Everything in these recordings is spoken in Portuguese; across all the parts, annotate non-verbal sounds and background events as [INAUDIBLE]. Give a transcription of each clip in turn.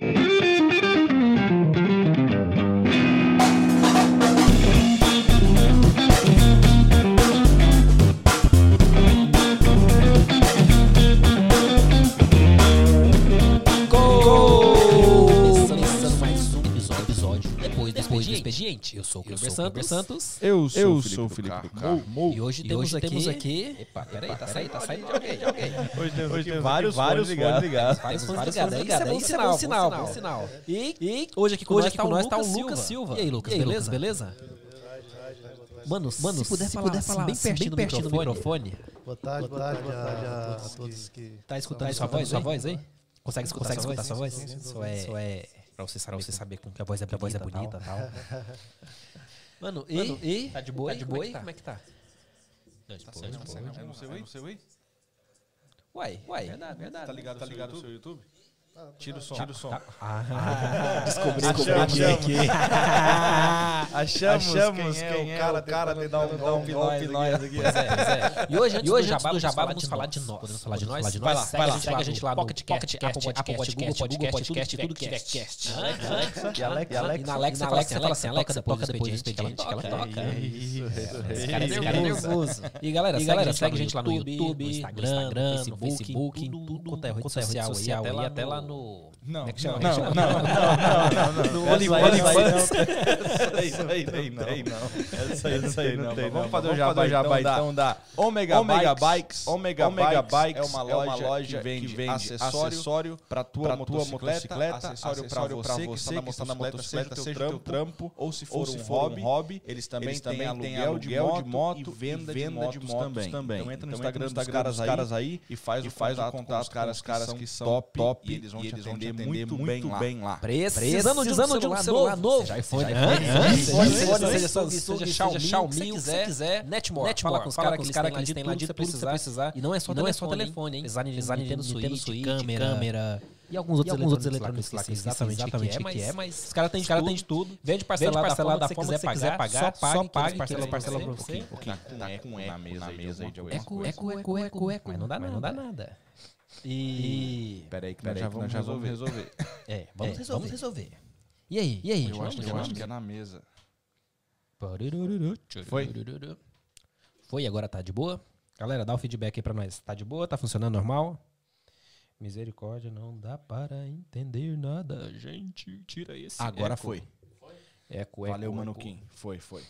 Começando sou o Cleber Santos. Santos. Eu sou, Eu o sou o Felipe Felipe do Carro. Carro. E hoje, E temos, hoje aqui... temos aqui... Epa, peraí, tá saindo, tá saindo de alguém, de alguém. Hoje temos, Hoje temos vários, vários fones ligados. Vários fones ligados. fones Isso é bom sinal, bom sinal. E, e hoje aqui com Hoje nós tá com o nós Lucas tá o Silva. Lucas Silva. E aí, Lucas, beleza? Beleza? Mano, Mano, se puder se falar, puder falar bem pertinho, bem do, pertinho do microfone. Boa tarde, boa tarde, boa tarde a, a todos que. Tá escutando sua voz, sua voz aí? Consegue escutar, consegue escutar sua voz? Isso é, isso é pra você saber, você saber como que a voz é, a voz é bonita e tal. Mano, e, Mano, e tá de boa, tá de boa aí? Como é que tá? Não, Tá certo, tá certo. É no seu aí? No seu aí? Uai, uai. Verdade, verdade. Tá ligado, tá ligado no seu YouTube? Tira o som. Tira o som. Ah, [LAUGHS] descobri, Achamos, descobri aqui. [LAUGHS] Achamos, Achamos quem, quem é é o cara o cara tentando dar dar um um golpe em nós aqui. Pois é, pois é. [LAUGHS] E hoje, antes E hoje, do Jabá, do Jabá, vamos falar de nós. Podemos falar de nós? De? Vai lá, segue vai a lá. gente, segue a gente lá no Pocket Pocket Cast, Apple Podcast, Google Podcast, Podcast, tudo que tiver cast. E Alex, E na Alexa, fala assim, fala assim, Alexa, toca depois do expediente, que ela toca. Esse cara é nervoso. E galera, segue a gente lá no YouTube, no Instagram, no Facebook, em tudo quanto é rede social aí, até lá no... Não, Como é que não, chama? não, não, não, não, não, não. No OnlyFans. Isso aí tem, não. Essa aí, não tem, Vamos não. Vamos fazer o jabá então da Omega, Bikes. Omega, Bikes, é uma loja, que vende, acessório, para tua, motocicleta, acessório para você, que está montando a motocicleta, seja o teu trampo, ou se for, um, hobby, eles também, têm aluguel de moto, e venda, de motos também. Então entra no Instagram dos caras aí e faz o contato com os caras que são top e eles vão te atender muito bem lá. Precisando de um celular novo, seja iPhone, seja Samsung, seja Xiaomi, o que você quiser, Netmore, fala com os caras que eles têm lá de tudo que você precisar. E não é só telefone, hein? Design, design Nintendo Switch, câmera, e alguns outros, alguns outros eletrônicos lá que exatamente o que é, mas os caras têm de, cara tem de tudo. Vende parcelado, parcelado da forma que você quiser pagar, só pague, parcela, parcela pra você. Tá com eco na mesa aí de alguma Eco, coisa. eco, eco, eco, eco. Mas não dá nada. E... Peraí que nós já vamos resolver. resolver. [LAUGHS] É, vamos, resolver. vamos resolver. E aí? E aí? Eu acho, eu acho que é na mesa. Foi? Foi, agora tá de boa? Galera, dá o feedback aí pra nós. Tá de boa? Tá funcionando normal? Misericórdia, não dá para entender nada. Gente, tira esse Agora eco. foi. Eco, eco, Valeu, eco. Mano Kim. Foi, foi.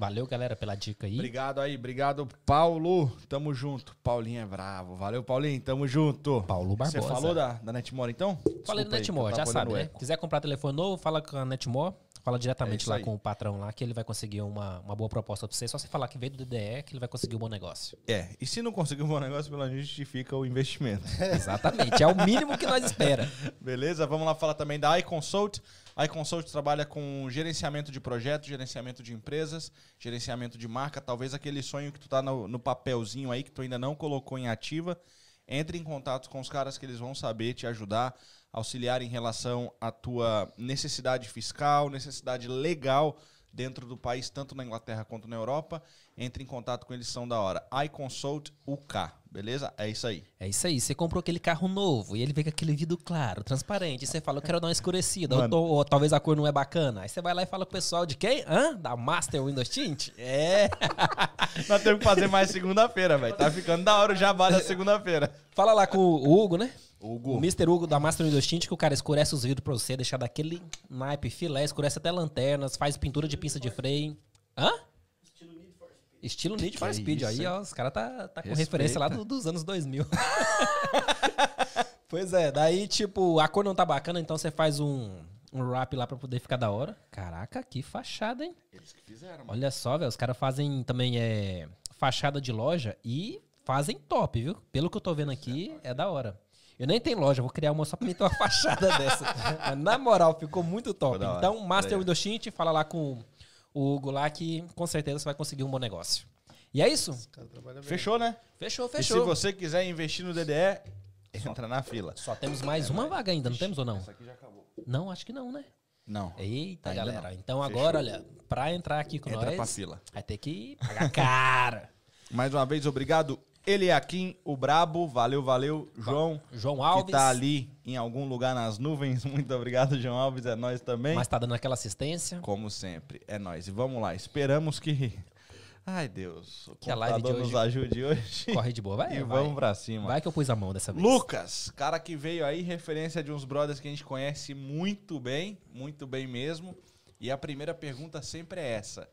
Valeu, galera, pela dica aí. Obrigado aí, obrigado, Paulo. Tamo junto. Paulinho é bravo. Valeu, Paulinho. Tamo junto. Paulo Barbosa. Você falou da, da Netmore, então? Falei Desculpa aí, Netmore, já sabe, né? Quiser comprar telefone novo, fala com a Netmore. Fala É diretamente isso lá aí. com o patrão lá, que ele vai conseguir uma, uma boa proposta pra você. Só você falar que veio do DDE, que ele vai conseguir um bom negócio. É, e se não conseguir um bom negócio, pelo menos justifica o investimento. [LAUGHS] Exatamente, é o mínimo que nós espera. [LAUGHS] Beleza? Vamos lá falar também da iConsult. A iConsult trabalha com gerenciamento de projetos, gerenciamento de empresas, gerenciamento de marca. Talvez aquele sonho que tu tá no, no papelzinho aí, que tu ainda não colocou em ativa. Entre em contato com os caras que eles vão saber te ajudar, auxiliar em relação à tua necessidade fiscal, necessidade legal dentro do país, tanto na Inglaterra quanto na Europa. Entre em contato com eles, são da hora. iConsult UK, beleza? É isso aí. É isso aí, você comprou aquele carro novo e ele vem com aquele vidro claro, transparente. E você fala, eu quero dar uma escurecida, ou, ou talvez a cor não é bacana. Aí você vai lá e fala com o pessoal de quem? Hã? Da Master Windows Tint? É. [LAUGHS] Nós temos que fazer mais segunda-feira, velho. Tá ficando da hora o jabá da segunda-feira. Fala lá com o Hugo, né? O Hugo. Mr. Hugo da Master Windows Tint, que o cara escurece os vidros pra você, deixar daquele naipe filé, escurece até lanternas, faz pintura de pinça de freio. Hã? Estilo Need for Que Speed. isso, Aí, ó, os caras tá, tá com Respeita. referência lá do- dos anos 2000. [LAUGHS] pois é, daí, tipo, a cor não tá bacana, então você faz um, um wrap lá pra poder ficar da hora. Caraca, que fachada, hein? Eles que fizeram, Olha só, velho, os caras fazem também é, fachada de loja e fazem top, viu? Pelo que eu tô vendo aqui, é da hora. Eu nem tenho loja, vou criar uma só pra meter uma [LAUGHS] fachada dessa. Mas, na moral, ficou muito top. Então, Master. Windows Tint, fala lá com o Hugo lá que com certeza você vai conseguir um bom negócio. E é isso? Fechou, né? Fechou, E se fechou. você quiser investir no DDE, entra na fila. Só temos mais uma vaga ainda, não temos ou não? Essa aqui já acabou. Não, acho que não, né? Não. Eita, Ainda galera. não. Então Fechou. agora, olha, pra entrar aqui com Entra nós, pra fila. vai ter que pagar [LAUGHS] cara. Mais uma vez, obrigado, Eliakim, o Brabo. Valeu, valeu. João. João Alves. Que tá ali em algum lugar nas nuvens. [LAUGHS] Muito obrigado, João Alves. É nós também. Mas tá dando aquela assistência. Como sempre. É nós. E vamos lá. Esperamos que. [LAUGHS] Ai, Deus. O que a live de hoje nos ajude hoje. Corre de boa, vai. [LAUGHS] E vai. vamos pra cima. Vai que eu pus a mão dessa vez. Lucas, cara que veio aí, referência de uns brothers que a gente conhece muito bem, muito bem mesmo. E a primeira pergunta sempre é essa: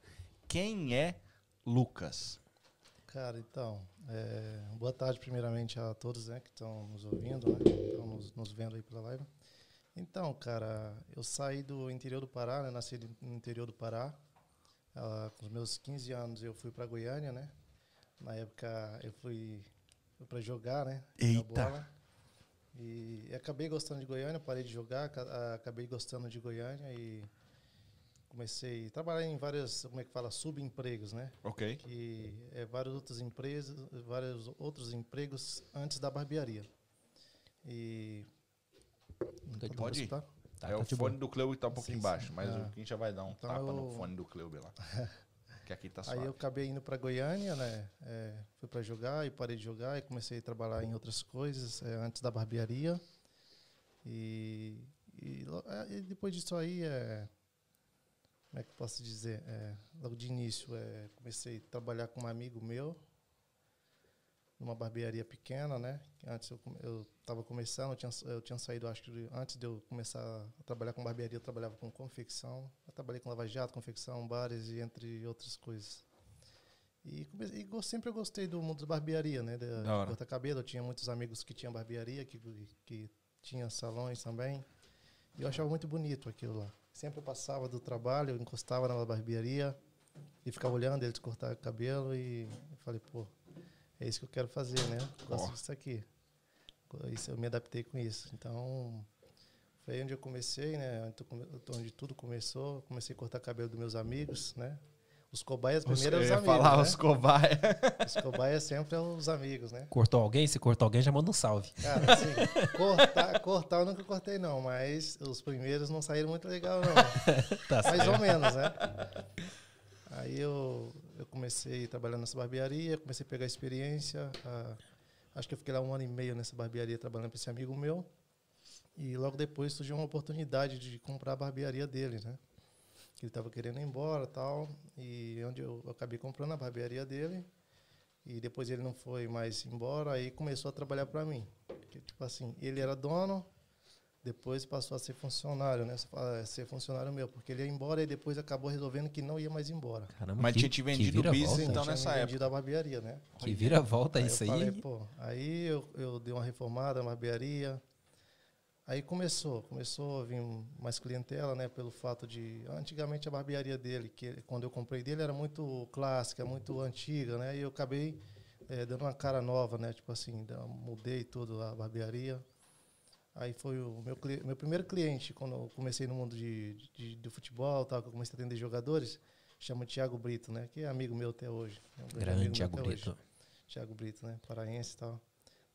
Quem é Lucas? Cara, então, é, boa tarde primeiramente a todos né, que estão nos ouvindo, né, que estão nos, nos, vendo aí pela live. Então, cara, eu saí do interior do Pará, né, nasci no interior do Pará. Uh, com os meus 15 anos eu fui para Goiânia, né? Na época eu fui, fui para jogar, né? Eita! E acabei gostando de Goiânia, parei de jogar, acabei gostando de Goiânia e comecei a trabalhar em várias, como é que fala, subempregos, né? Ok. Que é várias outras empresas, vários outros empregos antes da barbearia. E então, pode ir. Tá, é o fone do Cleo que tá um pouquinho embaixo, mas é. o Kim já vai dar um então tapa eu... no fone do Cleo lá. [LAUGHS] que aqui tá suave. Aí eu acabei indo para Goiânia, né? É, fui para jogar e parei de jogar e comecei a trabalhar em outras coisas é, antes da barbearia. E, e, e, depois disso aí, é, como é que posso dizer? É, logo de início, é, comecei a trabalhar com um amigo meu, numa barbearia pequena, né? Antes eu estava começando, eu tinha, eu tinha saído, acho que antes de eu começar a trabalhar com barbearia, eu trabalhava com confecção. Eu trabalhei com lava-jato, confecção, bares e entre outras coisas. E, comecei, e sempre eu gostei do mundo da barbearia, né? Da, da corta cabelo, eu tinha muitos amigos que tinham barbearia, que, que tinham salões também. E eu achava muito bonito aquilo lá. Sempre eu passava do trabalho, eu encostava na barbearia e ficava olhando eles cortar cabelo e eu falei, pô, é isso que eu quero fazer, né? Gosto oh. disso aqui. Isso, eu me adaptei com isso. Então, foi onde eu comecei, né? Onde tudo começou. Comecei a cortar cabelo dos meus amigos, né? Os cobaias primeiro é os amigos. falar né? os cobaias. Os cobaias sempre é os amigos, né? Cortou alguém? Se cortou alguém, já manda um salve. Cara, assim, cortar, cortar eu nunca cortei, não, mas os primeiros não saíram muito legal, não. [LAUGHS] tá Mais certo. ou menos, né? Aí eu, eu comecei trabalhando nessa barbearia, comecei a pegar experiência. acho que eu fiquei lá um ano e meio nessa barbearia trabalhando para esse amigo meu. E logo depois surgiu uma oportunidade de comprar a barbearia dele, né? Que ele estava querendo ir embora tal. E onde eu acabei comprando a barbearia dele. E depois ele não foi mais embora, aí começou a trabalhar para mim. Que, tipo assim, ele era dono, depois passou a ser funcionário, né? Ser funcionário meu, porque ele ia embora e depois acabou resolvendo que não ia mais embora. Caramba, Mas que, tinha te vendido o business então nessa época. vendido a barbearia, né? Que vira volta aí isso aí. Falei, pô, aí eu, eu dei uma reformada na barbearia, Aí começou, começou a vir mais clientela, né, pelo fato de antigamente a barbearia dele, que quando eu comprei dele era muito clássica, muito antiga, né, e eu acabei é, dando uma cara nova, né, tipo assim, mudei tudo a barbearia. Aí foi o meu, meu primeiro cliente quando eu comecei no mundo de, de, de futebol, tal, que eu comecei a atender jogadores, chama Thiago Brito, né, que é amigo meu até hoje. É um grande Thiago Brito. Hoje. Thiago Brito, né, paraense e tal.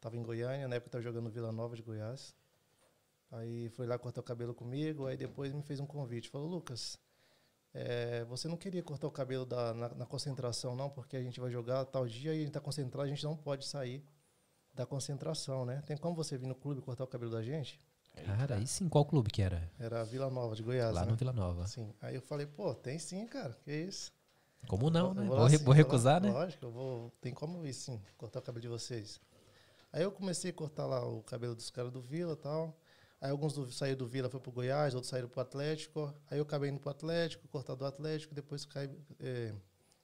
Tava em Goiânia, na época eu tava jogando Vila Nova de Goiás. Aí foi lá cortar o cabelo comigo, aí depois me fez um convite. Falou, Lucas, é, você não queria cortar o cabelo da, na, na, concentração, não, porque a gente vai jogar tal dia e a gente está concentrado, a gente não pode sair da concentração, né? Tem como você vir no clube cortar o cabelo da gente? Cara, aí sim, qual clube que era? Era Vila Nova, de Goiás. Lá né? no Vila Nova. Sim. Aí eu falei, pô, tem sim, cara, que isso? Como não, né? Vou, vou, vou recusar, lá, né? Lógico, eu vou. Tem como ir sim, cortar o cabelo de vocês. Aí eu comecei a cortar lá o cabelo dos caras do Vila e tal. Aí alguns do, saíram do Vila, foi pro Goiás, outros saíram pro Atlético. Aí eu acabei indo pro Atlético, cortar do Atlético, depois cai, é,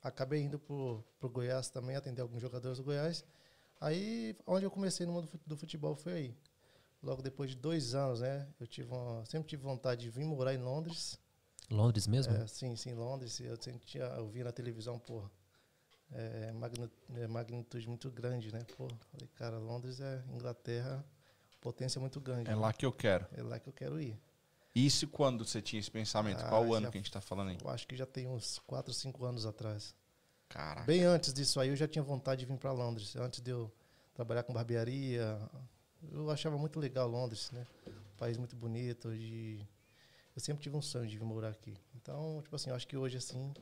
acabei indo pro, pro Goiás também, atender alguns jogadores do Goiás. Aí, onde eu comecei no mundo do futebol foi aí. Logo depois de dois anos, né? Eu tive uma, sempre tive vontade de vir morar em Londres. Londres mesmo? É, sim, sim, Londres. Eu sentia, eu via na televisão, porra, é, magnitude, é, magnitude muito grande, né? Pô, falei, cara, Londres é Inglaterra potência muito grande. É né? lá que eu quero. É lá que eu quero ir. Isso quando você tinha esse pensamento? Ah, Qual ano que a gente está falando aí? Eu acho que já tem uns 4, 5 anos atrás. Caraca. Bem antes disso aí, eu já tinha vontade de vir para Londres. Antes de eu trabalhar com barbearia, eu achava muito legal Londres, né? Um país muito bonito. De... Eu sempre tive um sonho de vir morar aqui. Então, tipo assim, eu acho que hoje, assim,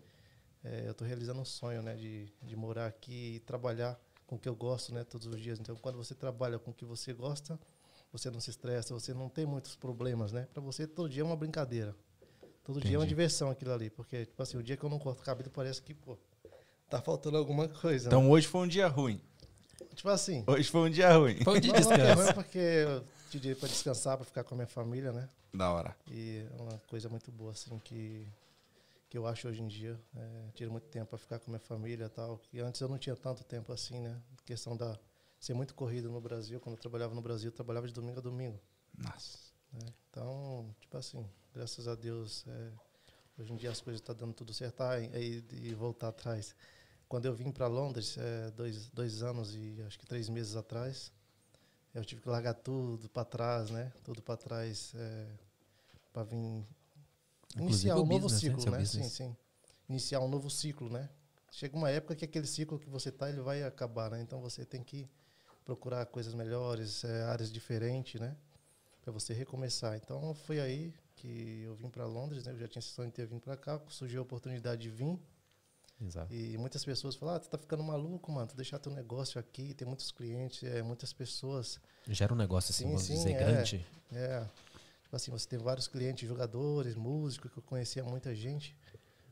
é, eu estou realizando um sonho, né? De, de morar aqui e trabalhar com o que eu gosto, né, todos os dias. Então, quando você trabalha com o que você gosta, você não se estressa, você não tem muitos problemas, né? Para você, todo dia é uma brincadeira. Todo Entendi. dia é uma diversão aquilo ali. Porque, tipo assim, o dia que eu não corto o cabelo parece que, pô, tá faltando alguma coisa. Então né? hoje foi um dia ruim. Tipo assim. Hoje foi um dia ruim. Foi um dia de descanso. Não, porque eu tirei pra descansar, pra ficar com a minha família, né? Da hora. E é uma coisa muito boa, assim, que, que eu acho hoje em dia. É, tiro muito tempo pra ficar com a minha família e tal. Que antes eu não tinha tanto tempo assim, né? questão da ser muito corrido no Brasil. Quando eu trabalhava no Brasil, eu trabalhava de domingo a domingo. Nossa. É, então, tipo assim, graças a Deus, é, hoje em dia as coisas estão tá dando tudo certo. Ah, e, e, voltar atrás. Quando eu vim para Londres, é, dois, dois anos e acho que três meses atrás, eu tive que largar tudo para trás, né? Tudo para trás é, para vir Inclusive iniciar um novo business, né? ciclo, né? né? Sim, sim. Iniciar um novo ciclo, né? Chega uma época que aquele ciclo que você está, ele vai acabar, né? Então você tem que procurar coisas melhores, é, áreas diferentes, né? Para você recomeçar. Então foi aí que eu vim para Londres, né? Eu já tinha sonho de ter vindo para cá, surgiu a oportunidade de vir. Exato. E muitas pessoas falam, ah, tu tá ficando maluco, mano, tu deixar teu negócio aqui, tem muitos clientes, é, muitas pessoas. Gera um negócio assim, sim, vamos sim, dizer, é, grande. É. Tipo assim, você tem vários clientes, jogadores, músicos, que eu conhecia muita gente.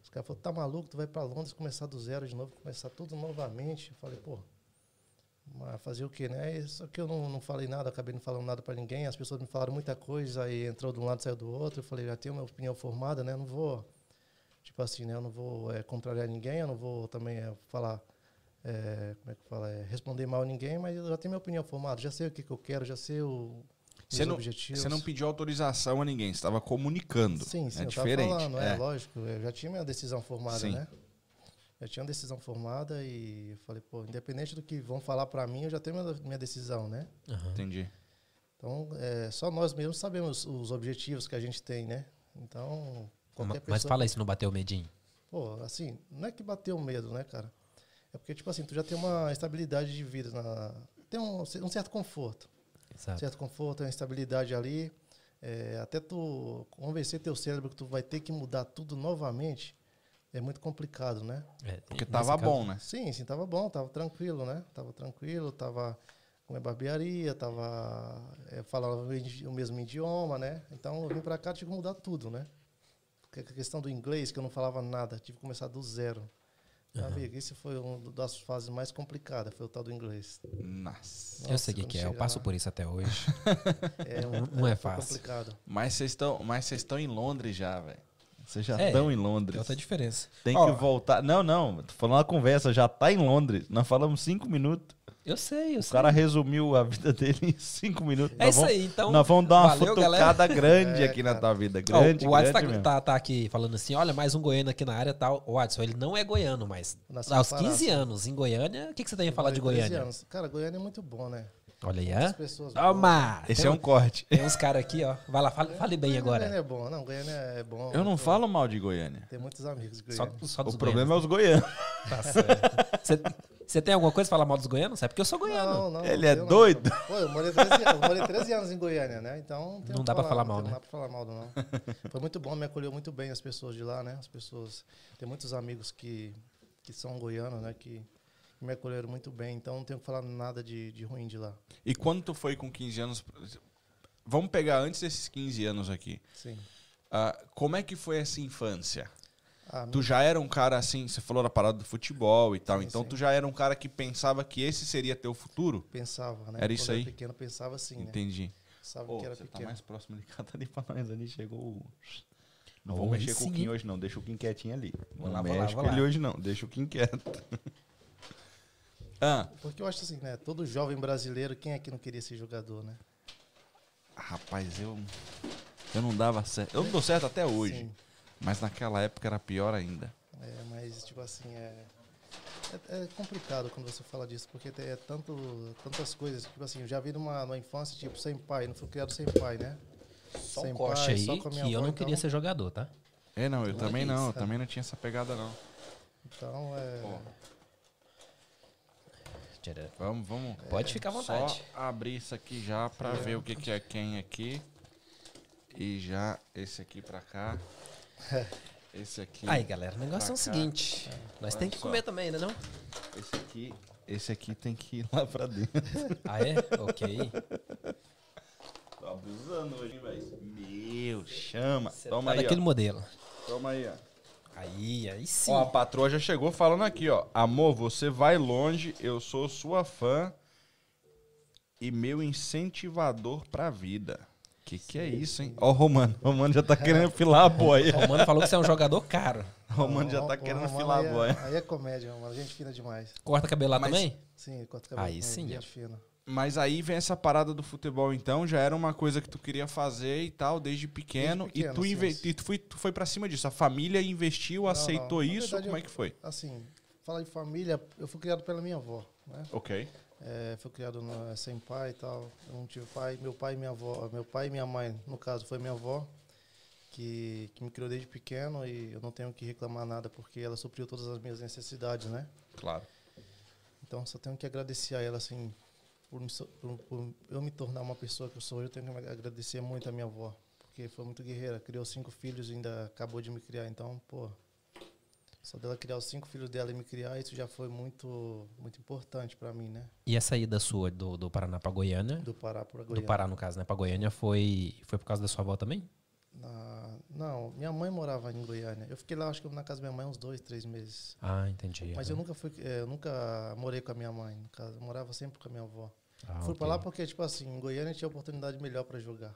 Os caras falaram, tá maluco, tu vai para Londres começar do zero de novo, começar tudo novamente. Eu falei, pô, mas fazer o quê, né? Só que eu não, não falei nada, acabei não falando nada para ninguém. As pessoas me falaram muita coisa, aí entrou de um lado, saiu do outro. Eu falei, já tenho minha opinião formada, né? Eu não vou, tipo assim, né? Eu não vou é, contrariar ninguém, eu não vou também é, falar, é, como é que fala, é, responder mal a ninguém, mas eu já tenho minha opinião formada, já sei o que, que eu quero, já sei o, você não, você não pediu autorização a ninguém, você estava comunicando. Sim, sim, é diferente. Falando, é. é. lógico, eu já tinha minha decisão formada, sim. né? Já tinha uma decisão formada e eu falei, pô, independente do que vão falar para mim, eu já tenho minha, minha decisão, né? Uhum. Entendi. Então, é, só nós mesmos sabemos os objetivos que a gente tem, né? Então, qualquer Mas pessoa... fala isso, não bateu medinho? Pô, assim, não é que bateu medo, né, cara? É porque, tipo assim, tu já tem uma estabilidade de vida, na... tem um, um certo conforto. Exato. certo conforto, uma estabilidade ali. É, até tu convencer teu cérebro que tu vai ter que mudar tudo novamente, é muito complicado, né? É, Porque tava bom, caso, né? Sim, sim, tava bom, tava tranquilo, né? Tava tranquilo, tava com a barbearia, tava é, falando o mesmo idioma, né? Então eu vim para cá tive que mudar tudo, né? A questão do inglês, que eu não falava nada, tive que começar do zero. Uhum. Amigo, isso foi uma das fases mais complicadas, foi o tal do inglês. Nossa. eu sei o que, que é, eu passo lá. por isso até hoje. [LAUGHS] é, um, não é, é fácil. complicado. Mas vocês estão, mas vocês estão em Londres já, velho. Vocês já estão é, em Londres. É outra diferença. Tem Ó, que voltar. Não, não, tô falando uma conversa, já tá em Londres. Nós falamos cinco minutos. Eu sei, eu o sei. O cara resumiu a vida [LAUGHS] dele em cinco minutos. É nós isso vamos, aí, então. Nós vamos dar uma valeu, futucada grande [LAUGHS] é, aqui na tua vida. Grande, oh, o Adson tá, tá, tá, aqui falando assim: olha, mais um goiano aqui na área tal. O Adson, ele não é goiano, mas Nasceu aos 15 anos em Goiânia, o que, que você tem a falar de Goiânia? Anos. Cara, Goiânia é muito bom, né? Olha aí, é? Toma! Esse tem é um corte. Tem uns caras aqui, ó. Vai lá, fale, fale bem agora. Goiânia é bom, não, Goiânia é bom. Eu não falo mal de Goiânia. Tem muitos amigos de Goiânia. Só, só o problema [LAUGHS] é os goianos. Tá certo. Você tem alguma coisa pra falar mal dos goianos? É porque eu sou goiano. Não, não. Ele é doido? Pô, eu morei 13, anos, morei 13 anos em Goiânia, né? Então. Não dá pra falar mal, não né? Não dá pra falar mal, não. Foi muito bom, me acolheu muito bem as pessoas de lá, né? As pessoas. Tem muitos amigos que, que são goianos, né? Que me acolheram muito bem. Então não tenho que falar nada de, de ruim de lá. E quando tu foi com 15 anos. Vamos pegar antes desses 15 anos aqui. Sim. Uh, como é que foi essa infância? Ah, tu já era um cara assim, você falou da parada do futebol e tal, sim, então sim. tu já era um cara que pensava que esse seria teu futuro? Pensava, né? Era isso aí? Eu era pequeno, pensava assim, Entendi. Né? Pensava oh, que era você tá pequeno. tá mais próximo de cá, tá ali pra nós ali, chegou Não oh, vou mexer sim. com o Kim hoje não, deixa o Kim quietinho ali. Vou não lá, mexe com ele hoje não, deixa o Kim quieto. Ah. Porque eu acho assim, né, todo jovem brasileiro, quem é que não queria ser jogador, né? Rapaz, eu... Eu não dava certo. Eu não dou certo até hoje. Sim. Mas naquela época era pior ainda. É, mas tipo assim, é, é, é complicado quando você fala disso, porque é tanto, tantas coisas. Tipo assim, eu já vi numa, numa infância, tipo, sem pai, não fui criado sem pai, né? Só sem um pai, aí só com a minha que avó, eu não então... queria ser jogador, tá? É, não, eu não também não, eu também não tinha essa pegada, não. Então, é... Vamos, vamos. Pode ficar à vontade. Só abrir isso aqui já pra é. ver o que, que é quem aqui. E já esse aqui pra cá. [LAUGHS] Esse aqui. Aí, galera, o negócio é o seguinte. Nós temos que comer também, né não? Esse aqui Esse aqui tem que ir lá pra dentro. [LAUGHS] Ah, é? Ok. Tô abusando hoje, hein, velho? Meu, chama. Você Toma tá aí, daquele ó. modelo. Toma aí, ó. Aí, aí sim. Ó, a patroa já chegou falando aqui, ó. Amor, você vai longe, eu sou sua fã e meu incentivador pra vida. Que que é isso, hein? Ó o Romano. O Romano já tá querendo filar a boia. O mano falou que você é um jogador caro. O Romano já tá querendo Romano filar a aí é- boia. Aí é comédia, mano. Gente fina demais. Corta cabelo lá Mas- também? Sim, corta cabelo. Aí com sim, Gente fina. Mas aí vem essa parada do futebol, então, já era uma coisa que tu queria fazer e tal, desde pequeno. Desde pequeno, e tu, sim, inve- sim. e tu, foi, tu foi pra cima disso. A família investiu, Não, aceitou não. Isso? verdade, Como é que foi? Assim, falar de família, eu fui criado pela minha avó, né? Ok. É, fui criado na- sem pai e tal. Eu não tive pai. Meu pai e minha avó. Meu pai e minha mãe, no caso, foi minha avó, que, que me criou desde pequeno e eu não tenho que reclamar nada porque ela supriu todas as minhas necessidades, né? Claro. Então só tenho que agradecer a ela, assim, por, me por- por eu me tornar uma pessoa que eu sou. Eu tenho que agradecer muito a minha avó, porque foi muito guerreira. Criou cinco filhos e ainda acabou de me criar. Então, pô, só dela criar os cinco filhos dela e me criar, isso já foi muito, muito importante para mim, né? E a saída sua do, do Paraná pra Goiânia? Do Pará para Do Goiânia. Pará, no caso, né? Pra Goiânia foi, foi por causa da sua avó também? Na- não, minha mãe morava em Goiânia. Eu fiquei lá, acho que na casa da minha mãe uns dois, três meses. Ah, entendi. Mas eu nunca fui, eh, eu nunca morei com a minha mãe, no caso. Eu morava sempre com a minha avó. Ah, Fui ok. pra lá porque, tipo assim, em Goiânia tinha oportunidade melhor pra jogar.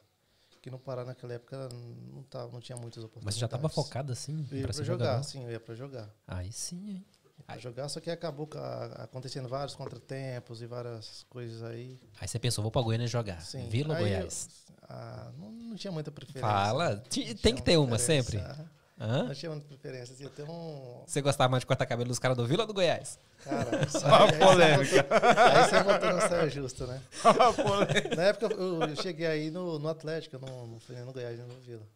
Que no Pará naquela época não, tava, não tinha muitas oportunidades. Mas você já tava focado assim ser jogar, jogador? sim, eu ia pra jogar. Aí sim, hein? Pra jogar, só que acabou ca- acontecendo vários contratempos e várias coisas aí. Aí você pensou, vou pra Goiânia jogar. Sim. Vila ou Aí eu- Goiás? ah, não, não tinha muita preferência. Fala. Tem que ter uma sempre. Ah, Hã? Não tinha muita preferência. Assim, um. Você gostava mais de cortar cabelo dos caras do Vila ou do Goiás? Cara, [LAUGHS] isso Uma aí, aí, polêmica. Você botou, aí você botou na saia justa, né? [LAUGHS] Na época eu, eu cheguei aí no, no Atlético, não, não fui nem no Goiás nem no Vila.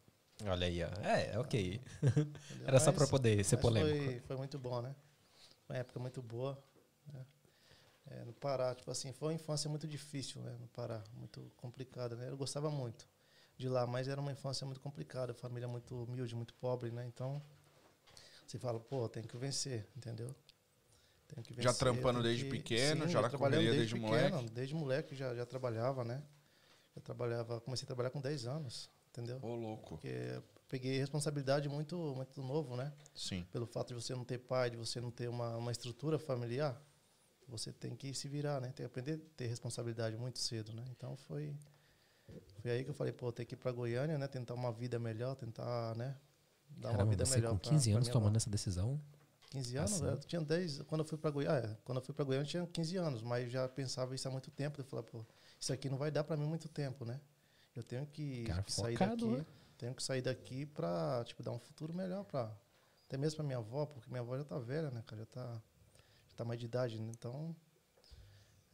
Olha aí, ó. É, ok. entendeu? Era só Mas- pra poder ser polêmico. Foi, foi muito bom, né? Foi uma época muito boa. né? É, no Pará, tipo assim, foi uma infância muito difícil, né? No Pará, muito complicada, né? Eu gostava muito de lá, mas era uma infância muito complicada, família muito humilde, muito pobre, né? Então, você fala, pô, tem que vencer, entendeu? Tenho que Já vencer, trampando tenho desde que- pequeno, Sim, já na trabalhando correria desde moleque? Desde moleque já, já trabalhava, né? Eu trabalhava, comecei a trabalhar com 10 anos, entendeu? Ô, louco. Porque peguei responsabilidade muito, muito novo, né? Sim. Pelo fato de você não ter pai, de você não ter uma, uma estrutura familiar, você tem que se virar, né? Tem que aprender a ter responsabilidade muito cedo, né? Então foi, foi aí que eu falei, pô, tem que ir para Goiânia, né? Tentar uma vida melhor, tentar, né? Dar uma Caramba, vida você melhor com pra- 15 pra anos minha tomando essa decisão? 15 anos, Assim. eu tinha 10, quando eu fui para Goiânia, é, quando eu fui para Goiânia eu tinha 15 anos, mas já pensava isso há muito tempo, eu falei, pô, isso aqui não vai dar para mim muito tempo, né? Eu tenho que Cara sair focado, daqui, né? tenho que sair daqui para, tipo, dar um futuro melhor para até mesmo para minha avó, porque minha avó já tá velha, né, cara, já tá já tá mais de idade, né? Então,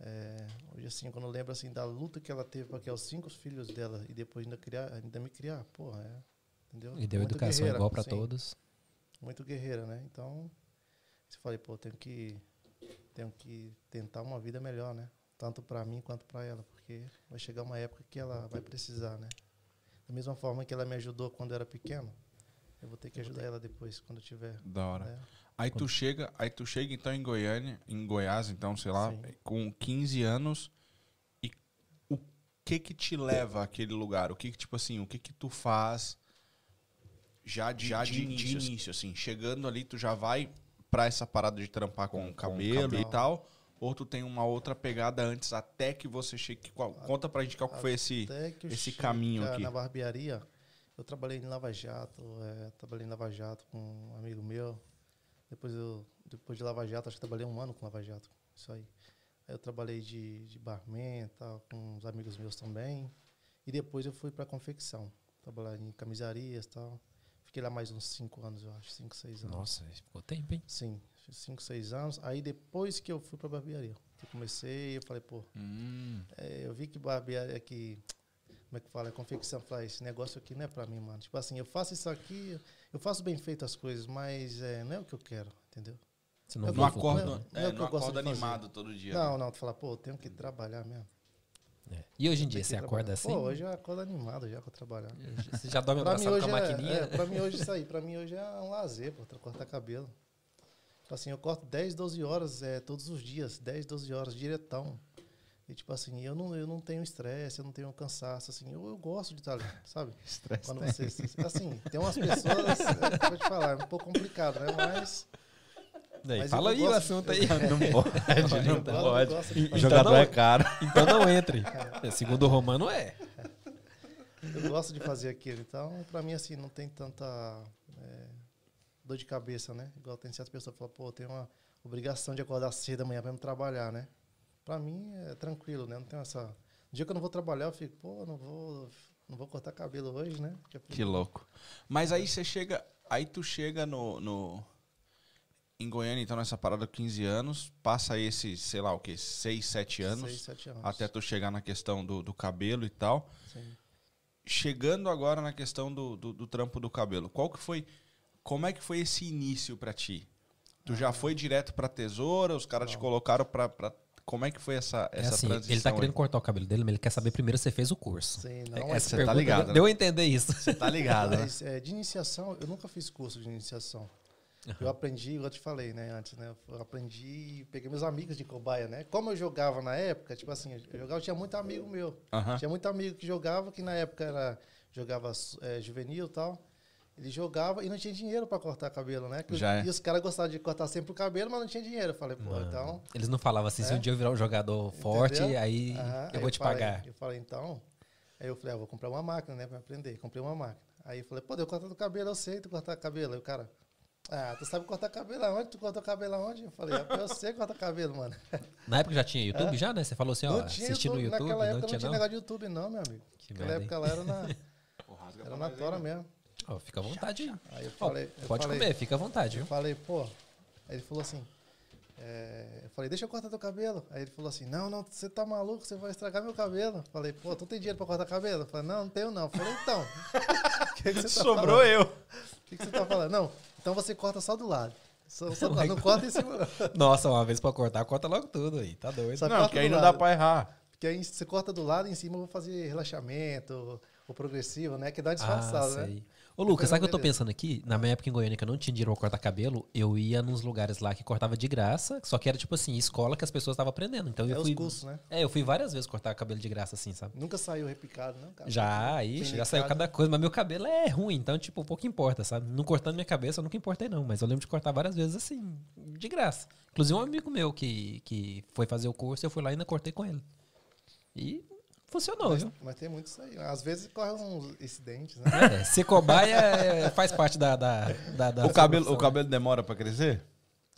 é, hoje assim, quando eu lembro assim da luta que ela teve para criar os cinco filhos dela e depois ainda criar, ainda me criar, porra, é, entendeu? E deu Muito educação guerreira, igual pra sim todos. muito guerreira, né? Então, eu falei, pô, tenho que tenho que tentar uma vida melhor, né? Tanto para mim quanto para ela, porque vai chegar uma época que ela vai precisar, né? Da mesma forma que ela me ajudou quando eu era pequeno, eu vou ter que ajudar ela depois quando eu tiver. Da hora. né? Aí tu chega, aí tu chega então em Goiânia, em Goiás, então, sei lá, Sim. com 15 anos e o que que te leva àquele lugar? O que que tipo assim, o que que tu faz já de, já de, início, assim, chegando ali tu já vai pra essa parada de trampar com, Com- o com cabelo, cabelo. e tal, ou tu tem uma outra pegada antes até que você chegue, qual- conta pra gente qual foi esse esse caminho aqui. na barbearia, eu trabalhei em Lava Jato, é, trabalhei em Lava Jato com um amigo meu. Depois eu depois de Lava Jato, acho que trabalhei um ano com Lava Jato, isso aí. Aí eu trabalhei de, de barman, tal, com uns amigos meus também. E depois eu fui para confecção, trabalhar em camisarias, e tal. Fiquei lá mais uns cinco anos, eu acho, cinco, seis anos. Nossa, ficou tempo, hein? Sim, fiz cinco, seis anos. Aí depois que eu fui para barbearia, que eu comecei, eu falei, pô, Hum, é, eu vi que barbearia que como é que fala, confecção, fala, esse negócio aqui não é pra mim, mano. Tipo assim, eu faço isso aqui, eu faço bem feito as coisas, mas é, não é o que eu quero, entendeu? Você não Eu não futuro, acorda, né? Não é é, não acorda animado todo dia. Não, né? não, tu fala, pô, eu tenho que trabalhar mesmo. É. E hoje em dia, você trabalhar. acorda assim? Pô, hoje eu acordo animado já pra trabalhar. Você já dorme abraçado com a é, maquininha? é, pra mim hoje isso aí, pra mim hoje é um lazer, pô, cortar cabelo. Tipo assim, eu corto 10, 12 horas é, todos os dias, 10, 12 horas diretão. E tipo assim, eu não, eu não tenho estresse, eu não tenho cansaço, assim, eu, eu gosto de estar ali, sabe? [LAUGHS] Estresse. Quando você, assim, tem umas pessoas, é, vou te falar, é um pouco complicado, né? Mas. Daí, mas fala aí o assunto aí. [LAUGHS] Não pode, [LAUGHS] não eu pode. gosto de O fazer- jogador não- é caro. Então não entre. Segundo o Romano, é. Eu gosto de fazer aquilo. Então, pra mim, assim, não tem tanta é, dor de cabeça, né? Igual tem certas pessoas que falam, pô, tenho uma obrigação de acordar cedo amanhã pra me trabalhar, né? Pra mim é tranquilo, né? Não tem essa. No dia que eu não vou trabalhar, eu fico, pô, não vou, não vou cortar cabelo hoje, né? Fico- Que louco. Mas aí você chega. Aí tu chega no. no em Goiânia, então, nessa parada 15 anos, passa esse, sei lá o que, 6, 7 anos, Seis, sete anos. até tu chegar na questão do, do cabelo e tal. Sim. Chegando agora na questão do, do, do trampo do cabelo, qual que foi. Como é que foi esse início pra ti? Tu já foi direto pra tesoura, os caras te colocaram pra, pra. Como é que foi essa, É essa assim, transição? ele tá aí? querendo cortar o cabelo dele, mas ele quer saber primeiro se você fez o curso. Sim, É- não, Essa Você tá ligado, deu- né? Deu a entender isso. Você tá ligado, né? [LAUGHS] Mas é, de iniciação, eu nunca fiz curso de iniciação. Eu aprendi, igual eu te falei, né, antes, né? Eu aprendi, peguei meus amigos de cobaia, né? Como eu jogava na época, tipo assim, eu jogava, tinha muito amigo meu. Aham. Tinha muito amigo que jogava, que na época era, jogava é, juvenil e tal. Ele jogava e não tinha dinheiro pra cortar cabelo, né? Os- é. E os caras gostavam de cortar sempre o cabelo, mas não tinha dinheiro. Eu falei, pô, Mano, então. Eles não falavam assim, se É? um dia eu virar um jogador forte, Entendeu? aí Aham, eu aí vou te falei- pagar. Eu falei, então. Aí eu falei, ah, vou comprar uma máquina, né, pra aprender. Comprei uma máquina. Aí eu falei, pô, eu cortar do cabelo, eu sei tu cortar cabelo. Aí o cara, ah, tu sabe cortar cabelo aonde? Tu cortou cabelo aonde? Eu falei, "Ah, eu sei cortar cabelo, mano. Na época já tinha YouTube já, né? Você falou assim, ó, não tinha assistindo no YouTube, naquela época não tinha não? negócio de YouTube, não, meu amigo. Que Naquela merda, hein? época lá era na, [LAUGHS] era na tora mesmo. Ó, fica à vontade aí. Aí eu falei, eu pode falei, comer, fica à vontade, Eu viu? falei, pô. Aí ele falou assim. é, eu falei, deixa eu cortar teu cabelo. Aí ele falou assim: Não, não, você tá maluco, você vai estragar meu cabelo. Eu falei, pô, tu tem dinheiro pra cortar cabelo? Eu falei, não, não tenho não. Eu falei, então. [LAUGHS] Que, que você tá Sobrou falando? eu. O que, que você tá falando? Não, então você corta só do lado. Só, só do lado. [LAUGHS] Não corta em cima, não. Nossa, uma vez pra cortar, corta logo tudo aí, tá doido. Só Não, porque aí não dá lado. pra errar. Porque aí você corta do lado e em cima eu vou fazer relaxamento, o progressivo, né? Que dá uma Ah, né? Ô, Lucas, sabe o que eu tô pensando aqui? Na minha época em Goiânia, que eu não tinha dinheiro pra cortar cabelo, eu ia nos lugares lá que cortava de graça, só que era tipo assim, escola que as pessoas estavam aprendendo. Então É eu fui. cursos, né? É, eu fui várias vezes cortar cabelo de graça, assim, sabe? Nunca saiu repicado, não, cara? Já, ixi, já saiu cada coisa, mas meu cabelo é ruim, então, tipo, pouco importa, sabe? Não cortando minha cabeça, eu nunca importei, não. Mas eu lembro de cortar várias vezes, assim, de graça. Inclusive, um amigo meu que, que foi fazer o curso, eu fui lá e ainda cortei com ele. E funcionou, Mas, viu? mas tem muito isso aí. Às vezes corre uns incidentes, né? É, ser cobaia é- faz parte da. da, da, da O cabelo, solução, o cabelo demora pra crescer?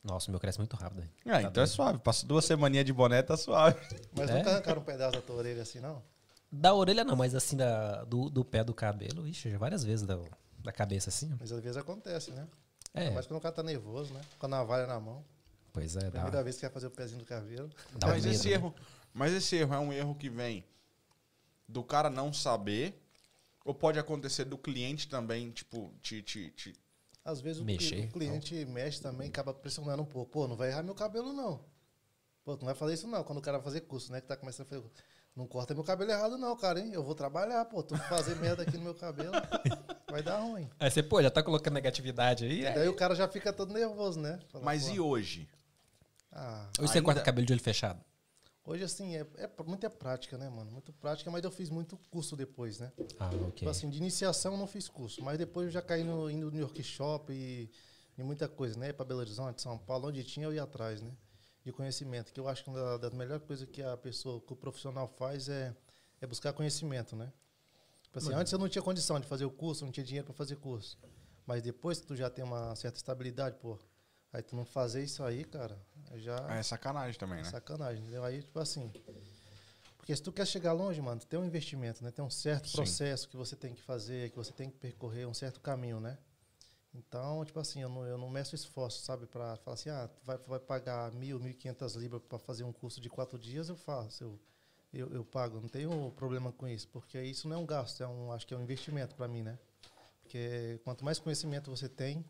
Nossa, o meu cresce muito rápido. hein? Ah, então é suave. Passa duas semaninhas de boné, tá suave. Mas É? nunca arrancaram um pedaço da tua orelha assim, não? Da orelha não, mas assim, da, do, do pé do cabelo, ixi, já várias vezes da, da cabeça assim. Mas às vezes acontece, né? É, Mas quando o cara tá nervoso, né? Com a navalha na mão. pois é, dá, Primeira vez que vai fazer o pezinho do cabelo. dá mas, medo, esse né? erro, mas esse erro é um erro que vem do cara não saber, ou pode acontecer do cliente também, tipo, te, te, te- Às vezes o, Mexer, o cliente mexe também, acaba pressionando um pouco. Pô, não vai errar meu cabelo, não. Pô, tu não vai fazer isso, não. Quando o cara vai fazer curso, né? Que tá começando a fazer. Não corta meu cabelo errado, não, cara, hein? Eu vou trabalhar, pô. Tu fazer merda aqui no meu cabelo, [LAUGHS] vai dar ruim. Aí você, pô, já tá colocando negatividade aí. Daí o cara já fica todo nervoso, né? Fala, Mas pô, e hoje? Ah, Hoje você ainda- corta cabelo de olho fechado. Hoje, assim, é, é muita prática, né, mano? Muito prática, mas eu fiz muito curso depois, né? Ah, ok. Tipo assim, de iniciação eu não fiz curso, mas depois eu já caí no, indo no workshop e, e muita coisa, né? Para Belo Horizonte, São Paulo, onde tinha eu ia atrás, né? De conhecimento, que eu acho que uma das melhores coisas que a pessoa, que o profissional faz é, é buscar conhecimento, né? Tipo assim, antes eu não tinha condição de fazer o curso, não tinha dinheiro para fazer curso. Mas depois que tu já tem uma certa estabilidade, pô, aí tu não fazer isso aí, cara, já é sacanagem também, né? Sacanagem, entendeu? Aí, tipo assim. Porque se tu quer chegar longe, mano, tu tem um investimento, né? Tem um certo Sim. processo que você tem que fazer, que você tem que percorrer um certo caminho, né? Então, tipo assim, eu não, eu não meço esforço, sabe? Pra falar assim, ah, tu vai, vai pagar mil, mil e quinhentas libras para fazer um curso de quatro dias, eu faço, eu, eu, eu pago. Não tenho problema com isso, porque isso não é um gasto, é um, acho que é um investimento para mim, né? Porque quanto mais conhecimento você tem,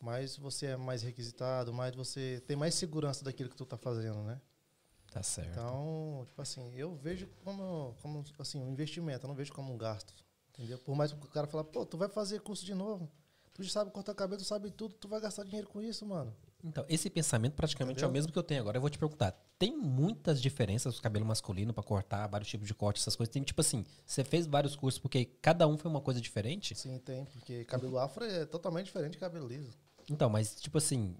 mais você é mais requisitado, mais você tem mais segurança daquilo que tu tá fazendo, né? Tá certo. Então, tipo assim, eu vejo como, como assim, um investimento, eu não vejo como um gasto. Entendeu? Por mais que o cara fala, pô, tu vai fazer curso de novo. Tu Tu já sabe cortar cabelo, tu sabe tudo, tu vai gastar dinheiro com isso, mano. Então, esse pensamento praticamente Entendeu? é o mesmo que eu tenho agora. Eu vou te perguntar: tem muitas diferenças do cabelo masculino para cortar, vários tipos de corte, essas coisas? Tem tipo assim, você fez vários cursos porque cada um foi uma coisa diferente? Sim, tem, porque cabelo afro é totalmente diferente de cabelo liso. Então, mas tipo assim,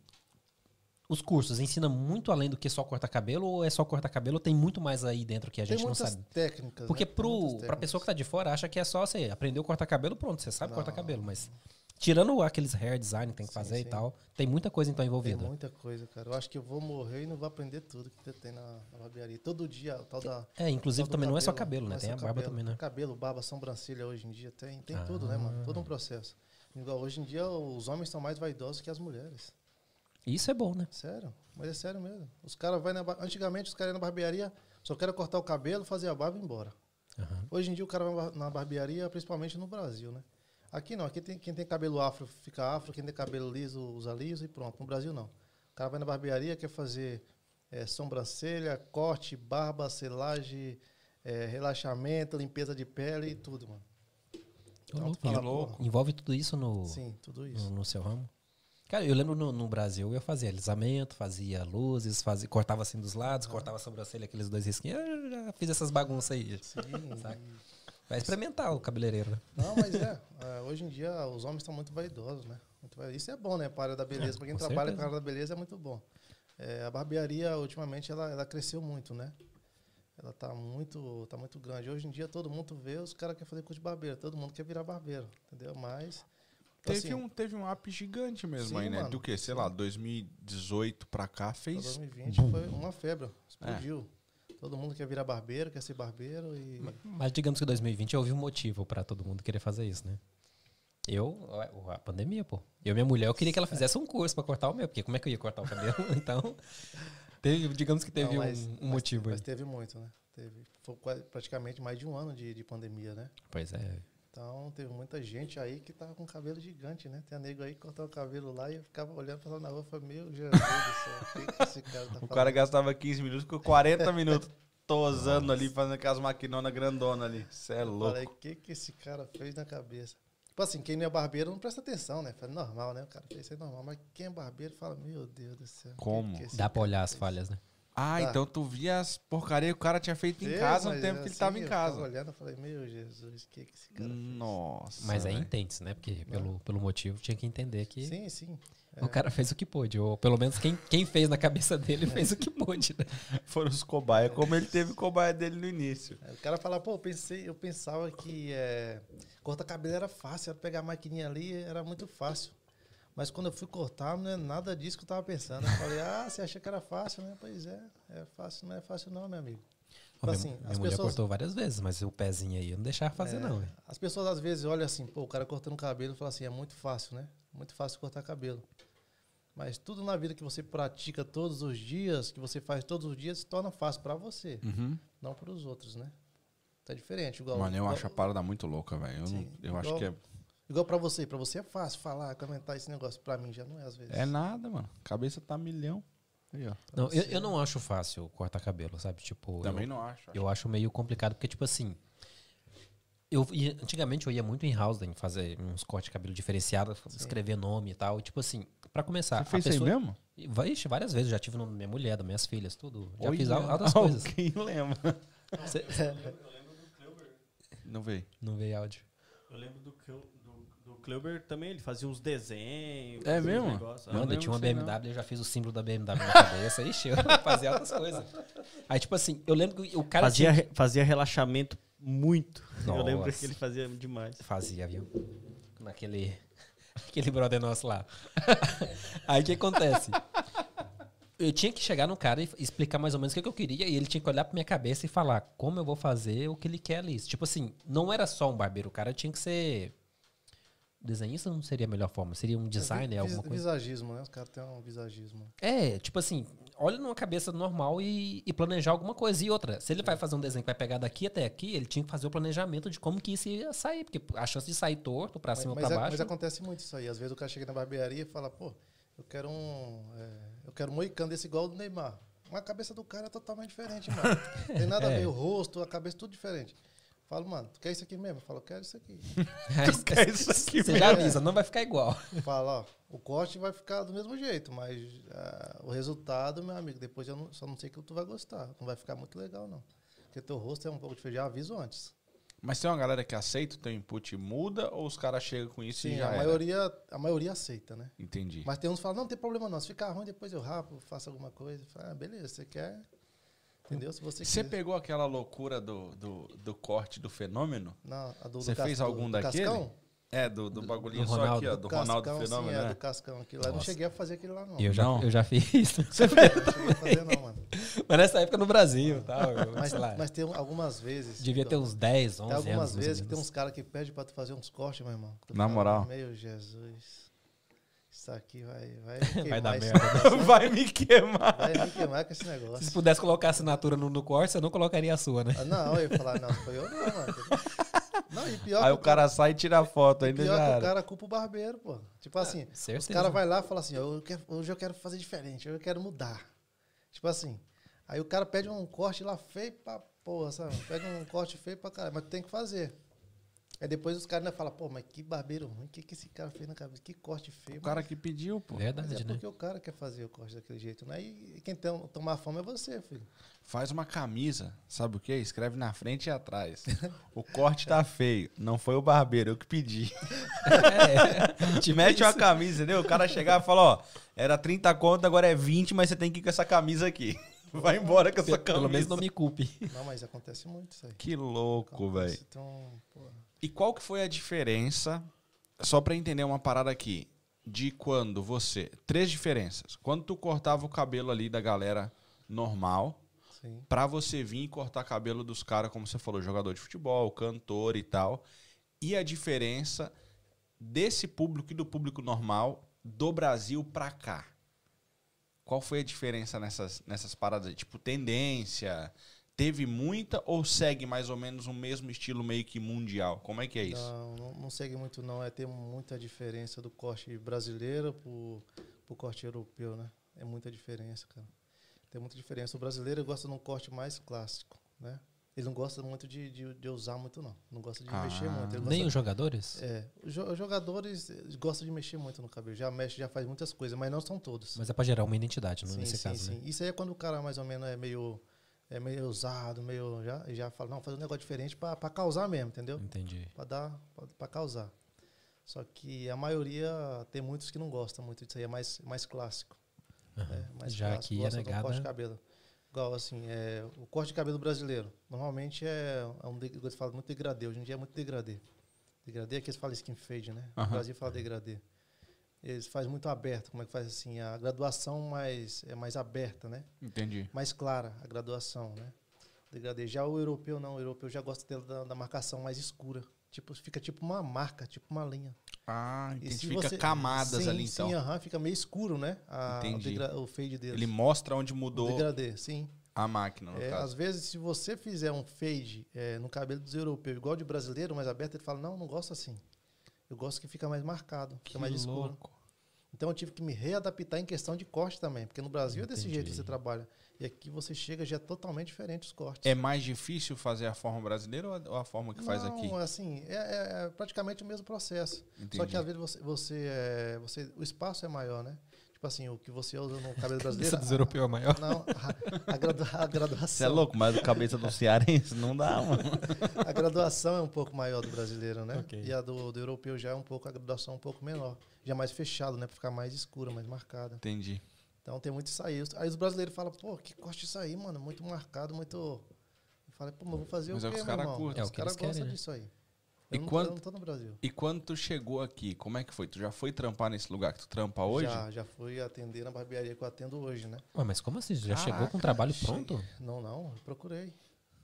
os cursos ensinam muito além do que só cortar cabelo ou é só cortar cabelo? Ou tem muito mais aí dentro que a gente não sabe? técnicas. Porque né? pro, pra pessoa que tá de fora acha que é só você aprendeu a cortar cabelo, pronto, você sabe não. cortar cabelo, mas tirando aqueles hair design que tem que sim, fazer sim. e tal, tem muita coisa então envolvida. Tem muita coisa, cara. Eu acho que eu vou morrer e não vou aprender tudo que tem na, na barbearia. Todo dia, tal da. É, inclusive também cabelo, não é só cabelo, né? É tem a barba cabelo, também, né? Cabelo, barba, sobrancelha hoje em dia tem, tem ah. tudo, né, mano? Todo um processo. Igual hoje em dia os homens estão mais vaidosos que as mulheres. Isso é bom, né? Sério, mas é sério mesmo. Os caras vai na antigamente os caras iam na barbearia, só querem cortar o cabelo, fazer a barba e ir embora. Uhum. Hoje em dia o cara vai na barbearia, principalmente no Brasil, né? Aqui não, aqui tem, quem tem cabelo afro fica afro, quem tem cabelo liso usa liso e pronto. No Brasil não. O cara vai na barbearia, quer fazer é, sobrancelha, corte, barba, selagem, é, relaxamento, limpeza de pele e tudo, mano. Então, louco, fala, louco. Envolve tudo isso no, Sim, tudo isso. no, no seu ramo? Cara, eu lembro no, no, Brasil, eu fazia alisamento, fazia luzes, fazia, cortava assim dos lados, ah. cortava a sobrancelha, aqueles dois risquinhos. Eu já fiz essas bagunças aí. Sim. [LAUGHS] Sabe? Vai experimentar o cabeleireiro, né? Não, mas é, é. Hoje em dia os homens estão muito vaidosos, né? Muito Isso é bom, né? Para a área da beleza. É, para quem trabalha certeza. com a área da beleza é muito bom. É, a barbearia, ultimamente, ela, ela cresceu muito, né? Ela tá muito, tá muito grande. Hoje em dia todo mundo vê, os caras querem fazer curso de barbeiro. Todo mundo quer virar barbeiro, entendeu? Mas Teve, assim, um, teve um up gigante mesmo sim, aí, né? Mano, Do que? Sei lá, 2018 pra cá fez. 2020 foi uma febre. Explodiu. É. Todo mundo quer virar barbeiro, quer ser barbeiro e. Mas digamos que 2020 houve um motivo para todo mundo querer fazer isso, né? Eu, a pandemia, pô. Eu, minha mulher, eu queria que ela fizesse um curso para cortar o meu, porque como é que eu ia cortar o cabelo? [LAUGHS] então, teve, digamos que teve Não, mas, um, um mas, motivo mas, aí. Mas teve muito, né? Teve, foi praticamente mais de um ano de, de pandemia, né? Pois é. Então teve muita gente aí que tava com cabelo gigante, né? Tem a nego aí que cortava o cabelo lá e eu ficava olhando pra lá na rua e falei, meu Jesus do céu, o que, esse cara tá O cara gastava 15 minutos, ficou 40 [LAUGHS] minutos tosando ali, fazendo aquelas maquinonas grandonas ali. Você é louco. Falei, o que, que esse cara fez na cabeça? Tipo assim, quem não é barbeiro não presta atenção, né? Fala, normal, né? O cara fez isso é normal. Mas quem é barbeiro fala, meu Deus do céu. Como? Que que Dá pra olhar as falhas, né? Ah, tá. então tu via as porcaria que o cara tinha feito em casa no tempo que ele estava em casa. Eu olhando e falei, meu Jesus, o que, que esse cara Nossa. Fez? Mas é intenso, né? Porque pelo, pelo motivo tinha que entender que. Sim, sim. O é. cara fez o que pôde, ou pelo menos quem, quem fez na cabeça dele fez o que pôde, né? Foram os cobaias, como ele teve cobaia dele no início. É, o cara fala, pô, eu, pensei, eu pensava que é, cortar cabelo era fácil, era pegar a maquininha ali, era muito fácil. Mas quando eu fui cortar, não é nada disso que eu tava pensando. Eu falei, ah, você acha que era fácil, né? Pois é, é fácil, não é fácil não, meu amigo. Tipo assim, minha, as mulher pessoas... cortou várias vezes, mas o pezinho aí eu não deixava fazer, é, não. As pessoas às vezes olham assim, pô, o cara cortando cabelo e fala assim, é muito fácil, né? Muito fácil cortar cabelo. Mas tudo na vida que você pratica todos os dias, que você faz todos os dias, se torna fácil para você, uhum. não para os outros, né? Tá diferente. Igual, Mano, eu igual, acho a parada muito louca, velho. Eu, não, eu igual, acho que é Igual para você, para você é fácil falar, comentar esse negócio. Para mim já não é às vezes. É nada, mano. Cabeça tá milhão. Aí, ó. Não, eu, eu não acho fácil cortar cabelo, sabe? Tipo, também eu, não acho, acho. Eu acho meio complicado porque tipo assim, eu ia, antigamente eu ia muito em Housden fazer uns cortes de cabelo diferenciados, escrever nome e tal. E, tipo assim, para começar. Você fez pessoa, isso aí mesmo? Ixi, várias vezes. Já tive no minha mulher, das minhas filhas, tudo. Já Oi, fiz outras coisas. Quem [LAUGHS] lembra? Cê, eu lembro do Clever. Não veio. Não veio áudio. Eu lembro do, Kleuber também, ele fazia uns desenhos. É mesmo? Negócios. Mano, eu tinha uma BMW, não. eu já fiz o símbolo da BMW na cabeça. Ixi, eu [LAUGHS] fazia outras coisas. Aí, tipo assim, eu lembro que o cara. Fazia, tinha... fazia relaxamento muito. Nossa. Eu lembro que ele fazia demais. Fazia, viu? Naquele. [LAUGHS] Aquele brother nosso lá. [LAUGHS] Aí o que acontece? Eu tinha que chegar no cara e explicar mais ou menos o que, eu queria, e ele tinha que olhar pra minha cabeça e falar como eu vou fazer o que ele quer ali. Tipo assim, não era só um barbeiro, o cara tinha que ser desenhista não seria a melhor forma, seria um designer, é, vis, alguma coisa. Visagismo, né? Os caras têm um visagismo. É, tipo assim, olha numa cabeça normal e, e, planejar alguma coisa. E outra, se ele vai fazer um desenho que vai pegar daqui até aqui, ele tinha que fazer o planejamento de como que isso ia sair, porque a chance de sair torto pra cima ou pra é, baixo. Mas acontece muito isso aí. Às vezes o cara chega na barbearia e fala, pô, eu quero um. É, eu quero um moicano desse igual do Neymar. Mas a cabeça do cara é totalmente diferente, mano. Tem nada [LAUGHS] é. a ver, o rosto, a cabeça, tudo diferente. Falo, mano, tu quer isso aqui mesmo? Eu falo, quero isso aqui. [LAUGHS] tu quer isso aqui Você já avisa, não vai ficar igual. Falo, ó, o corte vai ficar do mesmo jeito, mas uh, o resultado, meu amigo, depois eu não, só não sei que tu vai gostar. Não vai ficar muito legal, não. Porque teu rosto é um pouco diferente, já aviso antes. Mas tem uma galera que aceita o teu input e muda, ou os caras chegam com isso Sim, e já a maioria, a maioria aceita, né? Entendi. Mas tem uns que falam, não, não tem problema não, se ficar ruim, depois eu rapo, faço alguma coisa. Falo, ah, beleza, você quer... Entendeu? Se você Você pegou aquela loucura do, do, do corte do fenômeno? Não, a do, Você do fez cascão, algum do daquele? Cascão? É, do, do bagulhinho Do só Ronaldo. aqui, ó, do Cascão, Ronaldo sim, Fenômeno, é, né? do Cascão aqui lá. Eu não cheguei a fazer aquele lá, não. Eu já, Não. eu já fiz. [LAUGHS] Você fez? Não cheguei a fazer, não, mano. Mas nessa época no Brasil, tal. eu- Mas, mas tem algumas vezes. devia ter então, uns 10, 11 Tem anos. algumas mais ou vezes que tem uns caras que pedem pra tu fazer uns cortes, meu irmão. Na moral. Meu Jesus. Isso aqui vai, vai, [LAUGHS] me queimar dar merda. [LAUGHS] Vai me queimar. Vai me queimar com esse Se negócio. você pudesse colocar a assinatura no, no corte, você não colocaria a sua, né? Ah, não, eu ia falar, não, foi eu não, mano. Não, e pior Aí o cara sai e tira a foto, ainda pior já que o cara culpa o barbeiro, pô. Tipo assim, os certeza. caras vai lá e fala assim, eu quero- hoje eu quero fazer diferente, eu quero mudar. Tipo assim, aí o cara pede um corte lá feio pra porra, sabe? Pede um corte feio pra caralho, mas tem que fazer. Aí depois os caras ainda falam, pô, mas que barbeiro ruim, o que, que esse cara fez na cabeça? Que corte feio. O cara que pediu, pô. Mas Verdade, é né? porque o cara quer fazer o corte daquele jeito, né? E quem tem, tomar fome é você, filho. Faz uma camisa, sabe o quê? Escreve na frente e atrás. [LAUGHS] O corte tá feio. Não foi o barbeiro, eu que pedi. É, [LAUGHS] Te mete uma camisa, entendeu? O cara chegar e fala, ó, era 30 conto, agora é 20, mas você tem que ir com essa camisa aqui. [LAUGHS] Vai embora com essa Pelo, camisa. pelo menos não me culpe. Não, mas acontece muito isso aí. Que louco, velho. Então, porra. E qual que foi a diferença, só pra entender uma parada aqui, de quando você... Três diferenças. Quando tu cortava o cabelo ali da galera normal, Sim. pra você vir e cortar cabelo dos caras, como você falou, jogador de futebol, cantor e tal. E a diferença desse público e do público normal do Brasil pra cá. Qual foi a diferença nessas, nessas paradas? aí? Tipo, tendência, teve muita ou segue mais ou menos o mesmo estilo meio que mundial? Como é que é isso? Não, não, não segue muito não. É ter muita diferença do corte brasileiro pro, pro corte europeu, né? É muita diferença, cara. Tem muita diferença. O brasileiro gosta de um corte mais clássico, né? Ele não gosta muito de, de, de usar muito, não. Não gosta de Ah, mexer muito. Ele Nem gosta- os jogadores? É, os jo- os jogadores gostam de mexer muito no cabelo. Já mexe, já faz muitas coisas, mas não são todos. Mas é pra gerar uma identidade, não sim, nesse sim, caso, sim. né? Isso aí é quando o cara mais ou menos é meio é meio usado, meio já já fala, não, fazer um negócio diferente pra causar mesmo, entendeu? Entendi. Pra dar pra causar. Só que a maioria tem muitos que não gostam muito disso aí, é mais mais clássico. É, mais Já clássico, aqui é gosta do negada- corte de cabelo. Igual assim, é, o corte de cabelo brasileiro, normalmente é, é um você fala muito degradê, hoje em dia é muito degradê. Degradê é que eles falam skin fade, né? Aham. No Brasil fala degradê. Eles fazem muito aberto, como é que faz assim, a graduação mais é mais aberta, né? Entendi. mais clara a graduação, né? Degradê. Já o europeu não, o europeu já gosta dele da, da marcação mais escura. Tipo, fica tipo uma marca, tipo uma linha. Ah, E se identifica você- camadas sim, ali então. Sim, aham, fica meio escuro, né? A- o, Entendi. degra- o fade dele. Ele mostra onde o mudou degradê, sim. a máquina, no É, caso. às vezes, se você fizer um fade é, no cabelo dos europeus, igual de brasileiro, mais aberto, ele fala, não, não gosto assim. Eu gosto que fica mais marcado, fica Que mais escuro. louco. Então eu tive que me readaptar em questão de corte também, porque no Brasil é desse Entendi. jeito que você trabalha. E aqui você chega já é totalmente diferente os cortes. É mais difícil fazer a forma brasileira ou a- forma que faz Não, aqui? assim, é, é- é praticamente o mesmo processo. Só Entendi. que às vezes você, você, é, você- o espaço é maior, né? Tipo assim, o que você usa no cabelo [LAUGHS] brasileiro. Essa dos europeus é maior. Não, a, a a graduação. Você é louco, mas a cabeça do cearense não dá, mano. [LAUGHS] A graduação é um pouco maior do brasileiro, né? Ok. E a do, do europeu já é um pouco, a graduação um pouco menor. Já é mais fechado, né? Pra ficar mais escura, mais marcada. Entendi. Então tem muito isso aí. Os- Aí os brasileiros falam, pô, que corte isso aí, mano? Muito marcado, muito. Eu falei, pô, mas vou fazer Mas o é o quê, que os meu cara irmão? curtem. É os caras gostam né? disso aí. E Eu, não, quando- eu não tô no Brasil. E quando tu chegou aqui, como é que foi? Tu já foi trampar nesse lugar que tu trampa hoje? Já, já fui atender na barbearia que eu atendo hoje, né? Ué, mas como assim? Já chegou Caraca, com o trabalho pronto? Não, não, eu procurei.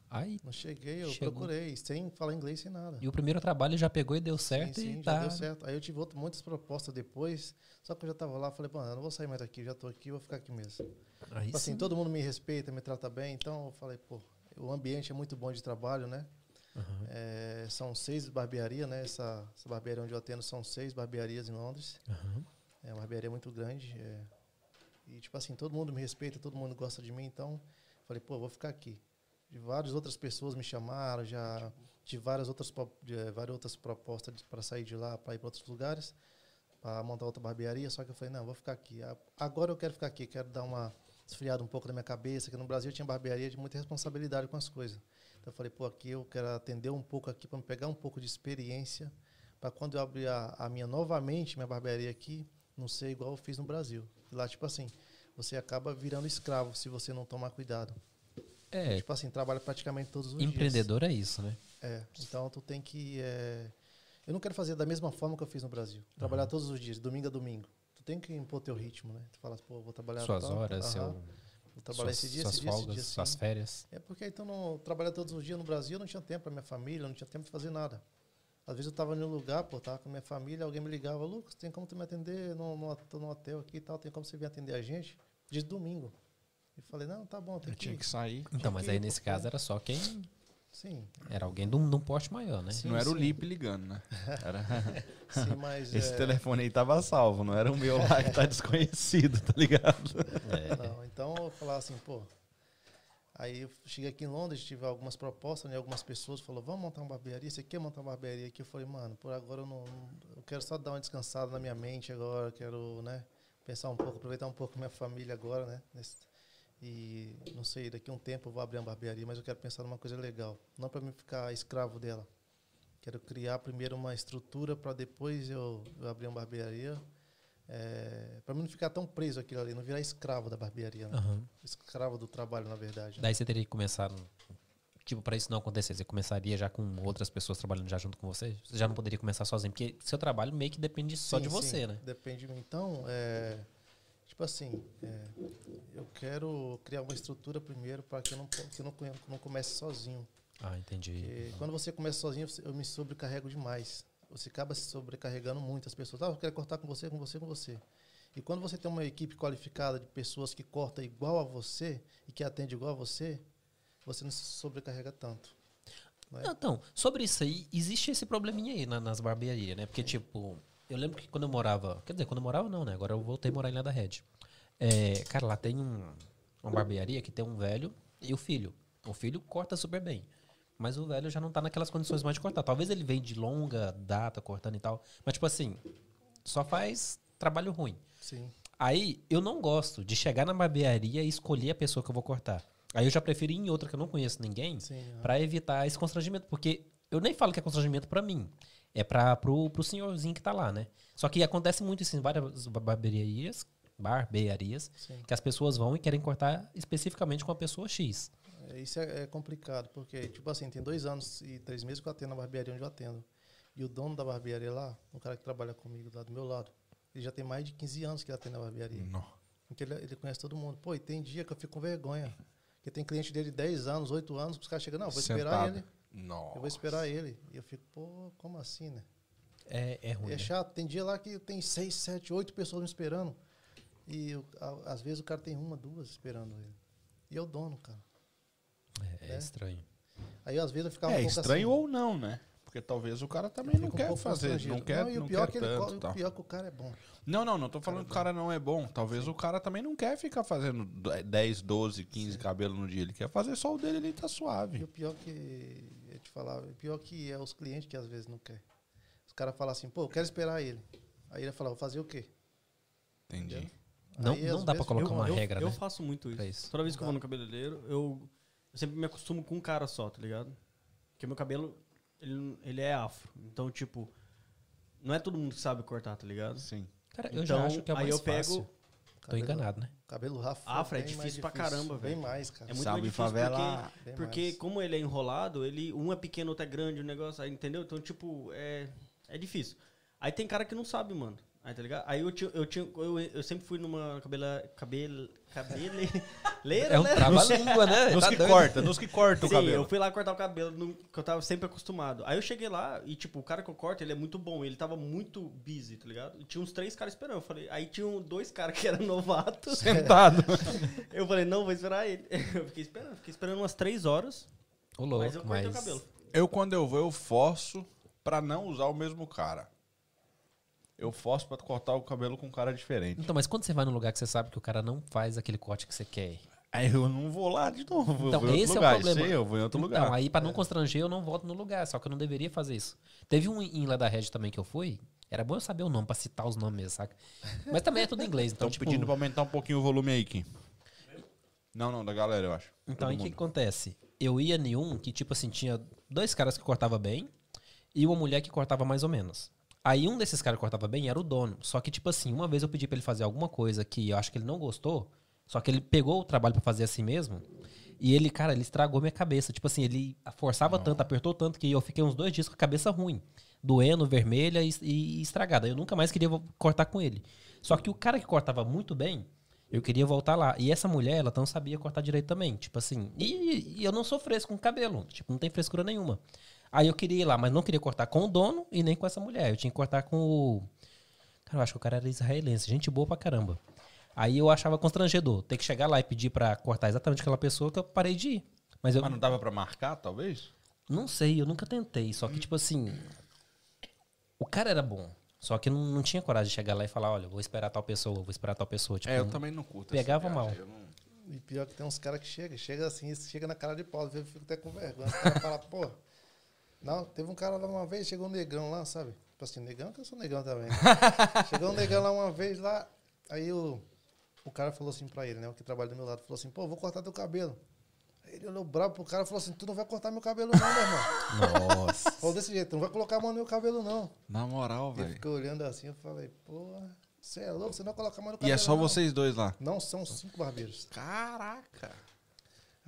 Ai, Não cheguei, eu Chegou. procurei, sem falar inglês, sem nada. e o primeiro trabalho já pegou e deu certo sim, sim, e já tá. deu certo. Aí eu tive outro, muitas propostas depois, só que eu já tava lá, falei, pô, eu não vou sair mais daqui, já tô aqui, vou ficar aqui mesmo. Aí Tipo assim, sim. todo mundo me respeita, me trata bem, então eu falei, pô, o ambiente é muito bom de trabalho, né? Aham, É, são seis barbearias, né? Essa, essa barbearia onde eu atendo são seis barbearias em Londres. aham. É uma barbearia muito grande. é. E, tipo assim, todo mundo me respeita, todo mundo gosta de mim, então falei, pô, vou ficar aqui. de várias outras pessoas me chamaram, já tive várias outras, de, várias outras propostas para sair de lá, para ir para outros lugares, para montar outra barbearia. Só que eu falei, não, vou ficar aqui. Agora eu quero ficar aqui, quero dar uma esfriada um pouco na minha cabeça, que no Brasil tinha barbearia de muita responsabilidade com as coisas. Então eu falei, pô, aqui eu quero atender um pouco aqui para me pegar um pouco de experiência, para quando eu abrir a, a, minha novamente, minha barbearia aqui, não ser igual eu fiz no Brasil. Lá, tipo assim, você acaba virando escravo se você não tomar cuidado. É. Tipo assim, trabalha praticamente todos os empreendedor dias. Empreendedor é isso, né? É. Então tu tem que. É... Eu não quero fazer da mesma forma que eu fiz no Brasil. Trabalhar uhum. todos os dias, domingo a domingo. Tu tem que impor teu ritmo, né? Tu fala, pô, vou trabalhar. Suas horas, seu. Vou trabalhar suas, esse dia, suas esse dia, folgas, esse dia, suas assim. férias. É porque então não trabalhar todos os dias no Brasil, eu não tinha tempo para minha família, não tinha tempo de fazer nada. Às vezes eu estava em um lugar, pô, tava com minha família, alguém me ligava, Lucas, tem como tu me atender no, no, no hotel aqui e tal, tem como você vir atender a gente? De domingo. E falei, não, tá bom, tem eu que tinha que sair. Então, mas aí nesse caso era só quem. Sim. Era alguém de um, de um poste maior, né? Sim, não era sim. o Lip ligando, né? [LAUGHS] Era... sim, mas. Esse é... telefone aí tava salvo, não era o meu lá que tá desconhecido, tá ligado? É. [LAUGHS] Não, falava assim, pô. Aí eu cheguei aqui em Londres, tive algumas propostas, né? Algumas pessoas falaram, vamos montar uma barbearia, você quer montar uma barbearia aqui? Eu falei, mano, por agora eu não. Eu quero só dar uma descansada na minha mente agora, quero, né? Pensar um pouco, aproveitar um pouco minha família agora, né? Nesse, e não sei, daqui a um tempo eu vou abrir uma barbearia, mas eu quero pensar numa coisa legal. Não para mim ficar escravo dela. Quero criar primeiro uma estrutura para depois eu, eu, abrir uma barbearia. É, para mim não ficar tão preso aquilo ali, não virar escravo da barbearia. Né? Uhum. Escravo do trabalho, na verdade. Daí você teria que começar. Tipo, para isso não acontecer, você começaria já com outras pessoas trabalhando já junto com você? Você já não poderia começar sozinho, porque seu trabalho meio que depende só sim, de você, sim, né? Depende de mim. Então, é, Tipo assim, é, eu quero criar uma estrutura primeiro para que eu não, que eu não, não comece sozinho. Ah, entendi. Porque quando você começa sozinho, eu me sobrecarrego demais. Você acaba se sobrecarregando muito. As pessoas, ah, eu quero cortar com você, com você, com você. E quando você tem uma equipe qualificada de pessoas que cortam igual a você e que atende igual a você, você não se sobrecarrega tanto. Não, é? Então, sobre isso aí, existe esse probleminha aí na, nas barbearias, né? Porque, tipo, eu lembro que quando eu morava. Quer dizer, quando eu morava não, né? Agora eu voltei a morar em Lada Red. É, cara, lá tem um, uma barbearia que tem um velho e o filho. O filho corta super bem. Mas o velho já não tá naquelas condições mais de cortar. Talvez ele venha de longa data cortando e tal. Mas, tipo assim, só faz trabalho ruim. Sim. Aí eu não gosto de chegar na barbearia e escolher a pessoa que eu vou cortar. Aí eu já prefiro ir em outra que eu não conheço ninguém para evitar esse constrangimento. Porque eu nem falo que é constrangimento para mim é para pro, pro senhorzinho que tá lá, né? Só que acontece muito isso em várias barbearias, barbearias, Sim. que as pessoas vão e querem cortar especificamente com a pessoa X. É, isso é, é, complicado, porque, tipo assim, tem dois anos e três meses que eu atendo na barbearia onde eu atendo. E o dono da barbearia lá, o cara que trabalha comigo lá do meu lado, ele já tem mais de 15 anos que ele atende na barbearia. Não. Porque ele, ele conhece todo mundo. Pô, e tem dia que eu fico com vergonha. Porque tem cliente dele de 10 anos, 8 anos, que os caras chegam, não, vou Sentado. esperar ele. Nossa. Eu vou esperar ele. E eu fico, pô, como assim, né? É, é ruim. É né? chato. Tem dia lá que tem seis, sete, oito pessoas me esperando. E eu, a, às vezes o cara tem uma, duas esperando ele. E é o dono, cara. É, é, é. estranho. Aí às vezes eu ficava é, um pouco estranho assim, ou não, né? Porque talvez o cara também não quer um fazer, não quer, não, e o não pior quer que ele, tanto. O pior que o cara é bom. Não, não, não tô falando que o cara não é bom. Talvez Sim. o cara também não quer ficar fazendo 10, 12, 15 cabelos no dia. Ele quer fazer só o dele, ele tá suave. E o pior que eu te falar, o pior que é os clientes que às vezes não quer. Os caras falam assim, pô, eu quero esperar ele. Aí ele fala, vou fazer o quê? Entendi. Entendeu? Não, Aí, não dá para colocar eu, uma eu, regra, eu, né? Eu faço muito isso. isso. Toda vez que eu vou no cabeleireiro, eu, eu sempre me acostumo com um cara só, tá ligado? Porque meu cabelo ele, ele é afro. Então, tipo, não é todo mundo que sabe cortar, tá ligado? Sim. Cara, eu então, já acho que é mais aí eu fácil. pego. Tô cabelo, enganado, né? Cabelo afro. Afro é difícil pra caramba, velho. Bem mais, cara. É muito Sabe mais difícil favela, porque, porque como ele é enrolado, ele um é pequeno, outro é grande, o negócio, aí, entendeu? Então, tipo, é, é difícil. Aí tem cara que não sabe, mano. Aí, tá ligado? Aí eu, tinha, eu, tinha, eu, eu sempre fui numa cabela, cabelo, cabeleira, É um né? trava-língua, né? Nos tá que doido. corta, nos que corta o cabelo. eu fui lá cortar o cabelo, no, que eu tava sempre acostumado. Aí eu cheguei lá e, tipo, o cara que eu corto, ele é muito bom. Ele tava muito busy, tá ligado? E tinha uns três caras esperando. Eu falei, aí tinha dois caras que eram novatos. Sentado. [LAUGHS] eu falei, não, vou esperar ele. [LAUGHS] Eu fiquei esperando, fiquei esperando umas três horas. Ô, louco, mas eu cortei mas... o cabelo. Eu, quando eu vou, eu forço pra não usar o mesmo cara. Eu forço pra cortar o cabelo com um cara diferente. Então, mas quando você vai num lugar que você sabe que o cara não faz aquele corte que você quer, Aí eu não vou lá de novo. Então, esse lugar. é o problema. Sei, eu vou em outro lugar. Então, aí pra não constranger, eu não volto no lugar. Só que eu não deveria fazer isso. Teve um em lá da Red também que eu fui. Era bom eu saber o nome, pra citar os nomes mesmo, saca? Mas também é tudo em inglês. Então, Estão tipo, pedindo pra aumentar um pouquinho o volume aí, Kim. Não, não, da galera, eu acho. Então, aí o que, acontece? Eu ia em um que, tipo assim, tinha dois caras que cortavam bem e uma mulher que cortava mais ou menos. Aí um desses caras que cortava bem era o dono. Só que, tipo assim, uma vez eu pedi pra ele fazer alguma coisa que eu acho que ele não gostou, só que ele pegou o trabalho pra fazer assim mesmo. E ele, cara, ele estragou minha cabeça. Tipo assim, ele forçava tanto, apertou tanto que eu fiquei uns dois dias com a cabeça ruim. Doendo, vermelha e, e estragada. Eu nunca mais queria cortar com ele. Só que o cara que cortava muito bem, eu queria voltar lá. E essa mulher, ela não sabia cortar direito também. Tipo assim. E, e eu não sou fresco com cabelo. Tipo, não tem frescura nenhuma. Aí eu queria ir lá, mas não queria cortar com o dono e nem com essa mulher. Eu tinha que cortar com o. Cara, eu acho que o cara era israelense. Gente boa pra caramba. Aí eu achava constrangedor. Ter que chegar lá e pedir pra cortar exatamente aquela pessoa que eu parei de ir. Mas eu Mas não dava pra marcar, talvez? não sei, eu nunca tentei. Só que, tipo assim. O cara era bom. Só que eu não, não tinha coragem de chegar lá e falar, olha, vou esperar tal pessoa, vou esperar tal pessoa. Tipo, É, eu também não curto. pegava mal. não- E pior que tem uns caras que chegam, chega assim, chega na cara de pau, eu fico até com vergonha. Os caras falam, [LAUGHS] pô. Não, teve um cara lá uma vez, chegou um negão lá, sabe? Tipo assim, negão que eu sou negão também. [LAUGHS] chegou um negão lá uma vez lá, aí o, o cara falou assim pra ele, né? O que trabalha do meu lado, falou assim, pô, vou cortar teu cabelo. Aí ele olhou bravo pro cara e falou assim, tu não vai cortar meu cabelo não, meu irmão. Nossa. Falou desse jeito, tu não vai colocar a mão no meu cabelo não. Na moral, Eu velho. fiquei olhando assim, eu falei, pô, você é louco, você não vai colocar a mão no cabelo E é só não. vocês dois lá. Não, são cinco barbeiros. Caraca.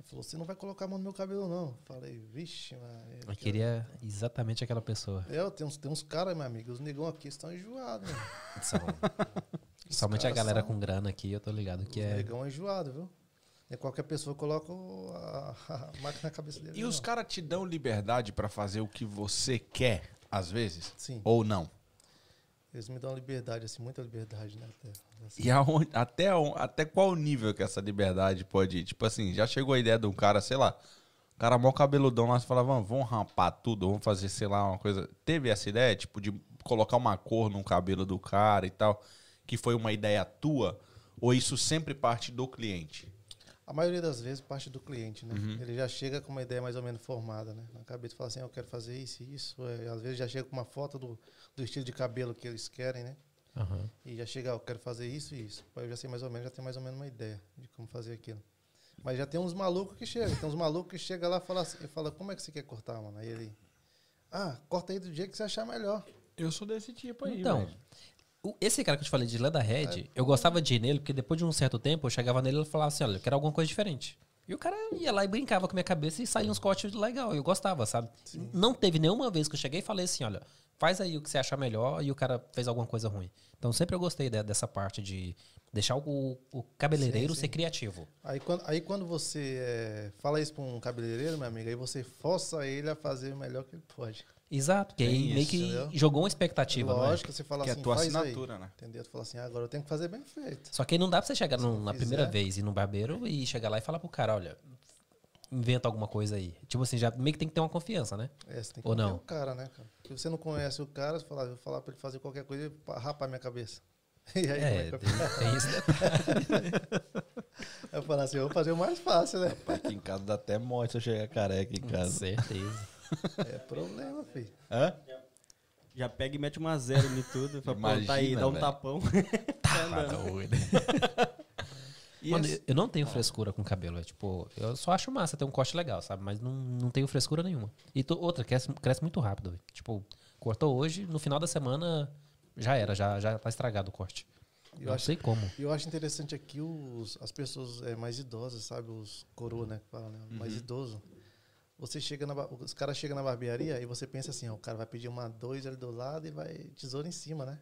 Falou, você não vai colocar a mão no meu cabelo, não. Falei, vixe, mano. Eu queria [LAUGHS] exatamente aquela pessoa. É, tem uns, tem uns caras, meu amigo, os negão aqui estão enjoados, mano. São- [LAUGHS] Somente a galera são- com grana aqui, eu tô ligado que Os é. negão é enjoado, viu? E qualquer pessoa coloca a, a máquina na cabeça dele. E os não. caras te dão liberdade pra fazer o que você quer, às vezes? Sim, Ou não? Eles me dão liberdade, assim, muita liberdade, né? Até, assim. E aonde, até, até qual nível que essa liberdade pode ir? Tipo assim, já chegou a ideia de um cara, sei lá, o cara mó cabeludão lá, você fala, vamos, vamos rampar tudo, vamos fazer, sei lá, uma coisa. Teve essa ideia, tipo, de colocar uma cor no cabelo do cara e tal, que foi uma ideia tua? Ou isso sempre parte do cliente? A maioria das vezes parte do cliente, né? Uhum. Ele já chega com uma ideia mais ou menos formada, né? Na cabeça fala assim, eu quero fazer isso e isso. É, às vezes já chega com uma foto do, do estilo de cabelo que eles querem, né? Aham. E já chega, eu quero fazer isso e isso. Aí eu já sei mais ou menos, já tenho mais ou menos uma ideia de como fazer aquilo. Mas já tem uns malucos que chegam. Tem uns malucos que chegam lá e falam assim, e fala, como é que você quer cortar, mano? Aí ele, ah, corta aí do jeito que você achar melhor. Eu sou desse tipo Então, o- esse cara que eu te falei de Leda Red, eu gostava de ir nele, porque depois de um certo tempo eu chegava nele e falava assim: olha, eu quero alguma coisa diferente. E o cara ia lá e brincava com a minha cabeça e saía uns cortes legal. Eu gostava, sabe? Não teve nenhuma vez que eu cheguei e falei assim: olha, faz aí o que você achar melhor e o cara fez alguma coisa ruim. Então sempre eu gostei de- dessa parte de deixar o, o cabeleireiro Sim, sim. ser criativo. Aí quando, aí quando você é, fala isso pra um cabeleireiro, meu amigo, aí você força ele a fazer o melhor que ele pode. Exato, que aí meio que entendeu? jogou uma expectativa, não é? Lógico, você fala Que é assim, a tua faz assinatura, aí. né? Entendeu? Tu fala assim, ah, agora eu tenho que fazer bem feito. Só que aí não dá pra você chegar na fizer. primeira vez e ir no barbeiro e chegar lá e falar pro cara, olha, inventa alguma coisa aí. Tipo assim, já meio que tem que ter uma confiança, né? É, você tem que Ou não? o cara, né, cara? Se você não conhece o cara, você fala, eu vou falar pra ele fazer qualquer coisa e pa- rapar minha cabeça. [LAUGHS] E aí, É, como é que tem, eu, tem detalhe. [LAUGHS] eu falo assim, eu vou fazer o mais fácil, né? Aqui em casa dá até morte se eu chegar careca em Com casa. certeza. É problema, filho. Hã? Já pega e mete uma zero em tudo. Pô, tá aí, dá um tapão. Tá doido. [LAUGHS] Mano, esse- eu não tenho frescura com cabelo. É tipo, eu só acho massa ter um corte legal, sabe? Mas não, não tenho frescura nenhuma. E to- outra, cresce, cresce muito rápido. velho. Tipo, cortou hoje, no final da semana já era, já, já tá estragado o corte. Eu não acho- sei como. E eu acho interessante aqui os, as pessoas é, mais idosas, sabe? Os coroa, né? Fala, né? Mais idoso. Você chega na, os caras chegam na barbearia e você pensa assim, ó, o cara vai pedir uma dois ali do lado e vai tesoura em cima, né?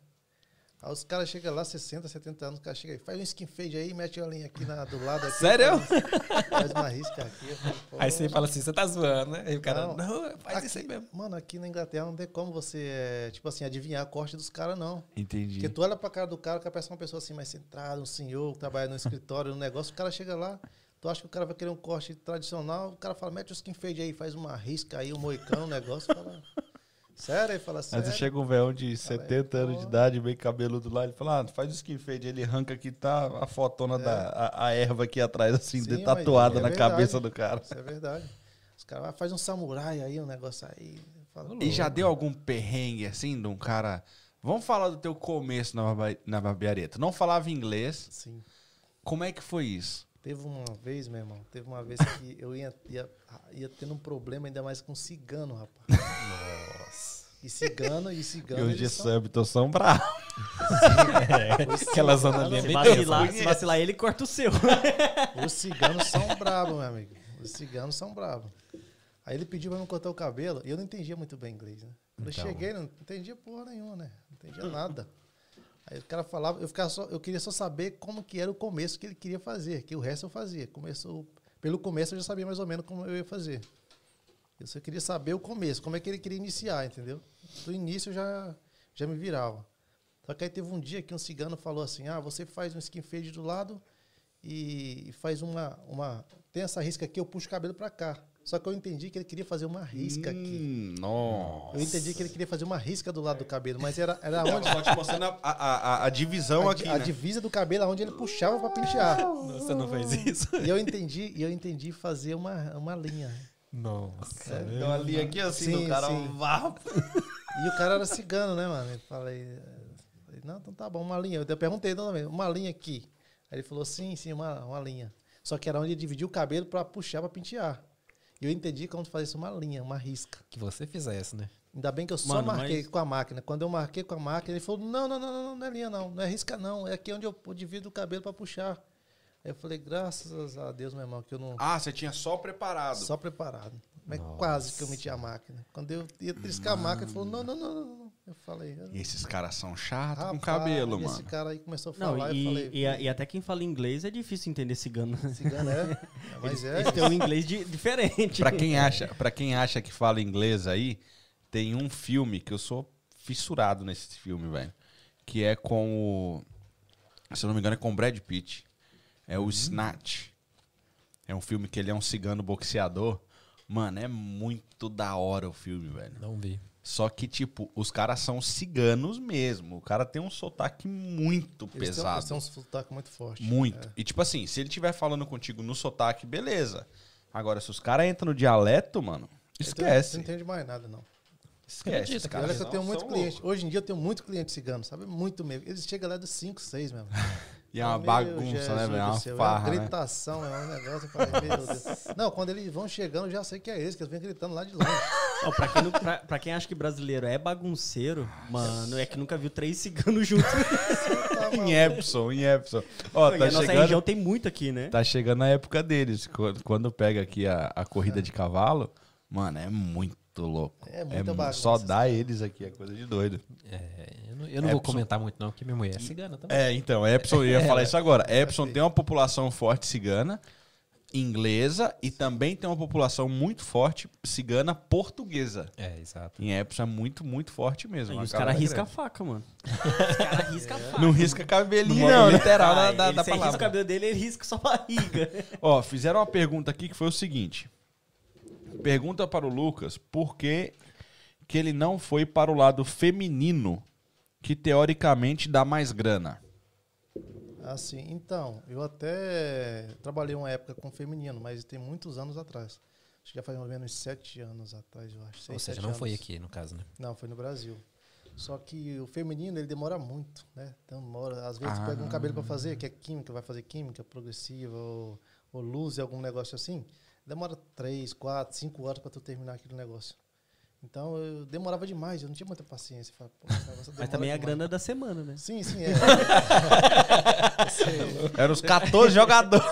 Aí os caras chegam lá, 60, 70 anos, o cara chega aí, faz um skin fade aí, mete a linha aqui na, do lado. Aqui, Sério? Faz, faz uma risca aqui. falo, Aí você fala assim, você tá zoando, né? Aí o cara, Não, não, faz aqui- isso aí mesmo. Mano, aqui na Inglaterra não tem como você, é, tipo assim, adivinhar a corte dos caras, não. Entendi. Porque tu olha pra cara do cara, o cara parece uma pessoa assim mais centrada, um senhor que trabalha no escritório, no negócio, o cara chega lá, tu acha que o cara vai querer um corte tradicional, o cara fala, mete o skin fade aí, faz uma risca aí, um moicano, um negócio, fala. Sério? Ele fala sério. Aí você chega um velho de 70 anos de idade, meio cabeludo lá, ele fala, ah, faz o skin fade. Ele arranca aqui, tá a fotona é. da a, a, erva aqui atrás, assim, Sim, tatuada é na verdade. cabeça do cara. Isso é verdade. Os caras fazem um samurai aí, um negócio aí. Fala, e já deu algum perrengue, assim, de um cara... Vamos falar do teu começo na, na barbearia. Tu não falava inglês. Sim. Como é que foi isso? Teve uma vez, meu irmão, teve uma vez que eu ia, ia, ia tendo um problema ainda mais com cigano, rapaz. Nossa. E cigano, e cigano. E os de são... são bravos. [LAUGHS] É, Aquela zona ali é se vacilar, se vacilar ele, corta o seu. [LAUGHS] Os ciganos são bravos, meu amigo. Os ciganos são bravos. Aí ele pediu pra me cortar o cabelo e eu não entendia muito bem inglês, né? Eu então. cheguei, não entendia porra nenhuma, né? Não entendia nada. Aí o cara falava, eu, ficava só, eu queria só saber como que era o começo que ele queria fazer, que o resto eu fazia. Começou, pelo começo eu já sabia mais ou menos como eu ia fazer. Eu só queria saber o começo, como é que ele queria iniciar, entendeu? Do início eu já, já me virava. Só que aí teve um dia que um cigano falou assim, ah, você faz um skin fade do lado e faz uma, uma... Tem essa risca aqui, eu puxo o cabelo para cá. Só que eu entendi que ele queria fazer uma risca hum, aqui. Nossa. Eu entendi que ele queria fazer uma risca do lado do cabelo, mas era, era onde. Só te mostrando a, a, a, a divisão a, aqui. A né? divisa do cabelo, onde ele puxava para pentear. Você não fez isso? E eu entendi, e eu entendi fazer uma, uma linha. Nossa. É, então a linha aqui assim, sim, do cara. Sim. E o cara era cigano, né, mano? Eu falei, falei, não, então tá bom, uma linha. Eu perguntei também, uma linha aqui. Aí ele falou, sim, sim, uma, uma linha. Só que era onde ele dividia o cabelo para puxar para pentear. E eu entendi como fazer isso uma linha, uma risca. Que você fizesse, né? Ainda bem que eu só Mano, marquei mas... com a máquina. Quando eu marquei com a máquina, ele falou: não, não, não, não, não é linha, não. Não é risca, não. É aqui onde eu divido o cabelo para puxar. Aí eu falei, graças a Deus, meu irmão, que eu não. Ah, você tinha só preparado. Só preparado. Mas quase que eu meti a máquina. Quando eu ia triscar Mano. a máquina, ele falou: não, não, não, não, não. Eu falei. Eu... E esses caras são chatos com cabelo, mano. Esse cara aí começou a falar não, e, e, falei, e, e, até quem fala inglês é difícil entender cigano. Cigano é. [LAUGHS] Mas é. Eles têm um inglês de, diferente. Pra quem, acha, pra quem acha que fala inglês aí, tem um filme que eu sou fissurado nesse filme, velho. Que é com o. Se eu não me engano, é com o Brad Pitt. É o uhum. Snatch. É um filme que ele é um cigano boxeador. Mano, é muito da hora o filme, velho. Não vi. Só que, tipo, os caras são ciganos mesmo. O cara tem um sotaque muito eles pesado. Têm, eles têm um sotaque muito forte. Muito. É. E, tipo assim, se ele estiver falando contigo no sotaque, beleza. Agora, se os caras entram no dialeto, mano, esquece. Não entende mais nada, não. Esquece. Isso, cara. Olha que eu tenho muito cliente. Hoje em dia eu tenho muito cliente cigano, sabe? Muito mesmo. Eles chegam lá dos 5, 6 mesmo. [LAUGHS] E é uma bagunça, né, velho? É uma farra, é uma gritação, né? é um negócio. Eu falei, meu Deus. Não, quando eles vão chegando, eu já sei que é eles, que eles vêm gritando lá de longe. Não, pra, quem, pra, pra, quem acha que brasileiro é bagunceiro, mano, é que nunca viu três ciganos juntos. em Epson, em Epson. Ó, tá a nossa chegando, região tem muito aqui, né? Tá chegando a época deles. Quando pega aqui a, a corrida é. de cavalo, mano, é muito louco. É muita é, bagunça. Só dá eles aqui, é coisa de doido. É, eu não, eu não vou comentar muito não, porque minha mulher é cigana também. É, então, Epson, eu ia falar [LAUGHS] isso agora. Epson tem uma população forte cigana, inglesa, e também tem uma população muito forte cigana portuguesa. É, exato. Em Epson é muito, muito forte mesmo. E os caras riscam a faca, mano. [LAUGHS] Os caras riscam a faca. Não risca cabelinho, não, né? literal da, da, da palavra. risca o cabelo dele, ele risca só barriga. Ó, fizeram uma pergunta aqui que foi o seguinte. Pergunta para o Lucas por que, que ele não foi para o lado feminino, que teoricamente dá mais grana. Assim, então, eu até trabalhei uma época com feminino, mas tem muitos anos atrás. Acho que já faz mais ou menos sete anos atrás, eu acho. Seis, ou seja, não anos. foi aqui, no caso, né? Não, foi no Brasil. Só que o feminino, ele demora muito, né? Então, demora, às vezes, ah. pega um cabelo para fazer, que é química, vai fazer química progressiva, ou, ou luz, algum negócio assim demora três, quatro, cinco horas para tu terminar aquele negócio. Então eu demorava demais, eu não tinha muita paciência. Falei, Mas também é a grana da semana, né? Sim, sim, é. [LAUGHS] Eram os 14 jogadores.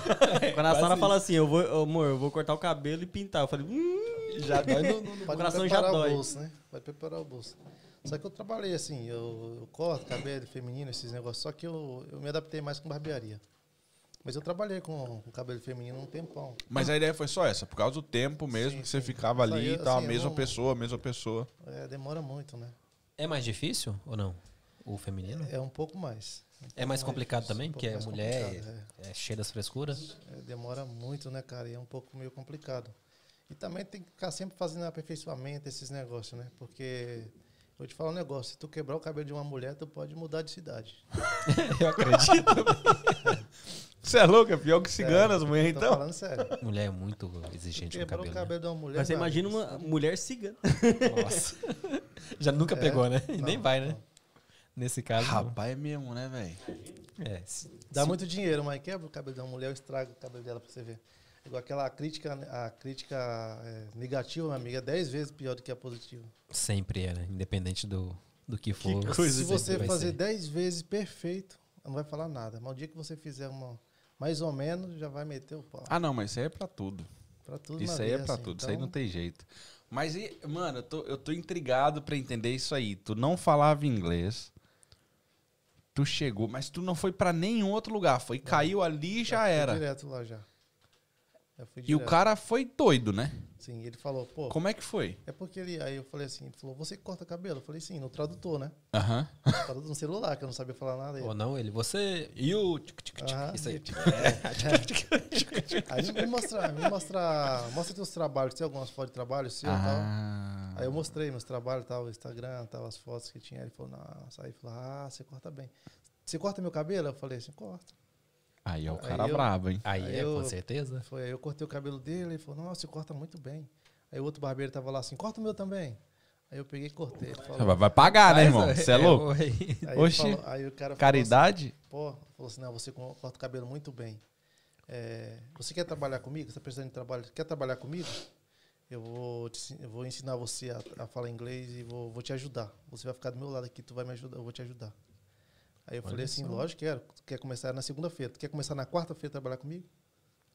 [LAUGHS] Quando a Sara fala assim, eu vou, amor, eu vou cortar o cabelo e pintar. Eu falei, hum, já dói no, no, no [LAUGHS] coração já dói. O bolso, né? Vai preparar o bolso. Só que eu trabalhei assim, eu, eu corto cabelo feminino, esses negócios, só que eu, eu me adaptei mais com barbearia. Mas eu trabalhei com, com cabelo feminino um tempão. Mas a ideia foi só essa, por causa do tempo mesmo sim, que você ficava ali e tal, assim, a mesma não, pessoa, a mesma pessoa. É, demora muito, né? É mais difícil ou não? O feminino? É, é um pouco mais. Um pouco é mais complicado mais, também, um porque é mulher é, é. é, cheia das frescuras? É, demora muito, né, cara? E é um pouco meio complicado. E também tem que ficar sempre fazendo aperfeiçoamento, esses negócios, né? Porque Vou te falar um negócio. Se tu quebrar o cabelo de uma mulher, tu pode mudar de cidade. [LAUGHS] Eu acredito. [LAUGHS] Você é louco? É pior que ciganas, mulher, então? Tô falando sério. Mulher é muito exigente cabelo. o cabelo né? de uma mulher. Mas você imagina uma mulher cigana. Nossa. [LAUGHS] Já nunca é, pegou, né? E não, nem vai, né? Não. Nesse caso. Rapaz, é mesmo, né, velho? É. Se, Dá se... muito dinheiro, mas quebra o cabelo de uma mulher, estraga o cabelo dela pra você ver. Igual aquela crítica, a crítica é, negativa, minha amiga, é 10 vezes pior do que a positiva. Sempre é, né? Independente do, do que for. Que coisa Se você fazer 10 vezes perfeito, não vai falar nada. Mas o dia que você fizer uma mais ou menos, já vai meter o pau. Ah, não, mas isso aí é pra tudo. Pra tudo Isso aí é pra assim, tudo, então... isso aí então não tem jeito. Mas, mano, eu tô, eu tô intrigado pra entender isso aí. Tu não falava inglês, tu chegou, mas tu não foi pra nenhum outro lugar. Foi, caiu ali e já, já era. direto lá já. E o cara foi doido, né? Sim, ele falou, pô. Como é que foi? É porque ele. Aí eu falei assim, ele falou, você corta cabelo? Eu falei, sim, no tradutor, né? Aham. Uh -huh. No celular, que eu não sabia falar nada. Ou não, ele, você. E o. Isso aí. aí me mostra, me mostra. Mostra teus trabalhos, tem algumas fotos de trabalho seu e ah. tal. Aí eu mostrei meus trabalhos, tal, o Instagram, tal, as fotos que tinha. Ele falou, nossa, aí falou, ah, você corta bem. Você corta meu cabelo? Eu falei assim, corta. Aí é o cara aí brabo, hein? Aí, aí é, eu, com certeza. Foi, aí eu cortei o cabelo dele, ele falou, nossa, você corta muito bem. Aí o outro barbeiro tava lá assim, corta o meu também. Aí eu peguei e cortei. Falou, vai pagar, né, irmão? Você é, é louco? Aí, Oxi, falou, aí o cara caridade? Assim, Pô, falou assim, não, você corta o cabelo muito bem. É, você quer trabalhar comigo? Você está precisando de trabalho? Quer trabalhar comigo? Eu vou, te, eu vou ensinar você a, a falar inglês e vou, vou te ajudar. Você vai ficar do meu lado aqui, tu vai me ajudar, eu vou te ajudar. Aí eu Olha falei assim, só. lógico, quero. Tu quer começar na segunda-feira. Tu quer começar na quarta-feira a trabalhar comigo?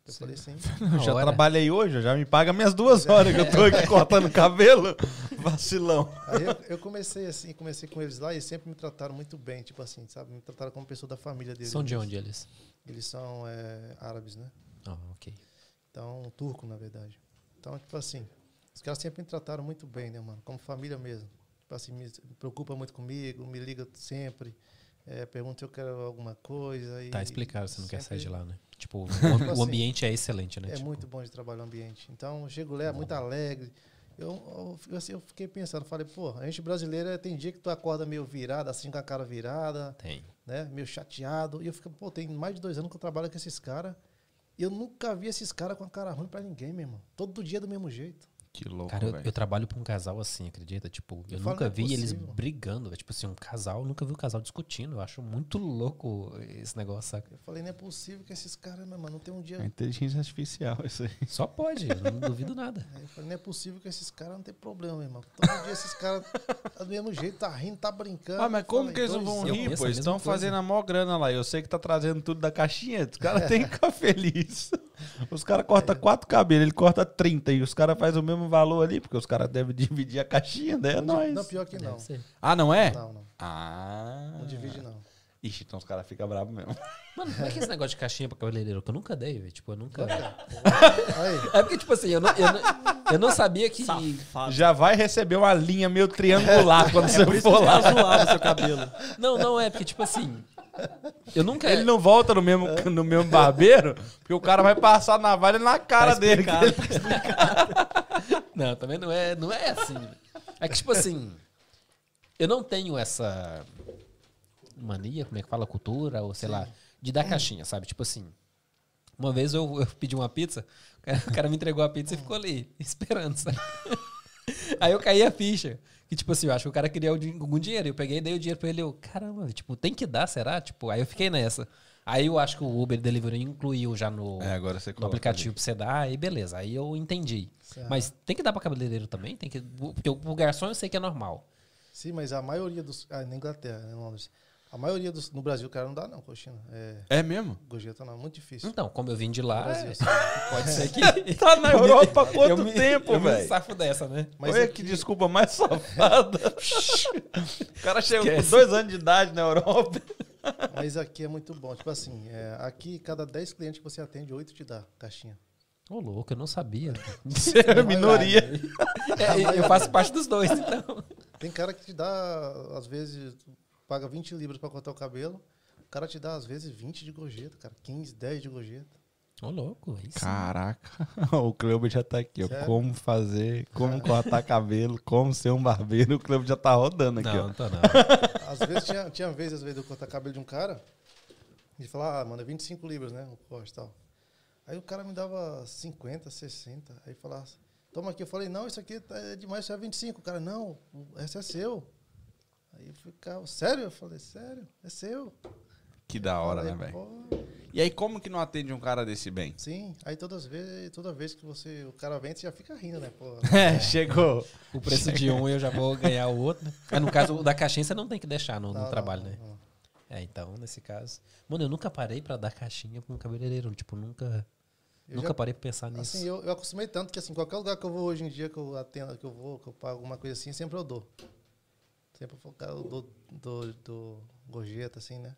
Eu sim. falei sim. [LAUGHS] já hora. trabalhei hoje, já me paga minhas duas [LAUGHS] horas que eu tô aqui cortando cabelo. [LAUGHS] Vacilão. Aí eu, eu, comecei assim, comecei com eles lá e sempre me trataram muito bem, tipo assim, sabe? Me trataram como pessoa da família deles. São de onde eles? Eles são é, árabes, né? Ah, oh, ok. Então, turco, na verdade. Então, tipo assim, os caras sempre me trataram muito bem, né, mano? Como família mesmo. Tipo assim, me, me preocupa muito comigo, me liga sempre é, pergunta se eu quero alguma coisa. E tá explicado, você não quer sair de lá, né? Tipo, [LAUGHS] o, tipo o assim, ambiente é excelente, né? É tipo... muito bom de trabalhar no ambiente. Então, chego lá, é muito alegre. Eu, eu, assim, eu fiquei pensando, falei, pô, a gente brasileira tem dia que tu acorda meio virada, assim com a cara virada. Tem. Né? Meio chateado. E eu fico, pô, tem mais de dois anos que eu trabalho com esses caras. E eu nunca vi esses caras com a cara ruim pra ninguém, meu irmão. Todo dia do mesmo jeito. Que louco, Cara, eu, eu, trabalho pra um casal assim, acredita? Tipo, eu, eu nunca é vi eles brigando. Véio. Tipo assim, um casal, nunca vi um casal discutindo. Eu acho muito louco esse negócio, saca? Eu falei, não é possível que esses caras, mano, não tem um dia. É inteligência artificial, isso aí. Só pode, eu não duvido nada. Eu falei, não é possível que esses caras não tem problema, irmão. Todo dia esses caras tá do mesmo jeito, tá rindo, tá brincando. Ah, mas como falei, que eles não vão rir, pô? Eles estão fazendo a maior grana lá. Eu sei que tá trazendo tudo da caixinha. Os caras [LAUGHS] têm que ficar felizes. Os caras cortam é. quatro cabelos, ele corta 30 e os caras fazem o mesmo valor ali, porque os caras devem [LAUGHS] dividir a caixinha, né? É nóis. Não, pior que não. Ah, não é? Não, não. Ah. Não divide, não. Ixi, então os caras ficam bravos mesmo. [LAUGHS] Mano, como é que é esse negócio de caixinha pra cabeleireiro? Que eu nunca dei, velho. Tipo, eu nunca. [LAUGHS] é porque, tipo assim, eu não, eu não, eu não sabia que. Safado. Já vai receber uma linha meio triangular quando é você for lá. zoar o seu cabelo. Não, não é, porque, tipo assim. Eu nunca. Ele não volta no mesmo, no mesmo barbeiro, porque o cara vai passar na navalha na cara tá dele. Tá não, também não é, não é assim. É que, tipo assim. Eu não tenho essa mania, como é que fala, cultura, ou sei Sim. lá, de dar caixinha, sabe? Tipo assim. Uma vez eu, eu pedi uma pizza, o cara, o cara, me entregou a pizza e ficou ali, esperando, sabe? [LAUGHS] Aí eu caí a ficha. Que, tipo assim, eu acho que o cara queria algum dinheiro. Eu peguei e dei o dinheiro pra ele. Eu, caramba, tipo, tem que dar, será? Tipo, aí eu fiquei nessa. Aí eu acho que o Uber Delivery incluiu já no, é, no aplicativo ali. pra você dar, aí beleza. Aí eu entendi. Certo. Mas tem que dar pra cabeleireiro também? Tem que, porque o garçom eu sei que é normal. Sim, mas a maioria dos. Ah, na Inglaterra, em Londres. A maioria dos. No Brasil, o cara não dá, não, coxina. É, é mesmo? Gorjeta não, é muito difícil. Então, como eu vim de lá, Brasil, é, [LAUGHS] pode ser que. [LAUGHS] tá na Europa há quanto me, tempo, velho? Eu safo dessa, né? Mas Olha aqui... que desculpa mais safada. [LAUGHS] o cara chegou Esquece. com dois anos de idade na Europa. Mas aqui é muito bom. Tipo assim, é, aqui, cada 10 clientes que você atende, 8 te dá caixinha. Ô, louco, eu não sabia. Você é minoria. É, eu faço parte dos dois, então. Tem cara que te dá, às vezes, paga 20 libras para cortar o cabelo. O cara te dá, às vezes, 20 de gorjeta, cara. 15, 10 de gorjeta. Ô, louco. Isso. Caraca, [LAUGHS] o Cleuber já tá aqui, ó. Como fazer, como cortar cabelo, como ser um barbeiro. O Cleuber já tá rodando aqui, não, ó. Não, tá não. [LAUGHS] Às vezes tinha, tinha vezes, às vezes, eu cortar cabelo de um cara e falar, ah, mano, é 25 libras, né? O corte e tal. Aí o cara me dava 50, 60. Aí falava, toma aqui. Eu falei, não, isso aqui é demais, isso é 25. O cara, não, esse é seu. Aí eu ficava, sério? Eu falei, sério, é seu. Que da hora, falei, né, velho? E aí, como que não atende um cara desse bem? Sim, aí todas vezes, toda vez que você, o cara vem, você já fica rindo, né? Pô, [LAUGHS] é, chegou. O preço Chegou. de um eu já vou ganhar o outro. Né? no caso, o da caixinha você não tem que deixar no, não, no trabalho, não, né? Não. É, então, nesse caso. Mano, eu nunca parei pra dar caixinha com um cabeleireiro. Tipo, nunca. Eu nunca já, parei pra pensar nisso. Assim, eu, eu acostumei tanto que, assim, qualquer lugar que eu vou hoje em dia, que eu atendo, que eu vou, que eu pago alguma coisa assim, sempre eu dou. Sempre eu dou, dou, dou gorjeta, assim, né?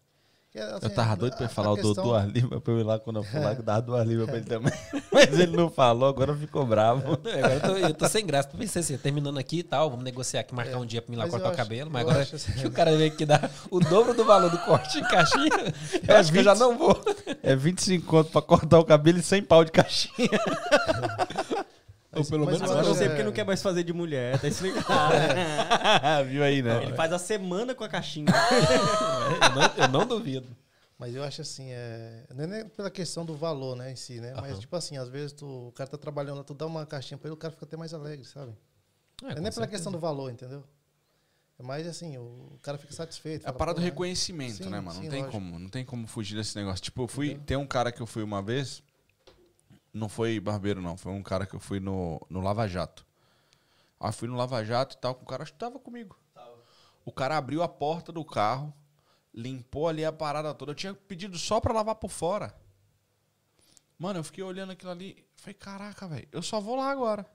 assim, eu tava doido pra ele falar questão... o Duas Lima pra eu ir lá quando eu [LAUGHS] for lá, dar duas Lima pra ele também. [LAUGHS] Mas ele não falou, agora ficou bravo. É, agora eu tô, eu tô, sem graça. Pensei assim, terminando aqui e tal, vamos negociar aqui, marcar é, um dia pra mim lá cortar o cabelo. Mas agora assim, que [LAUGHS] o cara veio aqui dar o dobro do valor do corte em caixinha, eu é acho 20, que eu já não vou. É 25 conto pra cortar o cabelo e 100 pau de caixinha. Ou pelo mas, menos agora eu sei porque não quer mais fazer de mulher, tá explicado. [LAUGHS] É. [LAUGHS] Viu aí, né? Ele faz a semana com a caixinha. [LAUGHS] eu, não, eu, não, duvido. Mas eu acho assim, é, não é nem pela questão do valor, né, em si, né? Mas, tipo assim, às vezes tu, o cara tá trabalhando, tu dá uma caixinha pra ele, o cara fica até mais alegre, sabe? É, não é pela questão do valor, entendeu? É mais assim, o cara fica satisfeito. É a parada do reconhecimento, sim, né, mano? Sim, não tem como, não tem como fugir desse negócio. Tipo, eu fui, tem um cara que eu fui uma vez, não foi barbeiro, não. Foi um cara que eu fui no, no Lava Jato. Aí fui no Lava Jato e tal, com o cara, acho que tava comigo. Tava. O cara abriu a porta do carro, limpou ali a parada toda. Eu tinha pedido só pra lavar por fora. Mano, eu fiquei olhando aquilo ali. Falei, caraca, velho, eu só vou lá agora.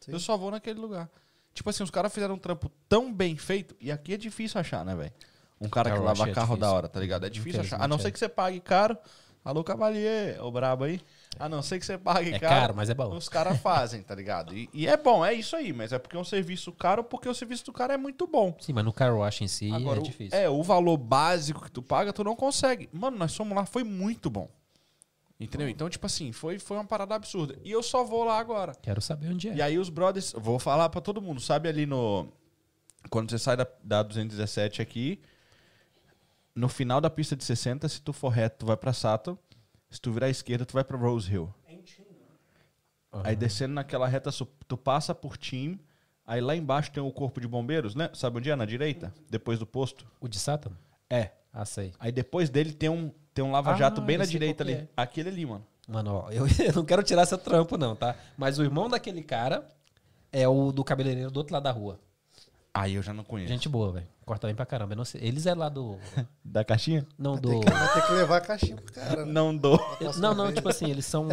Sim. Eu só vou naquele lugar. Tipo assim, os caras fizeram um trampo tão bem feito. E aqui é difícil achar, né, velho? Um cara que lava é carro difícil. da hora, tá ligado? É difícil achar. A não ser que você pague caro. Alô, Cavalier, o brabo aí. A não ser que você pague é caro. caro, mas é bom. Os caras fazem, tá ligado? E, e, é bom, é isso aí, mas é porque é um serviço caro, porque o serviço do cara é muito bom. Sim, mas no car wash em si é Agora, é difícil. É, o valor básico que tu paga, tu não consegue. Mano, nós fomos lá, foi muito bom. Entendeu? Então, tipo assim, foi, foi uma parada absurda. E eu só vou lá agora. Quero saber onde é. E aí os brothers, vou falar para todo mundo, sabe ali no. Quando você sai da, da 217 aqui, no final da pista de 60, se tu for reto, tu vai pra Sato. Se tu virar à esquerda, tu vai pra Rose Hill. Uhum. Aí descendo naquela reta, tu passa por Team. Aí lá embaixo tem o corpo de bombeiros, né? Sabe onde é? Na direita? Depois do posto. O de Satan? É. Ah, sei. Aí depois dele tem um, tem um lava-jato ah, bem na direita ali. É. Aquele ali, mano. Mano, ó, eu, [LAUGHS] eu não quero tirar seu trampo, não, tá? Mas o irmão daquele cara é o do cabeleireiro do outro lado da rua. Aí eu já não conheço. Gente boa, velho. Corta bem pra caramba. Não sei. Eles é lá do. da caixinha? Não, vai do. Ter que, vai ter que levar a caixinha pro cara. Né? Não dou. Não, não, tipo assim, eles são.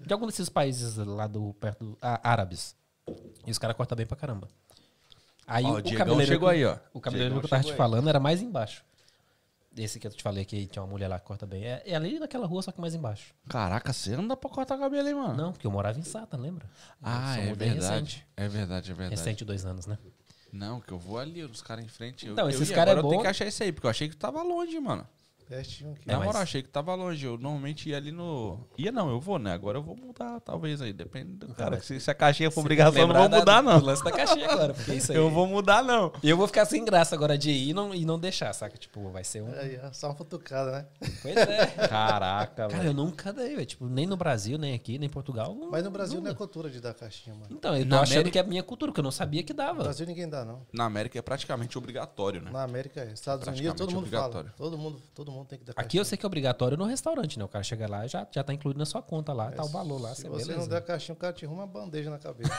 De algum desses países lá do. perto do. Ah, árabes. E os caras cortam bem pra caramba. Aí ó, o, o cabeleireiro. chegou aí, ó. O cabeleireiro que eu tava te aí. falando era mais embaixo. Esse que eu te falei que tinha uma mulher lá que corta bem. É, é ali naquela rua, só que mais embaixo. Caraca, você não dá pra cortar cabelo aí, mano? Não, porque eu morava em Sata, lembra? Ah, é verdade. Recente. É verdade, é verdade. Recente, dois anos, né? Não, que eu vou ali, os caras em frente. Então, eu, esses caras é bom. Eu tenho que achar isso aí, porque eu achei que tava longe, mano. Pertinho aqui. Na moral, mas... achei que tava longe. Eu normalmente ia ali no. Ia não, eu vou, né? Agora eu vou mudar, talvez aí. Depende do cara. Se, se a caixinha for obrigação, eu não vou mudar, não. lance da caixinha agora, porque isso aí. Eu vou mudar, não. E eu vou ficar sem graça agora de ir e não, e não deixar, saca? Tipo, vai ser um. É, só uma futucada, né? Pois é. [LAUGHS] Caraca, Cara, eu nunca dei, velho. Tipo, nem no Brasil, nem aqui, nem em Portugal. Não, mas no Brasil não, não é cultura de dar caixinha, mano. Então, eu tô achando América... que é minha cultura, que eu não sabia que dava. No Brasil ninguém dá, não. Na América é praticamente obrigatório, né? Na América é. Estados Unidos, todo mundo fala. Todo mundo, todo mundo tem que dar. Aqui eu sei que é obrigatório no restaurante, né? O cara chega lá e já, já tá incluído na sua conta lá, é, tá o valor lá. Se você beleza. não der caixinha, o cara te arruma uma bandeja na cabeça.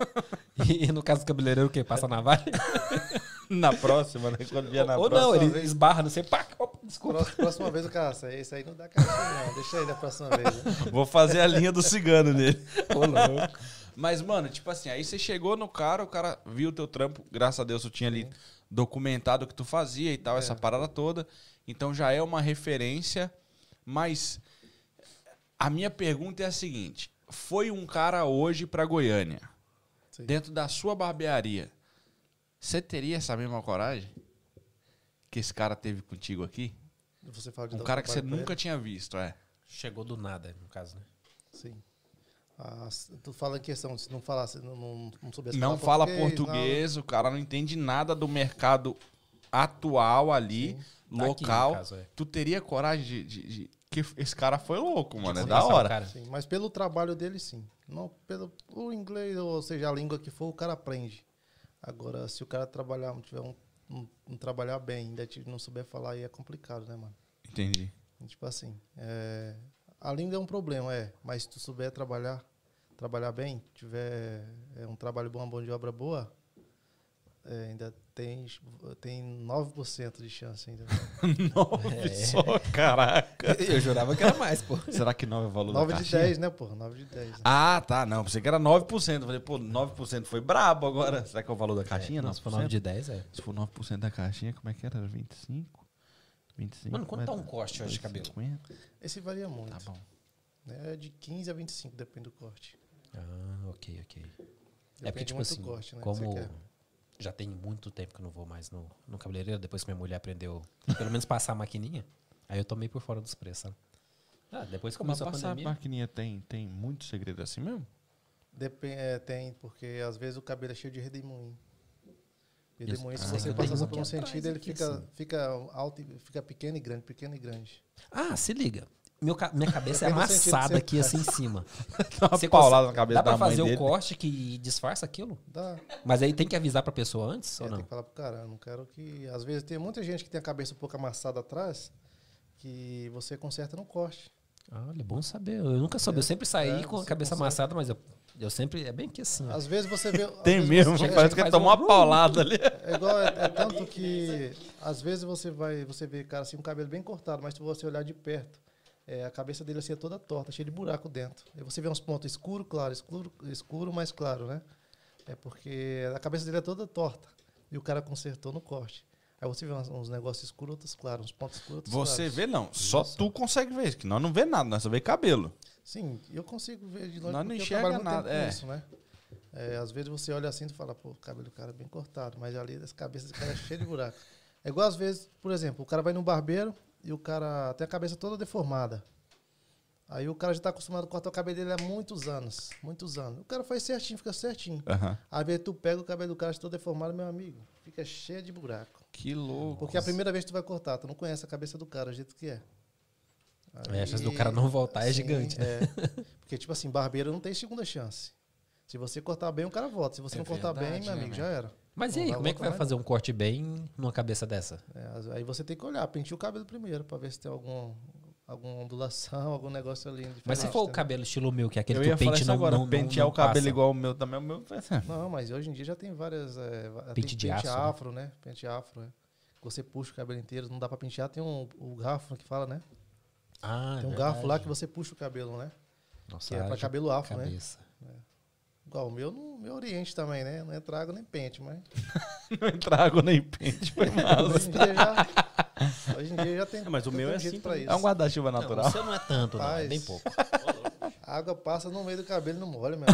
[LAUGHS] e, no caso do cabeleireiro, o quê? Passa na navalha? [LAUGHS] na próxima, né? Quando vier na Ou próxima. Ou não, ele vez... esbarra, não sei, pá, opa, desculpa. Próxima, vez o cara, isso aí não dá caixinha, não. Deixa aí da próxima vez. Né? [LAUGHS] Vou fazer a linha do cigano nele. Ô, louco. Mas, mano, tipo assim, aí você chegou no cara, o cara viu o teu trampo, graças a Deus eu tinha ali documentado o que tu fazia e tal, é. essa parada toda. Então já é uma referência, mas a minha pergunta é a seguinte: foi um cara hoje para Goiânia, Sim. dentro da sua barbearia, você teria essa mesma coragem que esse cara teve contigo aqui? um cara que você nunca tinha visto, é. Chegou do nada, no caso, né? Sim. Ah, tu fala em questão, se não falasse, não, não, não soubesse Não fala português, português o cara não entende nada do mercado atual ali, Sim. Local. Tá aqui, caso, é. Tu teria coragem de, de, de, Que esse cara foi louco, mano. É da hora. Sim, mas pelo trabalho dele, sim. Não pelo o inglês, ou seja, a língua que for, o cara aprende. Agora, se o cara trabalhar, não tiver um, um, um trabalhar bem, ainda não souber falar, aí é complicado, né, mano? Entendi. Tipo assim, é, a língua é um problema, é, mas se tu souber trabalhar, trabalhar bem, tiver é, um trabalho bom, uma mão de obra boa, é, ainda tem, tem 9% de chance ainda. [LAUGHS] 9 é. só, caraca. Eu jurava que era mais, pô. Será que 9 é o valor 9 de 10, né, pô? 9 de 10. Né? Ah, tá. Não, pensei que era 9%. falei, pô, 9% foi brabo agora. Será que é o valor da caixinha? É, não, se for 9 de 10, é. Se for 9% da caixinha, como é que era? Era 25? 25? Mano, quanto tá um corte hoje de cabelo? 50? Esse varia muito. Tá bom. É de 15 a 25, depende do corte. Ah, ok, ok. Depende é porque, tipo assim, corte, né, como já tem muito tempo que eu não vou mais no, no cabeleireiro, depois que minha mulher aprendeu, pelo menos passar a maquininha, aí eu tomei por fora dos preços, sabe? Ah, depois que começou a pandemia... a maquininha tem, tem muito segredo assim mesmo? Depende, é, tem, porque às vezes o cabelo é cheio de redemoinho. Redemoinho, se você passar por um sentido, ele fica, assim. fica alto, fica pequeno e grande, pequeno e grande. Ah, se liga. Meu, minha cabeça é amassada aqui assim em cima. [LAUGHS] Dá uma você paulada na cabeça Dá pra fazer o corte que disfarça aquilo? Dá. Mas aí tem que avisar pra pessoa antes é, ou não? Tem que falar pro cara, não quero que... Às vezes tem muita gente que tem a cabeça um pouco amassada atrás, que você conserta no corte. Olha, é bom saber. Eu nunca soube. É, eu sempre saí é, com a cabeça conserta. amassada, mas eu, eu sempre... É bem que assim. Às vezes você vê... [LAUGHS] tem mesmo, você, parece que tomou uma paulada ali. É igual, é, é, tanto que... Às vezes você vai... Você vê, cara, assim, um cabelo bem cortado, mas se você olhar de perto é, a cabeça dele assim é toda torta, cheia de buraco dentro. Aí você vê uns pontos escuro, claro, escuro, escuro, mais claro, né? É porque a cabeça dele é toda torta. E o cara consertou no corte. Aí você vê uns, uns negócios escuros, outros claros, uns pontos escuros, outros Você claros. vê não, só Isso. tu consegue ver, que nós não vê nada, nós só vê cabelo. Sim, eu consigo ver de longe nós não enxerga nada, é. Isso, né? É, às vezes você olha assim e fala, pô, o cabelo do cara é bem cortado, mas ali as cabeças do cara é cheio de buraco. É igual às vezes, por exemplo, o cara vai no barbeiro e o cara tem a cabeça toda deformada. Aí o cara já está acostumado a cortar o cabelo dele há muitos anos. Muitos anos. O cara faz certinho, fica certinho. Uhum. Aí vezes tu pega o cabelo do cara todo deformado, meu amigo. Fica cheio de buraco. Que louco. Porque a primeira vez que tu vai cortar, tu não conhece a cabeça do cara, o jeito que é. Aí, a chance do cara não voltar é gigante, né? É. Porque, tipo assim, barbeiro não tem segunda chance. Se você cortar bem, o cara volta. Se você é não cortar verdade, bem, meu amigo, né? já era. Mas e aí, como é que vai fazer um corte bem numa cabeça dessa? É, aí você tem que olhar, pentear o cabelo primeiro, para ver se tem algum, alguma ondulação, [LAUGHS] algum negócio ali. Mas se for o cabelo estilo meu, que é aquele eu que o pente não, agora, não, pentear não, o cabelo igual o meu também, o meu Não, mas hoje em dia já tem várias. É, pente de pente afro, né? afro, né? Pente afro, é. Você puxa o cabelo inteiro, não dá pra pentear, tem um, o garfo que fala, né? Ah, Tem um verdade. garfo lá que você puxa o cabelo, né? Nossa, que é pra cabelo afro, né? cabeça. né? É. Igual o meu, no, meu oriente também, né? Não é trago nem pente, mas. [LAUGHS] não é trago nem pente, foi [LAUGHS] mal. hoje em dia já. Hoje em dia já tem. É, mas o meu é assim pra isso. É um guarda-chuva natural. Não, o seu não é tanto, não, é bem pouco. [LAUGHS] A água passa no meio do cabelo e não molha, meu.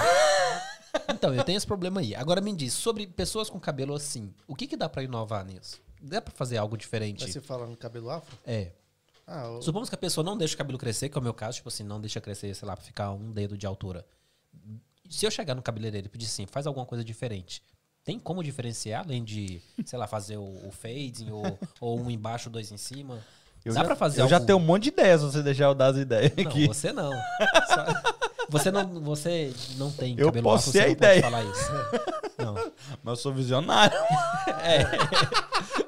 Então, eu tenho esse problema aí. Agora me diz, sobre pessoas com cabelo assim, o que, que dá pra inovar nisso? Dá pra fazer algo diferente? Mas você fala no cabelo afro? É. Ah, eu... Supomos que a pessoa não deixa o cabelo crescer, que é o meu caso, tipo assim, não deixa crescer, sei lá, pra ficar um dedo de altura. Se eu chegar no cabeleireiro e pedir assim, faz alguma coisa diferente, tem como diferenciar, além de, sei lá, fazer o, o fading ou, [LAUGHS] ou um embaixo, dois em cima? Eu Dá já, pra fazer Eu algum... já tenho um monte de ideias se você deixar eu dar as ideias não, aqui. você não. Só... [LAUGHS] Você não, você não tem eu cabelo posso afro, ser a ideia. falar isso. [LAUGHS] Não. Mas eu sou visionário. É.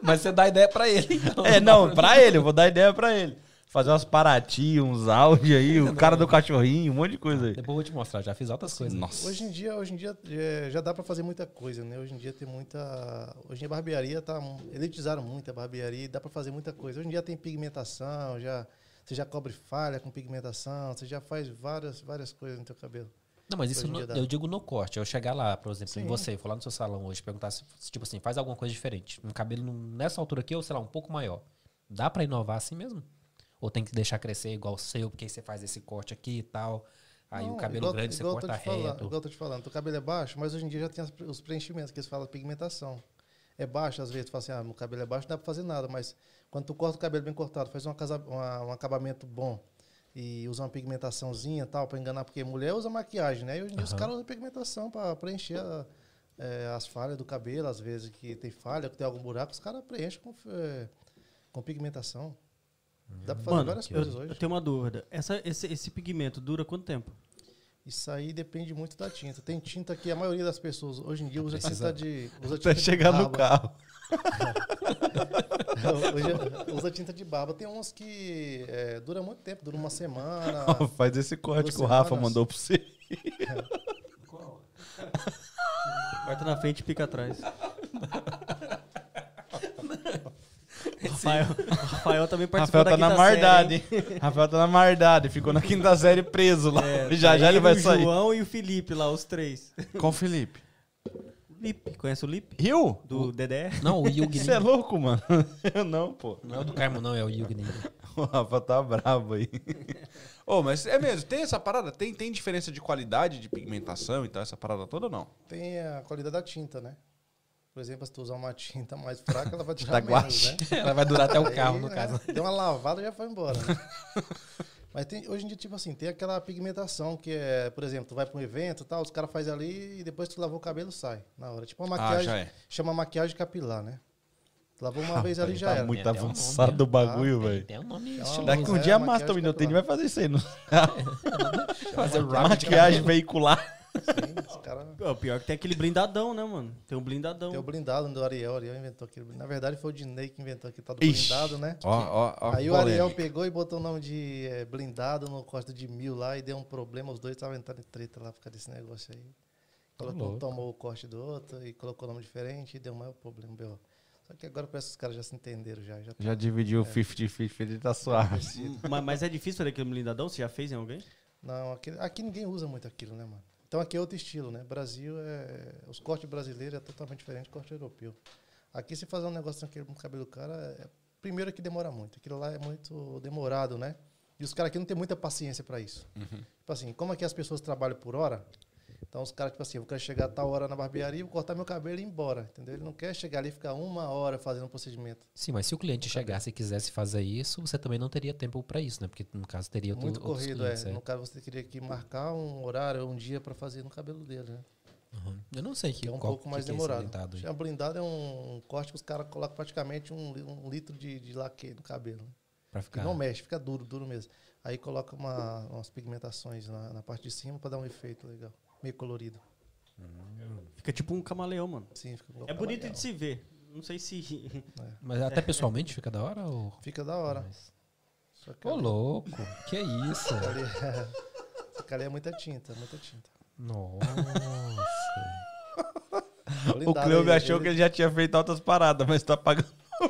Mas você dá ideia pra ele. Então. É, não, pra ele, eu vou dar ideia pra ele fazer umas Paraty, uns áudios aí, [LAUGHS] o cara do cachorrinho, um monte de coisa aí. Depois eu vou te mostrar, já fiz outras coisas. Nossa. Hoje em dia, hoje em dia é, já dá para fazer muita coisa, né? Hoje em dia tem muita, hoje em dia a barbearia tá elitizaram muito a barbearia, e dá para fazer muita coisa. Hoje em dia tem pigmentação, já você já cobre falha com pigmentação, você já faz várias várias coisas no teu cabelo. Não, mas isso no, eu digo no corte. Eu chegar lá, por exemplo, Sim. em você, falar no seu salão hoje, perguntar se, tipo assim, faz alguma coisa diferente. Um cabelo nessa altura aqui, ou sei lá, um pouco maior. Dá para inovar assim mesmo? Ou tem que deixar crescer igual o seu, porque aí você faz esse corte aqui e tal. Aí não, o cabelo igual, grande igual você corta reto. Falando, igual eu tô te falando, o cabelo é baixo, mas hoje em dia já tem os preenchimentos, que eles falam pigmentação. É baixo, às vezes tu fala assim, ah, meu cabelo é baixo, não dá pra fazer nada, mas quando tu corta o cabelo bem cortado, faz casa, uma, um acabamento bom, e usa uma pigmentaçãozinha tal, pra enganar, porque mulher usa maquiagem, né? E hoje em dia os caras usam pigmentação pra preencher a, é, as falhas do cabelo, às vezes que tem falha, que tem algum buraco, os caras preenchem com, é, com pigmentação. Dá pra fazer Mano, várias eu, coisas hoje. eu tenho uma dúvida. Essa, esse, esse pigmento dura quanto tempo? Isso aí depende muito da tinta. Tem tinta que a maioria das pessoas hoje em dia usa Precisa- tinta de. Usa Até tinta de chegar no barba. carro. [LAUGHS] Hoje usa tinta de barba. Tem uns que é, dura muito tempo, dura uma semana. [LAUGHS] Faz esse corte que o Rafa mandou pra você. [LAUGHS] Corta na frente e pica atrás. Rafael, [LAUGHS] Rafael também participou Rafael tá da na mardade. série, hein? [LAUGHS] Rafael tá na mardade. Ficou na quinta série preso lá. É, [LAUGHS] já já ele vai o sair. João e o Felipe lá, os três. Com o Felipe. Lipe, conhece o Lipe? Rio? Do Dedé? Não, o Yugni. Você é louco, mano? Eu não, pô. Não é o do Carmo, não, é o Yugni. O Rafa tá bravo aí. Ô, mas é mesmo, tem essa parada? Tem, tem diferença de qualidade de pigmentação e tal, essa parada toda ou não? Tem a qualidade da tinta, né? Por exemplo, se tu usar uma tinta mais fraca, ela vai [LAUGHS] Da durar menos, né? Ela vai durar até o Aí, carro, no né, caso. Deu uma lavada e já foi embora. né? [LAUGHS] Mas tem, hoje em dia, tipo assim, tem aquela pigmentação que é, por exemplo, tu vai para um evento e tal, os caras fazem ali e depois tu lavou o cabelo sai na hora. Tipo uma Ah, maquiagem, já é. chama maquiagem capilar, né? Tu lavou uma vez ali já tá era. muito Tem um avançado nome, o bagulho, velho. Tem um nome É estiloso. Daqui um é, dia a maquiagem Master Minutinho vai fazer isso aí. No... [LAUGHS] Fazer Maquiagem veicular. Sim, os caras... Pô, pior que tem aquele blindadão, né, mano? Tem um blindadão. Tem o blindado do Ariel, o Ariel inventou aquele blindado. Na verdade foi o Dinei que inventou aquele tal do Ixi. blindado, né? Ó, ó, ó. Aí o polêmica. Ariel pegou e botou o nome de eh, blindado no Costa de Mil lá e deu um problema. Os dois estavam entrando em treta lá por causa desse negócio aí. Colocou, um louco. tomou o corte do outro e colocou o nome diferente e deu um maior problema. B.O. Só que agora parece que os caras já se entenderam já. já Já dividiu o 50-50, ele tá suave. mas, mas é difícil fazer aquele blindadão? Você já fez em alguém? Não, aqui, aqui ninguém usa muito aquilo, né, mano? Então aqui é outro estilo, né? Brasil é. Os cortes brasileiros é totalmente diferente do corte europeu. Aqui se fazer um negócio naquele cabelo do cara, é, primeiro que demora muito. Aquilo lá é muito demorado, né? E os caras aqui não tem muita paciência para isso. Tipo assim, como aqui as pessoas trabalham por hora, então os caras, tipo assim, eu quero chegar a tal hora na barbearia, vou cortar meu cabelo e ir embora, entendeu? Ele não quer chegar ali e ficar uma hora fazendo um procedimento. Sim, mas se o cliente chegasse e quisesse fazer isso, você também não teria tempo pra isso, né? Porque no caso teria Muito outros corrido, clientes. é. é. No caso, você teria que marcar um horário, um dia para fazer no cabelo dele, né? Uhum. Eu não sei que, é um pouco que mais que é demorado. blindado. Já blindado é um corte que os caras colocam praticamente um, um litro de, de laque no cabelo. né? Pra ficar. não mexe, fica duro, duro mesmo. Aí coloca uma, umas pigmentações na, na parte de cima para dar um efeito legal, meio colorido. Fica tipo um camaleão, mano. Sim, fica igual É bonito camaleão. de se ver. Não sei se. Mas até pessoalmente fica da hora ou. Fica da hora. Só que Ô, ali- louco, que [LAUGHS] isso? ali, que [LAUGHS] ali é muita tinta, muita tinta. Nossa. [LAUGHS] O Cleo achou que ele já tinha feito altas paradas, mas tá pagando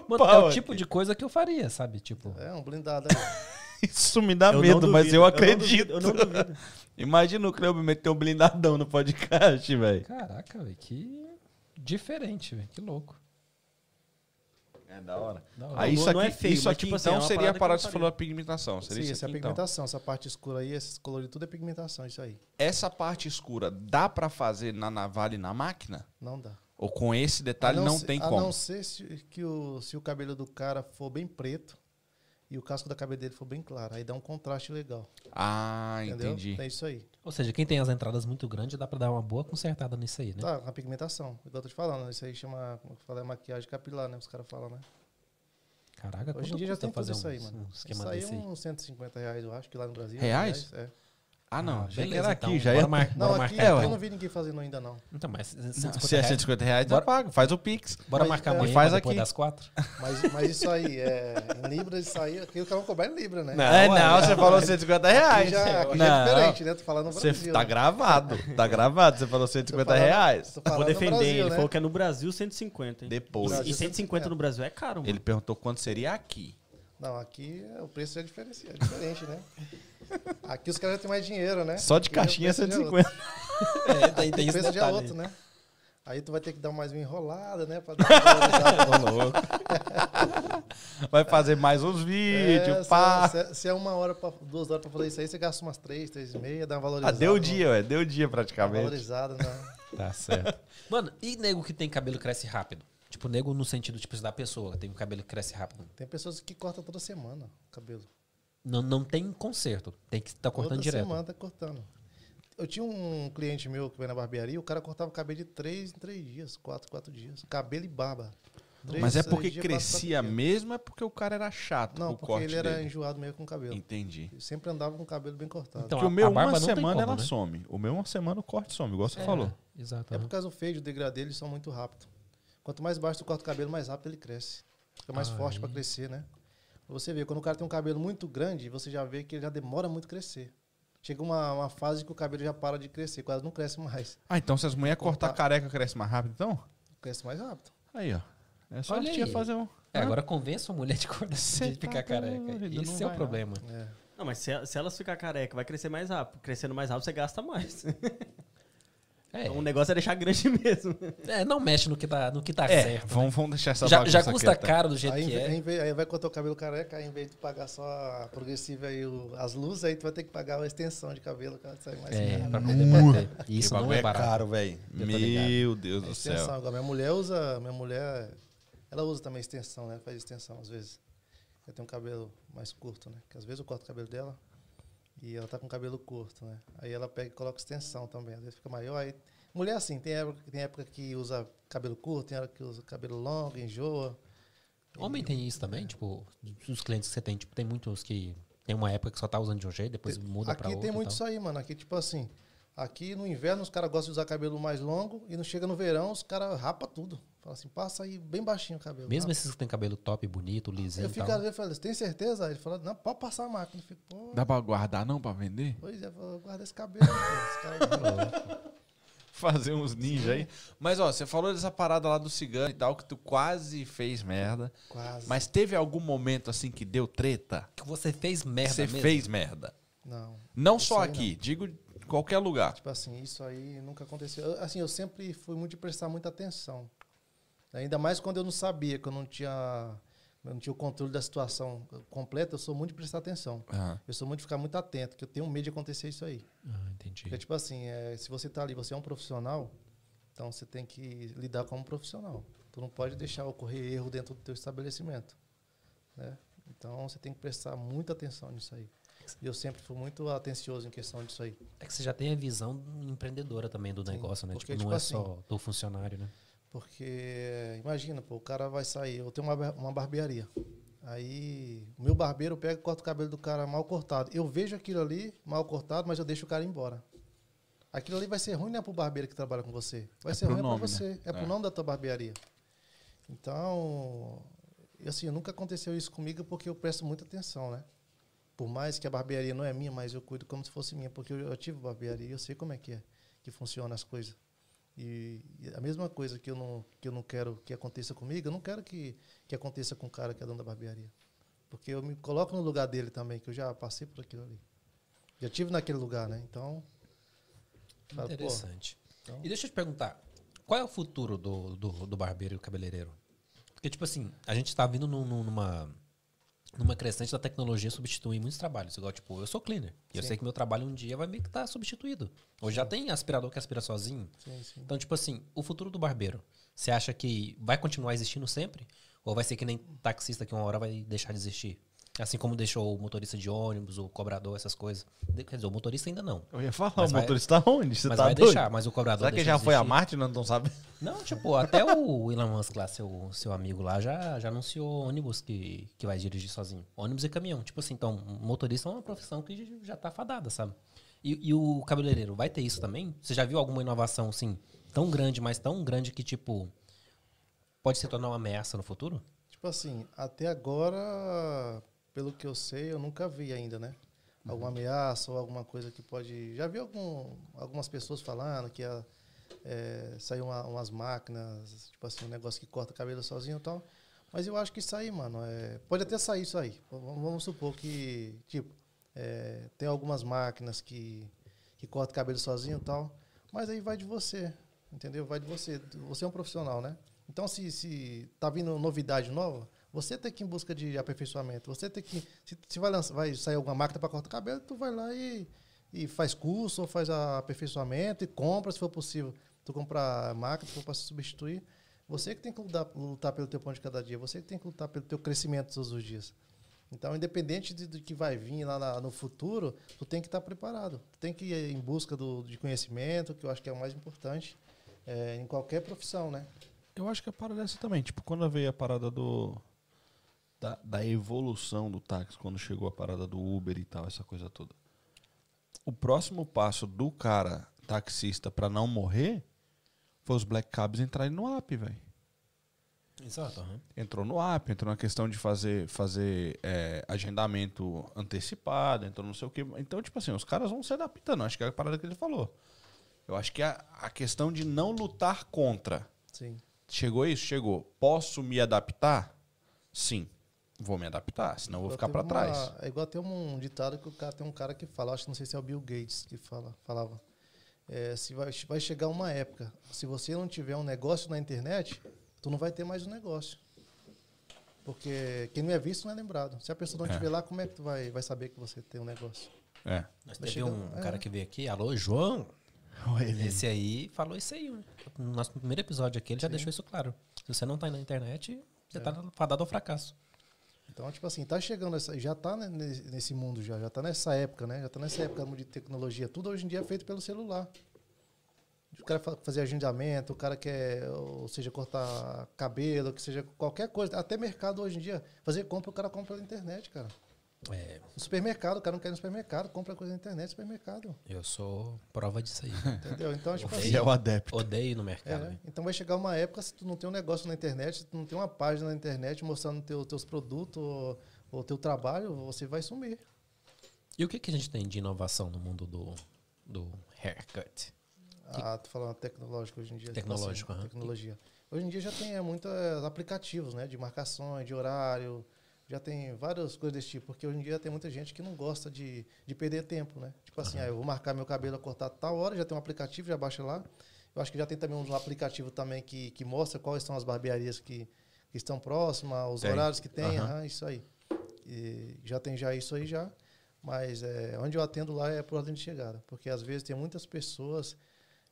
Mano, é pau. o tipo de coisa que eu faria, sabe? Tipo, É um blindado aí. [LAUGHS] Isso me dá Eu não medo, mas duvido, eu não acredito. duvido, Eu não duvido. [LAUGHS] Imagina o Cleo meter um blindadão no podcast, velho. caraca, velho, que diferente, velho, que louco. É da hora. Da hora. Aí Não- isso não aqui, é feio, isso mas, aqui tipo assim, é então uma seria parada a parada eu que você falou da pigmentação. Seria Sim, isso essa é a aqui, então. pigmentação. Essa parte escura aí, esse colorido, tudo é pigmentação, isso aí. Essa parte escura dá pra fazer na navalha e na máquina? Não dá. Ou com esse detalhe A não, se- tem a como? não ser se, que o, se o cabelo do cara for bem preto e o casco da cabeça dele for bem claro. Aí dá um contraste legal. Ah, Entendeu? entendi. É isso aí. Ou seja, quem tem as entradas muito grandes dá pra dar uma boa consertada nisso aí, né? Tá, a pigmentação. Igual eu tô te falando, isso aí chama, como eu falei, maquiagem capilar, né? Os caras falam, né? Caraca, Hoje em dia já tem tudo fazer isso aí, um, mano. um esquema Isso aí é uns 150 reais, eu acho, que lá no Brasil. Reais? É. Ah, não. Ah, beleza, era então, aqui, já ia... mar- Não, bora aqui, marcar, aqui eu então. não vi ninguém fazendo ainda, não. Então, mas Não, 150 se é reais, 150 reais, eu Bora- pago. Faz o Pix. bora Mas, marcar é, amanhã faz depois aqui. das quatro? Mas, mas isso aí, é, em Libras, isso aí, aqui o cara vai cobrar em Libra, né? Não, é, não, é, você falou 150 reais. Aqui já, aqui já Não. é diferente, né? Tô falando no Você Brasil. tá né? gravado. Tá gravado. Você falou 150 Tô falando- reais. Vou defender. Brasil, ele né? falou que é no Brasil 150, hein? Depois. Brasil, E 150 é. no Brasil é caro, mano. Ele perguntou quanto seria aqui. Não, aqui é- o preço é diferente, é diferente, né? [LAUGHS] Aqui os caras já têm mais dinheiro, né? Só de Aqui o caixinha é preço já 150. É, tem, tem [LAUGHS] O esse é detalhe. outro, né? Aí tu vai ter que dar mais uma enrolada, né? Pra dar uma valorizada. [LAUGHS] Vai fazer mais uns É, vídeos, se, pá. é, se- se é uma hora, pra, duas horas pra fazer isso aí, você gasta umas três, três e meia, dá uma Ah, valorizada. deu uma- dia, ué. Deu dia Uma praticamente. valorizada, né? Tá certo. Mano, e nego que tem cabelo que cresce rápido? Tipo, nego no sentido, tipo, da pessoa, tem um cabelo que cresce rápido. Tem pessoas que cortam toda semana o cabelo. Não, não tem conserto. Tem que estar tá cortando Toda direto. semana tá cortando. Eu tinha um cliente meu que veio na barbearia, o cara cortava o cabelo de três em três dias, quatro, quatro dias. Cabelo e barba. Três, Mas é porque crescia mesmo, é porque o cara era chato Não, porque ele era enjoado meio com o cabelo. Entendi. Ele sempre andava com o cabelo bem cortado. Então, porque a, o meu, uma semana como, ela né? some. O meu, uma semana o corte some, igual você é, falou. Exato. É por causa do feio, o degradê, eles são muito rápidos. Quanto mais baixo tu corta o cabelo, mais rápido ele cresce. Fica mais forte para crescer, né? Você vê, quando o cara tem um cabelo muito grande, você já vê que ele já demora muito a crescer. Chega uma, uma fase que o cabelo já para de crescer, quase não cresce mais. Ah, então se as mulheres cortar careca, cresce mais rápido, então? Cresce mais rápido. Aí, ó. É só Olha a tia fazer um. É, agora convença a mulher de, cortar, de tá ficar careca. Esse é o problema. É. Não, mas se, se elas ficar careca, vai crescer mais rápido. Crescendo mais rápido, você gasta mais. [LAUGHS] É. Então, o negócio é deixar grande [LAUGHS] mesmo. É, não mexe no que tá, no que tá é, certo. Vamos, né? vamos deixar essa Já, já custa quieta. caro do jeito aí, que é. Aí, aí vai cortar o cabelo careca, aí em vez de pagar só a progressiva e o, as luzes, aí tu vai ter que pagar a extensão de cabelo, que sai mais é, caro. Pra poder Isso não é, é caro, velho. Meu Deus do céu. Agora, minha mulher usa, minha mulher, ela usa também extensão, né? Faz extensão às vezes. Ela tem um cabelo mais curto, né? Que às vezes eu corto o cabelo dela e ela tá com cabelo curto, né? Aí ela pega e coloca extensão também. Às vezes fica maior, aí Mulher assim, tem época, tem época que usa cabelo curto, tem época que usa cabelo longo, enjoa. Homem tem isso também? Tipo, os clientes que você tem, tipo, tem muitos que tem uma época que só tá usando de um jeito, depois tem, muda pra outro. Aqui tem muito isso aí, mano. Aqui, tipo assim, aqui no inverno os caras gostam de usar cabelo mais longo e não chega no verão, os caras rapa tudo. Fala assim, passa aí bem baixinho o cabelo. Mesmo esses que tem cabelo top, bonito, lisinho. Eu fico às vezes falando, tem certeza? Ele falou, não, pode passar a máquina. Eu fico, Dá pra guardar não pra vender? Pois é, eu guarda esse cabelo. esse cara [LAUGHS] fazer uns ninja aí. Mas, ó, você falou dessa parada lá do cigano e tal, que tu quase fez merda. Quase. Mas teve algum momento, assim, que deu treta? Que você fez merda Você mesmo? fez merda. Não. Não só aqui, não. digo qualquer lugar. Tipo assim, isso aí nunca aconteceu. Eu, assim, eu sempre fui muito de prestar muita atenção. Ainda mais quando eu não sabia, que eu não tinha eu não tinha o controle da situação completa, eu sou muito de prestar atenção. Uhum. Eu sou muito de ficar muito atento, que eu tenho medo de acontecer isso aí. Ah, entendi. Porque, tipo assim, é, se você está ali, você é um profissional, então você tem que lidar como um profissional. Tu não pode deixar ocorrer erro dentro do teu estabelecimento. Né? Então você tem que prestar muita atenção nisso aí. E eu sempre fui muito atencioso em questão disso aí. É que você já tem a visão empreendedora também do Sim, negócio, né? Porque, tipo, não tipo é assim, só do funcionário, né? Porque, imagina, pô, o cara vai sair, eu tenho uma, uma barbearia. Aí, o meu barbeiro pega e corta o cabelo do cara mal cortado. Eu vejo aquilo ali mal cortado, mas eu deixo o cara embora. Aquilo ali vai ser ruim, né, pro barbeiro que trabalha com você. Vai é ser ruim nome, pra você. Né? É, é pro nome da tua barbearia. Então, assim, nunca aconteceu isso comigo porque eu presto muita atenção, né? Por mais que a barbearia não é minha, mas eu cuido como se fosse minha, porque eu, eu tive barbearia e eu sei como é que é, que funciona as coisas. E, e, a mesma coisa que eu, não, que eu não quero que aconteça comigo, eu não quero que, que aconteça com o cara que é dono da barbearia. Porque eu me coloco no lugar dele também, que eu já passei por aquilo ali. Já tive naquele lugar, né? Então. Falo, Interessante. Então... E deixa eu te perguntar, qual é o futuro do, do, do barbeiro e do cabeleireiro? Porque, tipo assim, a gente está vindo num, numa numa crescente da tecnologia substituir muitos trabalhos. Igual, tipo, eu sou cleaner. E eu sei que meu trabalho um dia vai meio que estar tá substituído. Hoje já tem aspirador que aspira sozinho. Sim, sim. Então, tipo assim, o futuro do barbeiro, você acha que vai continuar existindo sempre? Ou vai ser que nem taxista que uma hora vai deixar de existir? Assim como deixou o motorista de ônibus, o cobrador, essas coisas. Quer dizer, o motorista ainda não. Eu ia falar, mas o vai, motorista tá onde? Você mas tá vai doido? deixar, mas o cobrador Será que já foi a Marte não, não sabe? Não, tipo, até o Elon Musk lá, seu, seu amigo lá, já, já anunciou ônibus que, que vai dirigir sozinho. Ônibus e caminhão. Tipo assim, então, motorista é uma profissão que já tá fadada, sabe? E, e o cabeleireiro, vai ter isso também? Você já viu alguma inovação, assim, tão grande, mas tão grande que, tipo, pode se tornar uma ameaça no futuro? Tipo assim, até agora pelo que eu sei, eu nunca vi ainda, né? Uhum. Alguma ameaça ou alguma coisa que pode. Já vi algum, algumas pessoas falando que ia, é, uma, umas máquinas, tipo assim, um negócio que corta cabelo sozinho e tal. Mas eu acho que isso aí, mano, é, pode até sair isso aí. Vamos supor que, tipo, é, tem algumas máquinas que, que cortam cabelo sozinho e tal. Mas aí vai de você, entendeu? Vai de você. Você é um profissional, né? Então, se, se tá vindo novidade nova, você tem que ir em busca de aperfeiçoamento. Você tem que. Se, se vai, lançar, vai sair alguma máquina para cortar cabelo, tu vai lá e, e faz curso, ou faz aperfeiçoamento e compra, se for possível. Tu comprar máquina, se for para substituir. Você que tem que lutar, lutar, pelo teu pão de cada dia. Você que tem que lutar pelo teu crescimento todos os dias. Então, independente de, do que vai vir lá na, no futuro, tu tem que estar tá preparado. Tu tem que ir em busca do, de conhecimento, que eu acho que é o mais importante é, em qualquer profissão, né? Eu acho que a parada é essa também. Tipo, quando veio a parada do... Da, da evolução do táxi, quando chegou a parada do Uber e tal, essa coisa toda. O próximo passo do cara taxista para não morrer foi os Black Cabs entrarem no app, velho. Exato. Uhum. Entrou no app, entrou na questão de fazer, fazer é, agendamento antecipado, entrou não sei o quê. Então, tipo assim, os caras vão se adaptando. Acho que é a parada que ele falou. Eu acho que a, a questão de não lutar contra. Sim. Chegou isso? Chegou. Posso me adaptar? Sim. Vou me adaptar, senão vou ficar para trás. É igual tem um ditado que o cara tem um cara que fala, acho que não sei se é o Bill Gates que fala, falava. É, se vai, vai chegar uma época, se você não tiver um negócio na internet, tu não vai ter mais um negócio. Porque quem não é visto não é lembrado. Se a pessoa não é. estiver lá, como é que tu vai, vai saber que você tem um negócio? É. Nós teve um é. cara que veio aqui, alô, João. Oi, Esse aí falou isso aí. Né? No nosso primeiro episódio aqui, ele já Sim. deixou isso claro. Se você não está na internet, você está é. fadado ao fracasso. Então, tipo assim, tá chegando essa, já tá nesse mundo já, já tá nessa época, né? Já tá nessa época de tecnologia. Tudo hoje em dia é feito pelo celular. O cara fazer agendamento, o cara quer, ou seja, cortar cabelo, que seja qualquer coisa. Até mercado hoje em dia, fazer compra, o cara compra pela internet, cara. É. No supermercado, o cara não quer ir no supermercado, compra coisa na internet, supermercado. Eu sou prova disso aí. [LAUGHS] Entendeu? Então, tipo odeio, assim, é o adepto. Odeio no mercado. É, então vai chegar uma época, se tu não tem um negócio na internet, se tu não tem uma página na internet mostrando teu, teus produtos ou, ou teu trabalho, você vai sumir. E o que, que a gente tem de inovação no mundo do, do haircut? Ah, tu falando tecnológico hoje em dia. Tipo tecnológico, assim, Tecnologia. Hoje em dia já tem é, muitos aplicativos, né? De marcações, de horário, já tem várias coisas desse tipo, porque hoje em dia tem muita gente que não gosta de, de perder tempo, né? Tipo assim, uhum. ah, eu vou marcar meu cabelo a cortar tal hora, já tem um aplicativo, já baixa lá. Eu acho que já tem também um aplicativo também que, que mostra quais são as barbearias que, que estão próximas, os tem. horários que tem, uhum. isso aí. E já tem já isso aí já, mas é, onde eu atendo lá é por ordem de chegada, porque às vezes tem muitas pessoas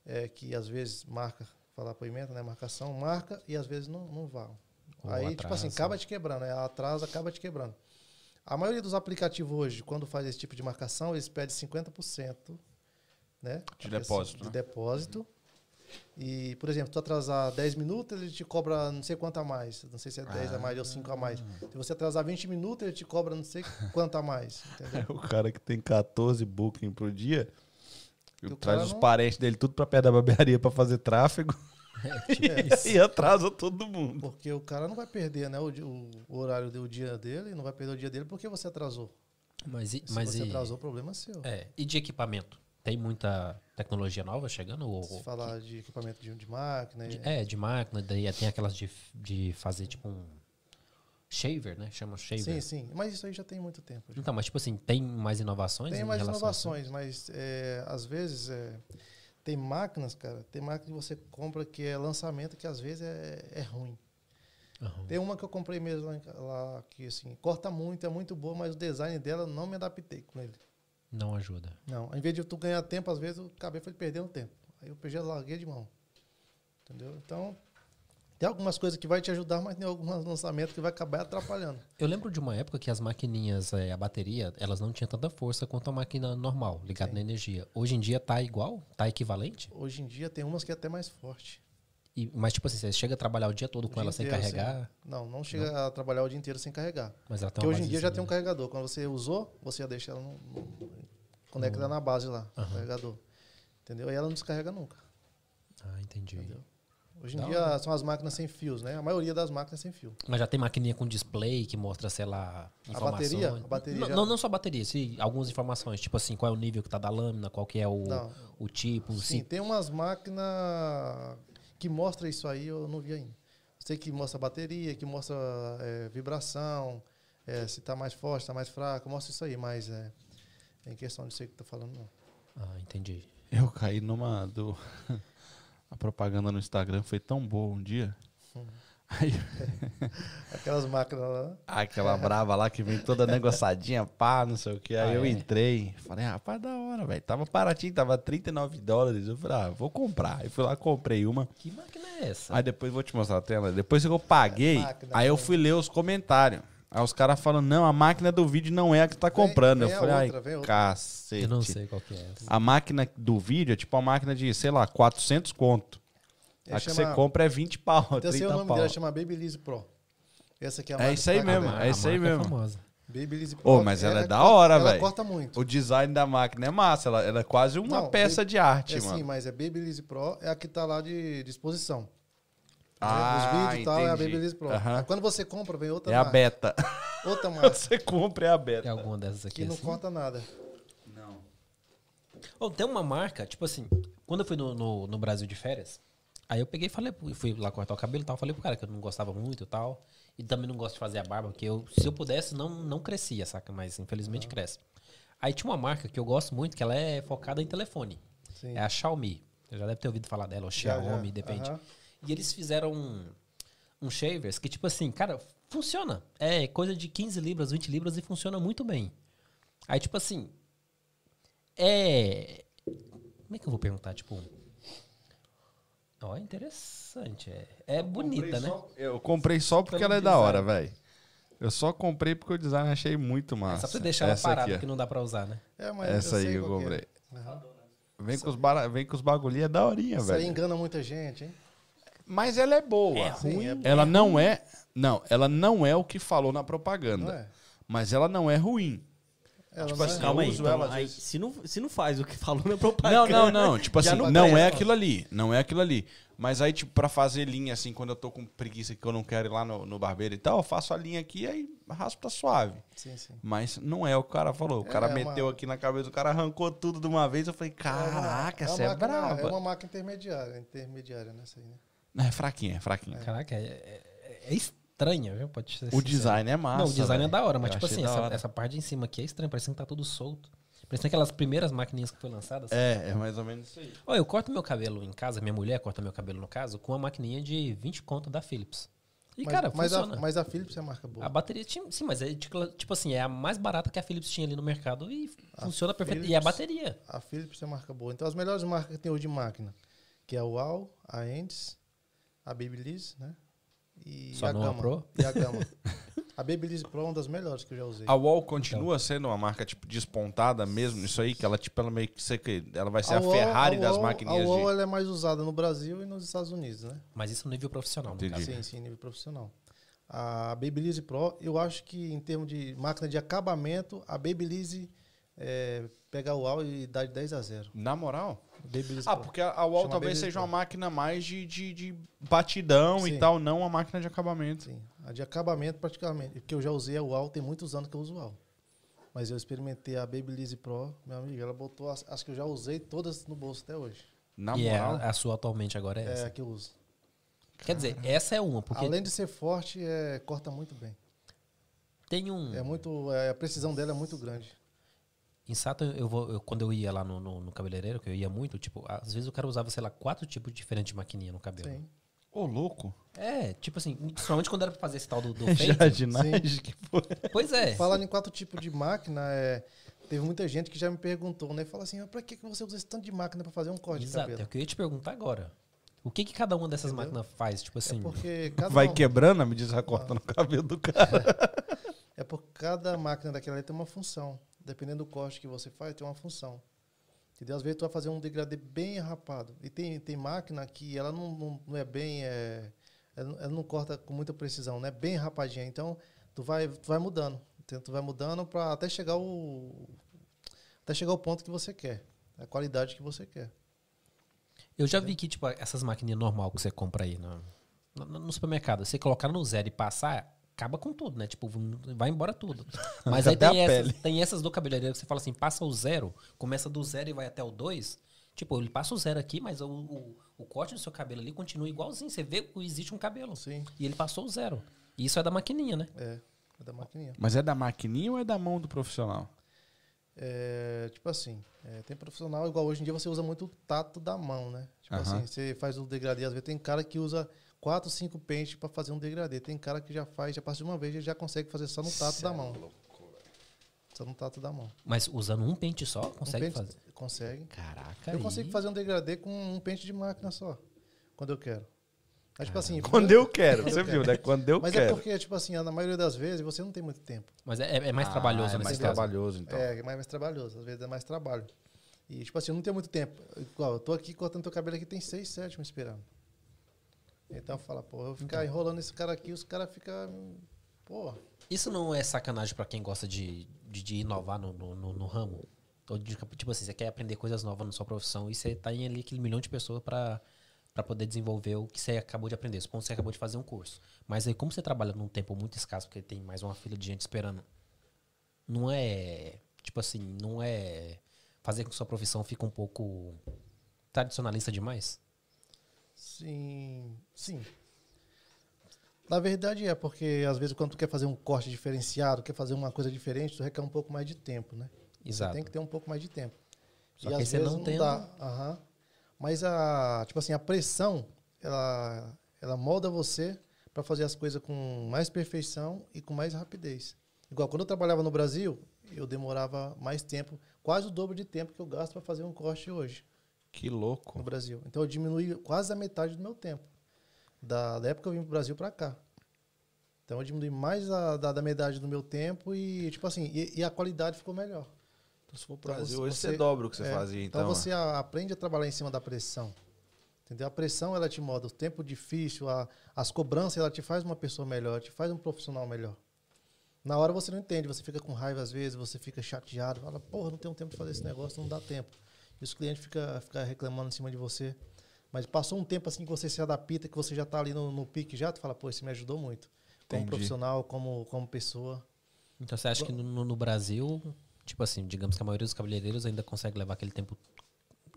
é, que às vezes marca, falar apoimento, né, marcação, marca e às vezes não, não vão. Aí, atrasa. tipo assim, acaba te quebrando. Né? Atrasa, acaba te quebrando. A maioria dos aplicativos hoje, quando faz esse tipo de marcação, eles pedem 50% né? de depósito. De né? depósito. E, por exemplo, tu atrasar 10 minutos, ele te cobra não sei quanto a mais. Não sei se é 10 ah, a mais ou 5 a mais. Se você atrasar 20 minutos, ele te cobra não sei quanto a mais. Entendeu? [LAUGHS] o cara que tem 14 booking pro dia, traz os não... parentes dele tudo pra perto da barbearia pra fazer tráfego. É, [LAUGHS] e atrasa todo mundo. Porque o cara não vai perder né, o, o, o horário do dia dele, não vai perder o dia dele porque você atrasou. Mas, e, Se mas você e, atrasou, o problema é seu. É, e de equipamento? Tem muita tecnologia nova chegando? Ou, Se falar que, de equipamento de, de máquina. De, é, de máquina, daí tem aquelas de, de fazer tipo um shaver, né? Chama shaver. Sim, sim. Mas isso aí já tem muito tempo. Já. Então, mas tipo assim, tem mais inovações? Tem mais inovações, mas é, às vezes é, tem máquinas, cara, tem máquina que você compra que é lançamento que às vezes é, é ruim. Uhum. Tem uma que eu comprei mesmo lá, lá, que assim, corta muito, é muito boa, mas o design dela não me adaptei com ele. Não ajuda. Não, em vez de tu ganhar tempo, às vezes eu acabei foi perdendo tempo. Aí eu peguei larguei de mão. Entendeu? Então, tem algumas coisas que vai te ajudar, mas tem alguns lançamentos que vai acabar atrapalhando. Eu lembro de uma época que as maquininhas, é, a bateria, elas não tinham tanta força quanto a máquina normal, ligada na energia. Hoje em dia tá igual? Tá equivalente? Hoje em dia tem umas que é até mais forte. E, mas, tipo assim, você chega a trabalhar o dia todo o com dia ela sem carregar? Sim. Não, não chega não. a trabalhar o dia inteiro sem carregar. Mas ela tem Porque hoje em dia já tem um carregador. Quando você usou, você já deixa ela no, no, conecta uhum. na base lá, uhum. carregador. Entendeu? E ela não descarrega nunca. Ah, entendi. Entendeu? Hoje em Não. dia são as máquinas sem fios, né? A maioria das máquinas sem fio. Mas já tem maquininha com display que mostra, sei lá, informações. A bateria? A bateria não, já... não, não, só a bateria, sim, algumas informações, tipo assim, qual é o nível que tá da lâmina, qual que é o, o tipo. Sim, tem umas máquinas que mostra isso aí, eu não vi ainda. Sei que mostra a bateria, que mostra é, vibração, é, se tá mais forte, tá mais fraco, mostra isso aí, mas é, é em questão de ser que tá falando, não. Ah, entendi. Eu caí numa do [LAUGHS] a propaganda no Instagram foi tão boa um dia. Aí, [LAUGHS] Aquelas máquinas lá. Aquela brava lá que vem toda negociadinha, pá, não sei o que. Aí ah, eu é? entrei. Falei, rapaz, da hora, velho. Tava baratinho, tava 39 dólares. Eu falei, ah, vou comprar. Aí fui lá, comprei uma. Que máquina é essa? Aí depois vou te mostrar a tela. Depois que eu paguei, aí eu fui ler os comentários. Aí os caras falam, não, a máquina do vídeo não é a que tá comprando. Vem, vem eu falei, outra, ai, cacete. Eu não sei qual que é. A máquina do vídeo é tipo uma máquina de, sei lá, 400 conto. a que você compra é 20 pau, então, 30 assim, o nome pau. dela chama Babyliss Pro. Essa aqui é a É isso aí mesmo, é isso aí mesmo. famosa. Babyliss Pro. Oh, mas ela, ela é da hora, velho. Ela corta muito. O design da máquina é massa, ela, ela é quase uma não, peça de arte, é mano. Sim, mas é Babyliss Pro, é a que tá lá de disposição. Ah, Os vídeos e tal é a Babyliss Pro. Uhum. Quando você compra, vem outra É marca. a beta. Outra [LAUGHS] marca. você compra, é a beta. Tem alguma dessas aqui Que não assim? corta nada. Não. Oh, tem uma marca, tipo assim, quando eu fui no, no, no Brasil de férias, aí eu peguei e falei, fui lá cortar o cabelo e tal, falei pro cara que eu não gostava muito e tal. E também não gosto de fazer a barba, porque eu, se eu pudesse, não, não crescia, saca? Mas infelizmente cresce. Aí tinha uma marca que eu gosto muito, que ela é focada em telefone. Sim. É a Xiaomi. Você já deve ter ouvido falar dela, ou Xiaomi, depende. Aham. E eles fizeram um, um shavers que, tipo assim, cara, funciona. É coisa de 15 libras, 20 libras e funciona muito bem. Aí, tipo assim, é... Como é que eu vou perguntar? Tipo... Ó, é interessante. É, é bonita, né? Só, eu comprei só porque Pelo ela é da design. hora, velho. Eu só comprei porque o design eu achei muito É massa. só pra você deixar ela Essa parada, aqui, que não dá pra usar, né? É, mas Essa aí eu é. comprei. Aham. Vem com, os. Vem com os bagulhinhos, é daorinha, Isso aí velho. engana muita gente, hein? Mas ela é boa. É Sim, ruim. é Ela não é. Não, ela não é o que falou na propaganda. Não é? Mas ela não é ruim. Ela Tipo não assim, é. Calma aí, uso então, ela, às aí, vezes. se, não, se não faz o que [LAUGHS] falou na Não, propaganda... não, não. Tipo [LAUGHS] já assim, não não, é aquilo ali. Não é aquilo ali. Mas aí, tipo, pra fazer linha, assim, quando eu tô com preguiça que eu não quero ir lá no, no barbeiro e tal, eu faço a linha aqui e aí raspo tá suave. Sim, sim. Mas não é o que o cara falou. O cara É, meteu uma- aqui na cabeça, o cara arrancou tudo de uma vez. Eu falei, caraca, uma essa é, braba. É uma máquina intermediária, intermediária nessa aí, né? É fraquinha, é fraquinha. Caraca, é, é- é estranha, viu? Pode ser O sincero. design é massa. Não, o design é velho. da hora, mas Eu tipo assim, essa, essa parte de cima aqui é estranha, parece que tá tudo solto. Parece aquelas primeiras maquininhas que foi lançadas. É, é mais ou menos isso aí. Olha, eu corto meu cabelo em casa, minha mulher corta meu cabelo no caso, com uma maquininha de 20 conto da Philips. E, mas, cara, mas, funciona. a, mas a Philips é marca boa. A bateria tinha. Sim, mas é tipo, tipo assim, é a mais barata que a Philips tinha ali no mercado e funciona perfeito. E a bateria. A Philips é marca boa. Então as melhores marcas que tem hoje de máquina, que é a UAU, a Endes, a Babyliss, né? E Só a não a Gama. Pro? E a Gama. a Babyliss Pro é uma das melhores que eu já usei. A Wall continua sendo uma marca, tipo, despontada mesmo nisso aí, que ela, tipo, ela meio que... sei que Ela vai ser a, Uol- Ferrari a das Uol- maquininhas A UOL de... ela é mais usada no Brasil e nos Estados Unidos, né? Mas isso no nível profissional, no Entendi. caso. Sim, sim, nível profissional. A Babyliss Pro, eu acho que em termos de máquina de acabamento, a Babyliss é, pega o UAU e dá de 10 a 0. Na moral? Babyliss Ah, Pro. porque a a Chama talvez Babyliss seja Pro. uma máquina mais de, de, de batidão e Sim. tal, não uma máquina de acabamento. Sim, a de acabamento praticamente. Porque eu já usei a UAU, tem muitos anos que eu uso UAU. Mas eu experimentei a Babyliss Pro, meu amigo, ela botou as, as que eu já usei todas no bolso até hoje. Na E é, moral. a, a sua atualmente agora é É essa. a que eu uso. Quer dizer, essa é uma, porque Além de ser forte, é, corta muito bem. tem um. É muito, é, a precisão dela é muito grande. Em Sato, eu vou, eu- quando eu ia lá no, no, no cabeleireiro, que eu ia muito, tipo, às vezes o cara usava, sei lá, quatro tipos diferentes de maquininha no cabelo. Sim. Ô, louco. É, tipo assim, principalmente quando era pra fazer esse tal do, do [LAUGHS] fade. Jardinagem que foi. Pois é. Falando em quatro tipos de máquina, é, teve muita gente que já me perguntou, né? Fala assim, ah, pra que que você usa esse tanto de máquina pra fazer um corte de Exato, é cabelo? o que eu ia te perguntar agora. O que, que cada uma dessas Entendeu? máquinas faz? Tipo assim, É porque cada Vai um- quebrando a medida cortando o cabelo do cara. [LAUGHS] É porque cada máquina daquela ali tem uma função. Dependendo do corte que você faz, tem uma função. Entendeu? Às vezes tu vai fazer um degradê bem rapado. E tem, tem máquina que ela não, não, não é bem. É, ela, não- corta com muita precisão, né? Bem rapadinha. Então, tu vai, tu vai mudando. Então, tu vai mudando para até chegar o. Até chegar o ponto que você quer. A qualidade que você quer. eu já vi que, tipo, essas maquininhas normal que você compra aí no, no, no supermercado, você colocar no zero e passar, acaba com tudo, né? Tipo, vai embora tudo. [LAUGHS] Mas aí tem essas, tem essas do cabeleireiro que você fala assim, passa o zero, começa do zero e vai até o dois. Tipo, ele passa o zero aqui, mas o, o, o corte do seu cabelo ali continua igualzinho. Você vê que existe um cabelo. Sim. E ele passou o zero. E isso é da maquininha, né? É. É da maquininha. Mas é da maquininha ou é da mão do profissional? É, tipo assim, é, tem profissional, igual hoje em dia você usa muito o tato da mão, né? Tipo Aham. assim, você faz o degradê, às vezes tem cara que usa quatro, cinco pentes para fazer um degradê. Tem cara que já faz, já passa de uma vez e já consegue fazer só no tato da mão. Só no tato da mão. Mas usando um pente só, Um consegue pente- fazer. Consegue. Caraca, Eu aí. consigo fazer um degradê com um pente de máquina só, quando eu quero. Mas, tipo assim, quando eu quero, você viu, né? Quando eu Mas quero. Mas é porque, tipo assim, na maioria das vezes você não tem muito tempo. Mas é, é mais ah, trabalhoso, é mais trabalhoso, então. É, é mais, mais trabalhoso. Às vezes é mais trabalho. E, tipo assim, eu não tenho muito tempo. Igual, eu tô aqui cortando teu cabelo aqui, tem seis, sete me esperando. Então fala, pô, eu vou ficar então. enrolando esse cara aqui, os caras ficam. Pô. Isso não é sacanagem para quem gosta de, de, de inovar no, no, no, no ramo? Ou de, tipo assim, você quer aprender coisas novas na sua profissão e você tá em ali aquele milhão de pessoas para para poder desenvolver o que você acabou de aprender. Supondo que você acabou de fazer um curso. Mas aí, como você trabalha num tempo muito escasso, porque tem mais uma fila de gente esperando, não é. Tipo assim, não é. Fazer com que sua profissão fique um pouco tradicionalista demais? Sim. Sim. Na verdade é, porque às vezes quando tu quer fazer um corte diferenciado, quer fazer uma coisa diferente, tu requer um pouco mais de tempo, né? Exato. Você tem que ter um pouco mais de tempo. Só e que às você vezes não, não tem. Dá. Uhum. Mas a, tipo assim, a pressão, ela, ela molda você para fazer as coisas com mais perfeição e com mais rapidez. Igual quando eu trabalhava no Brasil, eu demorava mais tempo, quase o dobro de tempo que eu gasto para fazer um corte hoje. Que louco. No Brasil. Então eu diminui quase a metade do meu tempo. Da, da época que eu vim pro Brasil para cá. Então eu diminui mais a, da, da metade do meu tempo e, tipo assim, e, e a qualidade ficou melhor. Então, se for pro Brasil, hoje você, você dobra o que você é, fazia, então. Então você a, aprende a trabalhar em cima da pressão. Entendeu? A pressão, ela te moda. O tempo difícil, a, as cobranças, ela te faz uma pessoa melhor, te faz um profissional melhor. Na hora você não entende, você fica com raiva às vezes, você fica chateado, fala, porra, não tenho tempo de fazer esse negócio, não dá tempo. E os clientes ficam fica reclamando em cima de você. Mas passou um tempo assim que você se adapta, que você já está ali no, no pique já, tu fala, pô, isso me ajudou muito. Como Entendi. profissional, como, como pessoa. Então você acha que no, no Brasil Tipo assim, digamos que a maioria dos cabeleireiros ainda consegue levar aquele tempo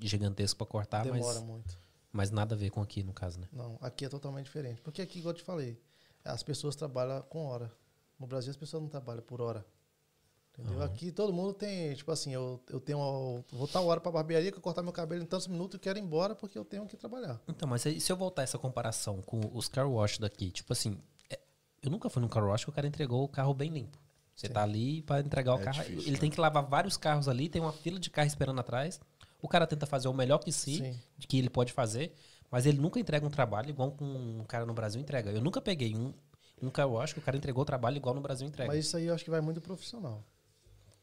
gigantesco para cortar, Demora mas, muito. Mas nada a ver com aqui, no caso, né? Não, aqui é totalmente diferente. Porque aqui, igual eu te falei, as pessoas trabalham com hora. No Brasil, as pessoas não trabalham por hora. Entendeu? Uhum. Aqui todo mundo tem, tipo assim, eu, eu tenho. Uma, vou tal hora pra barbearia que eu cortar meu cabelo em tantos minutos e quero ir embora porque eu tenho que trabalhar. Então, mas se eu voltar essa comparação com os car wash daqui, tipo assim, é, eu nunca fui num car wash que o cara entregou o carro bem limpo. Você Sim. tá ali para entregar o é carro. Difícil, ele né? tem que lavar vários carros ali, tem uma fila de carro esperando atrás. O cara tenta fazer o melhor que si, de que ele pode fazer, mas ele nunca entrega um trabalho igual com um cara no Brasil entrega. Eu nunca peguei um, um eu acho que o cara entregou o trabalho igual no Brasil entrega. Mas isso aí eu acho que vai muito profissional.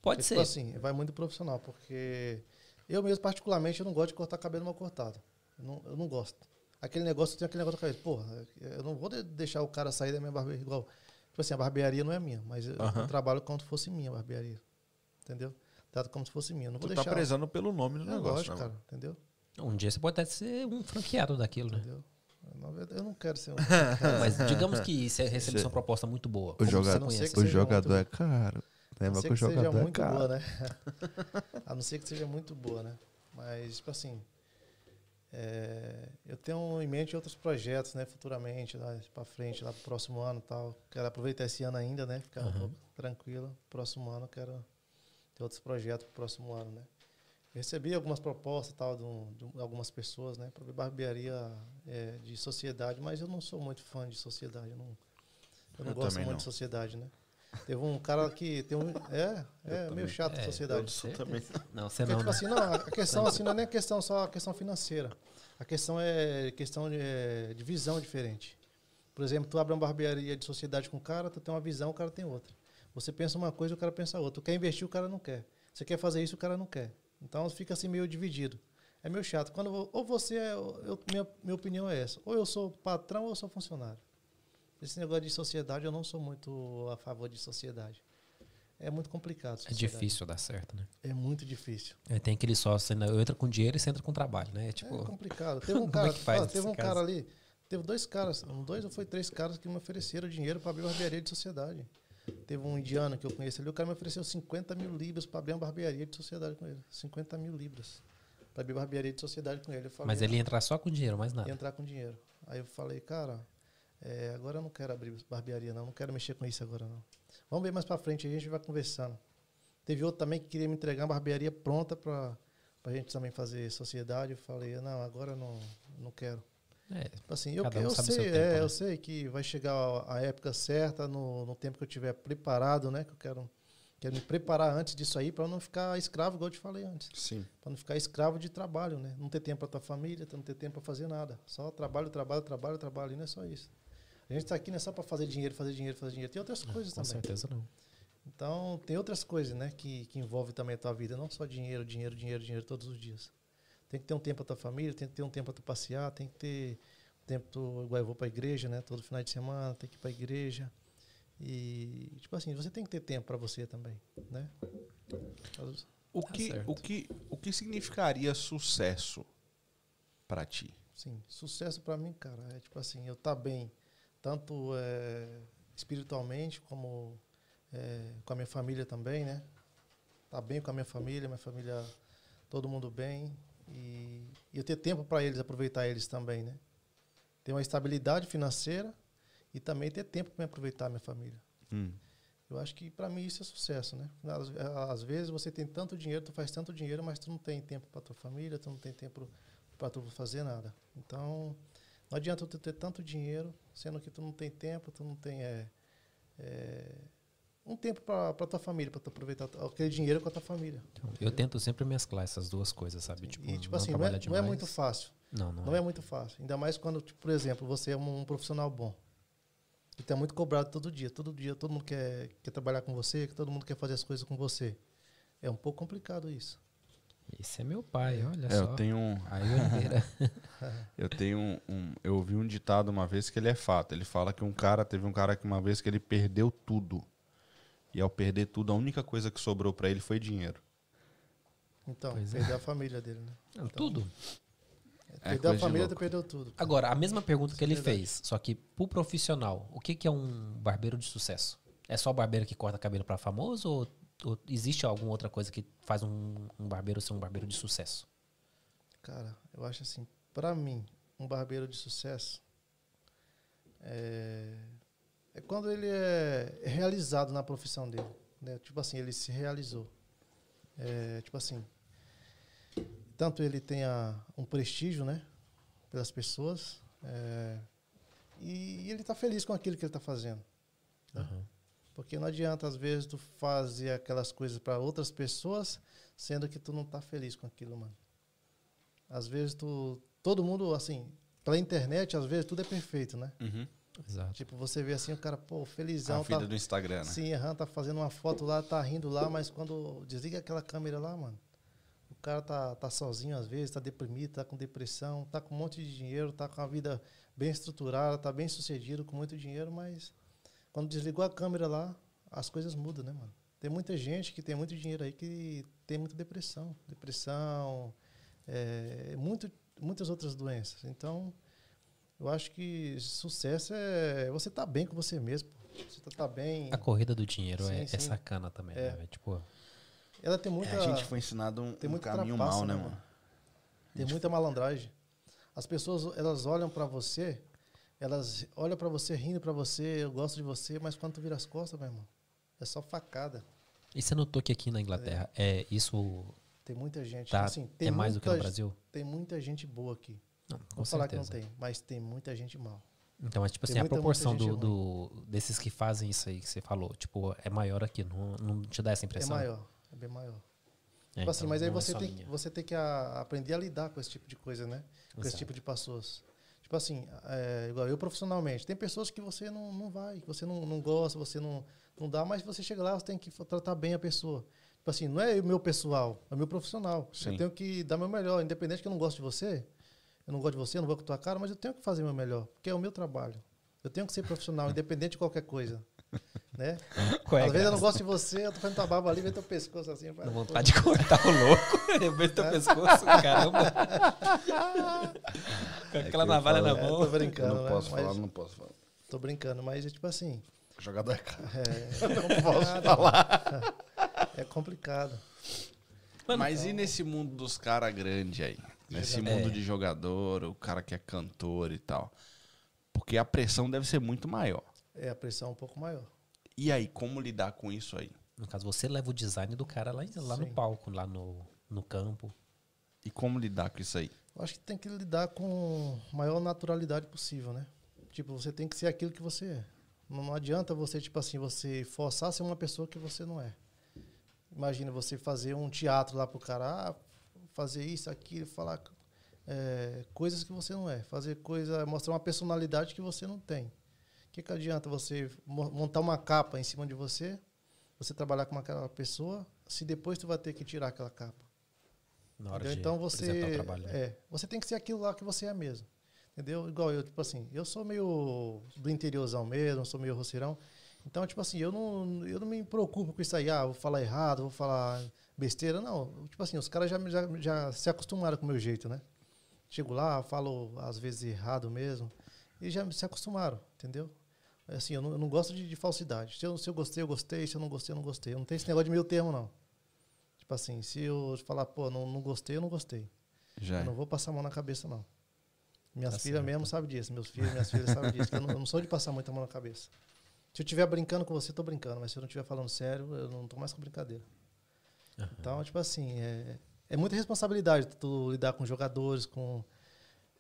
Pode ser. Assim, vai muito profissional, porque eu mesmo, particularmente, eu não gosto de cortar cabelo mal cortado. Eu não, eu não gosto. Aquele negócio, tem aquele negócio na cabeça. Porra, eu não vou deixar o cara sair da minha barbearia igual. Tipo assim, a barbearia não é minha, mas eu, eu trabalho como se fosse minha a barbearia. Entendeu? Trato como se fosse minha. Não vou tu tá deixar... tá prezando pelo nome do é, negócio, lógico, né? cara. Entendeu? Um dia você pode até ser um franqueado daquilo, né? Entendeu? Eu não quero ser um. [LAUGHS] mas digamos que você recebe uma proposta muito boa. O jogador, o jogador é caro. Lembra que, que o jogador seja é muito caro. boa, né? [LAUGHS] a não ser que seja muito boa, né? Mas, tipo assim, é, eu tenho em mente outros projetos, né, futuramente, lá para frente, lá pro próximo ano tal. Quero aproveitar esse ano ainda, né, ficar uhum. um pouco tranquilo. Próximo ano quero ter outros projetos pro próximo ano, né. recebi algumas propostas tal de, de algumas pessoas, né, para barbearia é, de sociedade, mas eu não sou muito fã de sociedade, eu não, eu não eu gosto muito não. de sociedade, né. Teve um cara que tem um. É, é meio chato a é, sociedade. Eu também. Não, você não. Tipo né? assim, não, a questão assim não é nem a questão só a questão financeira. A questão é questão de, é, de visão diferente. Por exemplo, tu abre uma barbearia de sociedade com um cara, tu tem uma visão, o cara tem outra. Você pensa uma coisa, o cara pensa outra. Tu quer investir, o cara não quer. Você quer fazer isso, o cara não quer. Então fica assim meio dividido. É meio chato. Quando ou você é, eu, minha, minha opinião é essa. Ou eu sou patrão ou eu sou funcionário. Esse negócio de sociedade, eu não sou muito a favor de sociedade. É muito complicado. É difícil dar certo, né? É muito difícil. É, tem aquele sócio, né? eu entro com dinheiro e você entra com trabalho, né? É, tipo, é complicado. [LAUGHS] Teve um cara, é faz, teve um caso? cara ali, teve dois caras, dois ou foi três caras que me ofereceram dinheiro para abrir uma barbearia de sociedade. Teve um indiano que eu conheço ali, o cara me ofereceu 50 mil libras para abrir uma barbearia de sociedade com ele. 50 mil libras para abrir uma barbearia de sociedade com ele. Falei, Mas ele ia entrar só com dinheiro, mais nada? Ia entrar com dinheiro. Aí eu falei, cara, é, agora eu não quero abrir barbearia, não. Não quero mexer com isso agora, não. Vamos ver mais para frente, a gente vai conversando. Teve outro também que queria me entregar uma barbearia pronta para a gente também fazer sociedade. Eu falei, não, agora não, não quero. É, tipo assim, eu, um eu sei, tempo, é, né? eu sei que vai chegar a época certa, no, no tempo que eu estiver preparado, né? Que eu quero, quero me preparar antes disso aí para não ficar escravo, igual eu te falei antes. Sim. Para não ficar escravo de trabalho, né? Não ter tempo para tua família, não ter tempo para fazer nada. Só trabalho, trabalho, trabalho, trabalho, e não é só isso. A gente está aqui não é só para fazer dinheiro, fazer dinheiro, fazer dinheiro. Tem outras coisas com também. Com certeza não. Então, tem outras coisas, né, que, que envolvem também a tua vida, não só dinheiro, dinheiro, dinheiro, dinheiro todos os dias. Tem que ter um tempo para tua família, tem que ter um tempo para tu passear, tem que ter tempo tu, igual eu vou para a igreja, né, todo final de semana, tem que ir para a igreja. E tipo assim, você tem que ter tempo para você também, né? O tá que, o que o que significaria sucesso para ti? Sim, sucesso para mim, cara, é tipo assim, eu tá bem tanto é, espiritualmente como é, com a minha família também, né? Tá bem com a minha família, minha família, todo mundo bem. E, e eu ter tempo para eles, aproveitar eles também, né? Ter uma estabilidade financeira e também ter tempo para me aproveitar a minha família. Hum. Eu acho que para mim isso é sucesso, né? Às, às, vezes você tem tanto dinheiro, tu faz tanto dinheiro, mas tu não tem tempo para tua família, tu não tem tempo para tu fazer nada. Então, não adianta tu ter tanto dinheiro, sendo que tu não tem tempo, tu não tem é, é, um tempo para tua família, para tu aproveitar aquele dinheiro com a tua família. Eu tento sempre mesclar essas duas coisas, sabe? Tipo, e, tipo assim, não é, não é, muito fácil. Não, não, não é. é. muito fácil. Ainda mais quando, tipo, por exemplo, você é um, um profissional bom. E tá muito cobrado todo dia. Todo dia todo mundo quer, quer trabalhar com você, todo mundo quer fazer as coisas com você. É um pouco complicado isso. Esse é meu pai, olha é, só. Eu tenho um. [LAUGHS] eu tenho um, um, Eu ouvi um ditado uma vez que ele é fato. Ele fala que um cara. Teve um cara que uma vez que ele perdeu tudo. E ao perder tudo, a única coisa que sobrou para ele foi dinheiro. Então, pois é. perdeu é. a família dele, né? Então, tudo. É perdeu a família, tu perdeu tudo. Cara. Agora, a mesma pergunta Isso que ele é fez, só que pro profissional, o que, que é um barbeiro de sucesso? É só o barbeiro que corta cabelo para famoso ou, ou, existe alguma outra coisa que faz um, um barbeiro ser um barbeiro de sucesso? Cara, eu acho assim, para mim, um barbeiro de sucesso é é quando ele é realizado na profissão dele. Né? Tipo assim, ele se realizou. É, tipo assim, tanto ele tenha um prestígio, né? Pelas pessoas. É, e, e, ele está feliz com aquilo que ele está fazendo. Né? Uhum. Porque não adianta, às vezes, tu fazer aquelas coisas para outras pessoas, sendo que tu não está feliz com aquilo, mano. Às vezes, tu... Todo mundo, assim, pela internet, às vezes, tudo é perfeito, né? Uhum. Exato. Tipo, você vê assim, o cara, pô, felizão. A vida tá, do Instagram, né? Sim, aham, tá fazendo uma foto lá, tá rindo lá, mas quando desliga aquela câmera lá, mano, o cara tá, tá sozinho às vezes, tá deprimido, tá com depressão, tá com um monte de dinheiro, tá com a vida bem estruturada, tá bem sucedido, com muito dinheiro, mas quando desligou a câmera lá, as coisas mudam, né, mano? Tem muita gente que tem muito dinheiro aí que tem muita depressão. Depressão, é, muito, muitas outras doenças. Então, eu acho que sucesso é você estar tá bem com você mesmo. Você tá, tá bem. A corrida do dinheiro sim, é, é sim. é, sacana também, é. né? Tipo. Ela tem muita. É, a gente foi ensinado um, tem um caminho mal, né, né, mano? Tem muita malandragem. As pessoas, elas olham para você, elas olham para você rindo para você, eu gosto de você, mas quando tu vira as costas, meu irmão, é só facada. E você notou que aqui na Inglaterra é, é isso. Tem muita gente. Tá, assim, tem é mais do que no Brasil? Tem muita gente boa aqui. Não, Vou falar que não tem, mas tem muita gente mal. Então, mas, tipo assim, muita, a proporção do, do, desses que fazem isso aí que você falou, tipo, é maior aqui, não, não te dá essa é impressão? É maior, é bem maior. É, tipo assim, então, mas aí você, é tem, você tem que a, aprender a lidar com esse tipo de coisa, né? Com Exato. esse tipo de pessoas. Tipo assim, é, igual eu profissionalmente, tem pessoas que você não, não vai, que você não, não gosta, você não, não dá, mas você chega lá, você tem que tratar bem a pessoa. Tipo assim, não é o meu pessoal, é o meu profissional. Sim. Eu tenho que dar meu melhor, independente que eu não goste de você, eu não gosto de você, eu não vou com a tua cara, mas eu tenho que fazer meu melhor, porque é o meu trabalho. Eu tenho que ser profissional, [LAUGHS] independente de qualquer coisa. Né? É, Às vezes eu não gosto de você, eu tô fazendo tua barba ali, vê teu pescoço assim. Não vontade de cortar o louco, [LAUGHS] vê teu é. pescoço, caramba. [LAUGHS] Com aquela é navalha falo, na mão. É, tô brincando. Eu não posso né? falar, não posso falar. Tô brincando, mas é tipo assim. Jogador é cara. É, [LAUGHS] não posso falar. É complicado. Mano, mas então... e nesse mundo dos caras grandes aí? Nesse mundo é. de jogador, o cara que é cantor e tal. Porque a pressão deve ser muito maior. É, a pressão é um pouco maior. E aí, como lidar com isso aí? No caso, você leva o design do cara lá, lá no palco, lá no, no campo. E como lidar com isso aí? Eu acho que tem que lidar com a maior naturalidade possível, né? Tipo, você tem que ser aquilo que você é. Não, não adianta você, tipo assim, você forçar a ser uma pessoa que você não é. imagina você fazer um teatro lá pro cara, ah, fazer isso, aquilo, falar é, coisas que você não é, fazer coisa, mostrar uma personalidade que você não tem. O que, que adianta você montar uma capa em cima de você, você trabalhar com aquela pessoa, se depois tu vai ter que tirar aquela capa? Na hora de então você é, você tem que ser aquilo lá que você é mesmo. Entendeu? Igual eu, tipo assim, eu sou meio do interiorzão mesmo, sou meio roceirão. Então, tipo assim, eu não, eu não me preocupo com isso aí, ah, vou falar errado, vou falar besteira. Não, tipo assim, os caras já, já, já se acostumaram com o meu jeito, né? Chego lá, falo às vezes errado mesmo, e já se acostumaram, entendeu? Assim, eu não, eu não gosto de, de, falsidade. Se eu, se eu gostei, eu gostei, se eu não gostei, eu não gostei. Eu não tenho esse negócio de meio termo, não. Tipo assim, se eu falar, pô, não, não gostei, eu não gostei. Já. Eu não vou passar a mão na cabeça, não. Minhas tá filhas certo. mesmo sabem disso, meus filhos, minhas filhas sabem disso. Eu não, eu não, sou de passar muita mão na cabeça. Se eu estiver brincando com você, eu tô brincando, mas se eu não estiver falando sério, eu não tô mais com brincadeira. Uhum. Então, tipo assim, é, é muita responsabilidade tu lidar com jogadores, com,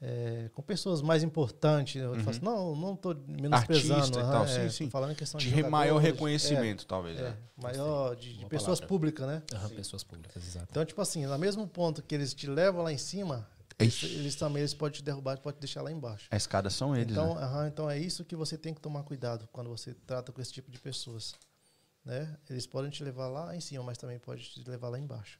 é, com pessoas mais importantes. Eu uhum. falo assim, não, não estou menosprezando. Artista uhum, e tal, é, sim, sim. falando em questão de, de maior reconhecimento, é, talvez. É, é. maior de, de pessoas públicas, né? Uhum, pessoas públicas, exato. Então, tipo assim, no mesmo ponto que eles te levam lá em cima, eles, eles, também eles podem te derrubar, podem te deixar lá embaixo. A escada são eles. Então, né? então é isso que você tem que tomar cuidado quando você trata com esse tipo de pessoas. Né? Eles podem te levar lá em cima, mas também podem te levar lá embaixo.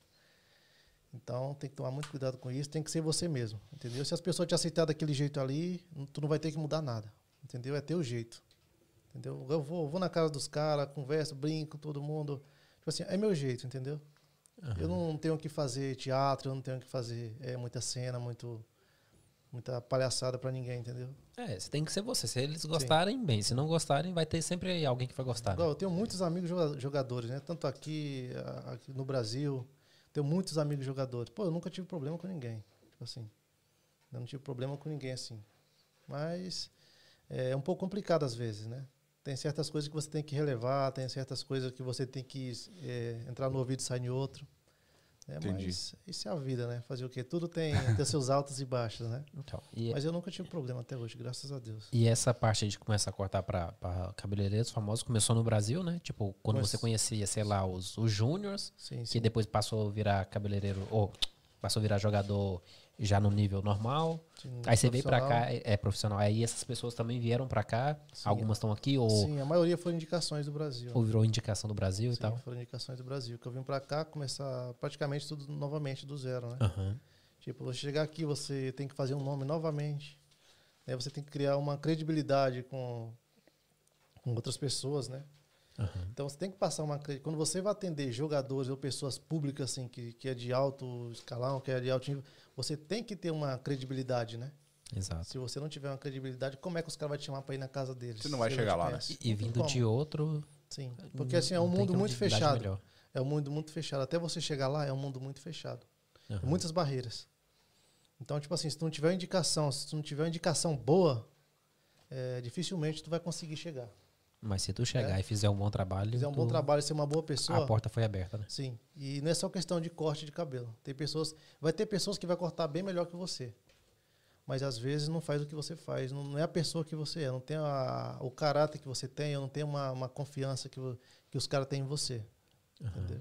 Então tem que tomar muito cuidado com isso, tem que ser você mesmo, entendeu? Se as pessoas te aceitarem daquele jeito ali, tu não vai ter que mudar nada, entendeu? É teu jeito, entendeu? Eu vou, vou na casa dos caras, converso, brinco, todo mundo, tipo assim, é meu jeito, entendeu? Uhum. Eu não tenho que fazer teatro, eu não tenho que fazer é, muita cena, muito muita palhaçada para ninguém, entendeu? É, você tem que ser você. Se eles gostarem, Sim. bem. Se não gostarem, vai ter sempre alguém que vai gostar. Né? Eu tenho muitos amigos jogadores, né? Tanto aqui, aqui no Brasil, tenho muitos amigos jogadores. Pô, eu nunca tive problema com ninguém. Tipo assim, eu não tive problema com ninguém assim. Mas é um pouco complicado às vezes, né? Tem certas coisas que você tem que relevar, tem certas coisas que você tem que é, entrar no ouvido e sair em outro. É, Entendi. Mas isso é a vida, né? Fazer o quê? Tudo tem, tem seus altos e baixos, né? Então, mas eu nunca tive problema até hoje, graças a Deus. E essa parte de começar a cortar para cabeleireiros famosos começou no Brasil, né? Tipo, quando Mas, você conhecia, sei lá, os, os júniors, que depois passou a virar cabeleireiro, ou passou a virar jogador já no nível normal. Sim, aí você veio para cá, é, é, profissional. Aí essas pessoas também vieram para cá. Sim, Algumas estão aqui ou Sim, a maioria foram indicações do Brasil. Ou virou indicação do Brasil Sim, e tal. foram indicações do Brasil, que eu vim para cá começar praticamente tudo novamente do zero, né? Uhum. Tipo, você chegar aqui, você tem que fazer um nome novamente. Né? Você tem que criar uma credibilidade com com outras pessoas, né? Uhum. Então você tem que passar uma quando você vai atender jogadores ou pessoas públicas assim que, que é de alto escalão, que é de alto nível, você tem que ter uma credibilidade, né? Exato. Se você não tiver uma credibilidade, como é que os caras vão te chamar para ir na casa deles? Você não vai chegar lá, né? E, e vindo de outro. Sim. Porque assim, é um mundo muito fechado. Melhor. É um mundo muito fechado. Até você chegar lá, é um mundo muito fechado. Uhum. Muitas barreiras. Então, tipo assim, se tu não tiver indicação, se tu não tiver indicação boa, é, dificilmente tu vai conseguir chegar. Mas se tu chegar é. e fizer um bom trabalho. Fizer um bom trabalho, ser uma boa pessoa. A porta foi aberta, né? Sim. E não é só questão de corte de cabelo. Tem pessoas. Vai ter pessoas que vai cortar bem melhor que você. Mas às vezes não faz o que você faz. Não, é a pessoa que você é. Não tem a, o caráter que você tem, não tem uma, uma confiança que, que os caras têm em você. Uhum. Entendeu?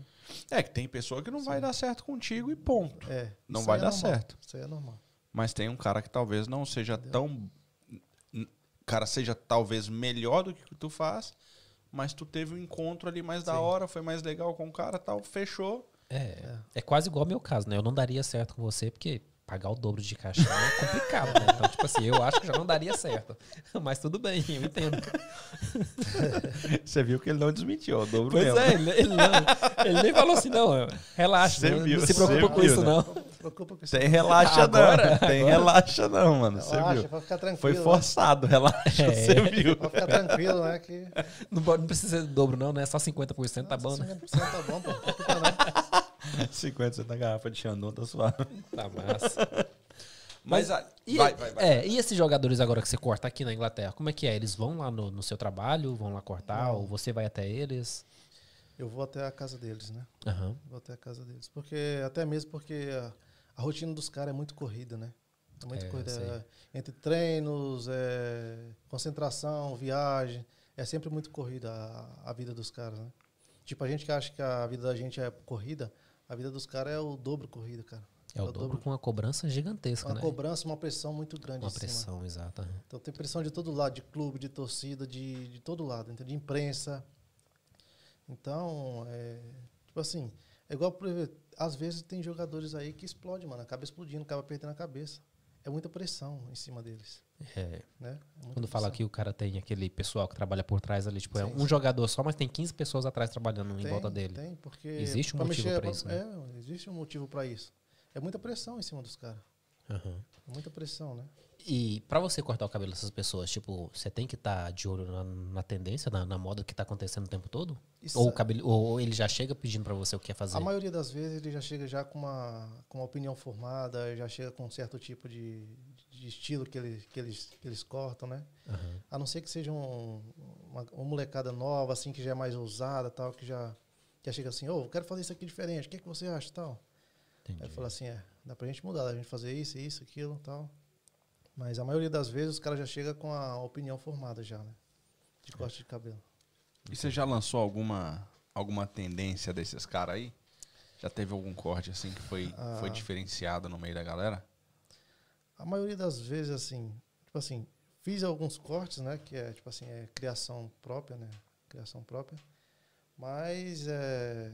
É que tem pessoa que não Sim. vai dar certo contigo e ponto. É. Não vai é dar normal. certo. Isso aí é normal. Mas tem um cara que talvez não seja Entendeu? tão cara seja talvez melhor do que tu faz, mas tu teve um encontro ali mais Sim. da hora, foi mais legal com o cara, tal, fechou. É, é, é quase igual ao meu caso, né? Eu não daria certo com você porque pagar o dobro de caixa é complicado, né? Então, tipo assim, eu acho que já não daria certo. [LAUGHS] Mas tudo bem, eu entendo. [LAUGHS] Você viu que ele não desmentiu, o dobro pois mesmo. é, ele, ele, não, ele nem falou assim, não, relaxa, não, viu, não, se preocupa com viu, isso, né? não. Preocupa com isso. Tem relaxa agora, não, tem agora. relaxa não, mano, você viu. Pode ficar tranquilo. Foi né? forçado, relaxa, é. você viu. Pode ficar tranquilo, né? Que... [LAUGHS] Não, não precisa ser dobro não, né? Só 50% tá bom, né? 50% tá bom, pô. Não preocupa não. 50 da garrafa de Xandão tá suave. Tá massa. [LAUGHS] Mas, Mas e, vai, vai, vai. É, e esses jogadores agora que você corta aqui na Inglaterra, como é que é? Eles vão lá no, no seu trabalho, vão lá cortar, Não. ou você vai até eles? Eu vou até a casa deles, né? Uhum. Vou até a casa deles. Porque, até mesmo porque a, a rotina dos caras é muito corrida, né? É muito é, corrida. É, entre treinos, é, concentração, viagem. É sempre muito corrida a, a vida dos caras, né? Tipo, a gente que acha que a vida da gente é corrida, a vida dos caras é o dobro corrida, cara. É, é o, dobro, dobro com uma cobrança gigantesca, uma né? Uma cobrança, uma pressão muito grande. Uma pressão, exata. Então tem pressão de todo lado, de clube, de torcida, de, de todo lado, de imprensa. Então, é, tipo assim, é igual, às vezes tem jogadores aí que explodem, mano, acaba explodindo, acaba perdendo a cabeça. É muita pressão em cima deles. É. Né? É Quando fala que o cara tem aquele pessoal que trabalha por trás ali, tipo, é sim, é um sim. jogador só, mas tem 15 pessoas atrás trabalhando tem, em volta dele. Tem, porque. Existe um motivo para isso. Né? É, existe um motivo para isso. É muita pressão em cima dos caras. Uhum. Muita pressão, né? E para você cortar o cabelo dessas pessoas, tipo, você tem que estar tá de olho na, na tendência, na, na, moda que está acontecendo o tempo todo? ou, o cabelo, ou ele já chega pedindo para você o que quer fazer? A maioria das vezes ele já chega já com uma, com uma opinião formada, já chega com um certo tipo de, de estilo que eles, que eles, que eles cortam, né? Uhum. A não ser que seja um, uma, uma, molecada nova, assim, que já é mais ousada, tal, que já, já chega assim, ô, oh, quero fazer isso aqui diferente, o que, é que você acha, tal? Entendi. Aí fala assim, é, dá pra gente mudar, dá pra gente fazer isso, isso, aquilo, tal. Mas a maioria das vezes os caras já chega com a opinião formada já, né? De é. corte de cabelo. E você já lançou alguma, alguma tendência desses caras aí? Já teve algum corte assim que foi, ah, foi diferenciado no meio da galera? A maioria das vezes, assim, tipo assim, fiz alguns cortes, né? Que é, tipo assim, é criação própria, né? Criação própria. Mas é,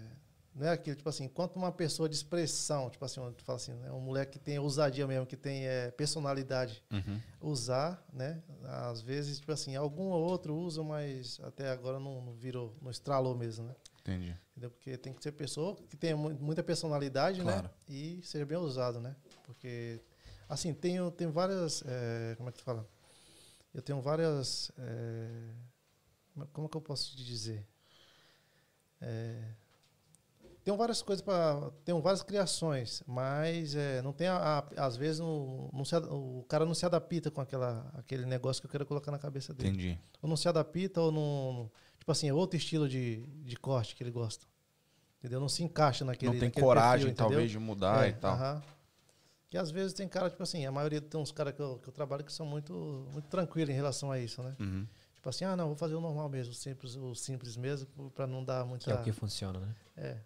não é aquilo, tipo assim, enquanto uma pessoa de expressão, tipo assim, tu fala assim, né, um moleque que tem ousadia mesmo, que tem é, personalidade, uhum. usar, né? Às vezes, tipo assim, algum ou outro usa, mas até agora não, não virou, não estralou mesmo, né? Entendi. Entendeu? Porque tem que ser pessoa que tenha muita personalidade, né? claro. né? E seja bem usado, né? Porque, assim, tenho, tenho várias, é, como é que tu fala? Eu tenho várias, é, como é que eu posso te dizer? É, tem várias coisas para tem várias criações mas é, não tem a, a, às vezes não, não se, o cara não se adapta com aquela aquele negócio que eu quero colocar na cabeça dele entendi ou não se adapta ou não tipo assim é outro estilo de, de corte que ele gosta entendeu não se encaixa naquele não tem naquele coragem perfil, talvez de mudar é, e tal uh -huh. que às vezes tem cara tipo assim a maioria tem uns caras que eu, que eu trabalho que são muito muito tranquilos em relação a isso né uhum. Tipo assim, ah, não, vou fazer o normal mesmo, o simples, o simples mesmo, para não dar muita. Que é o que funciona, né? É.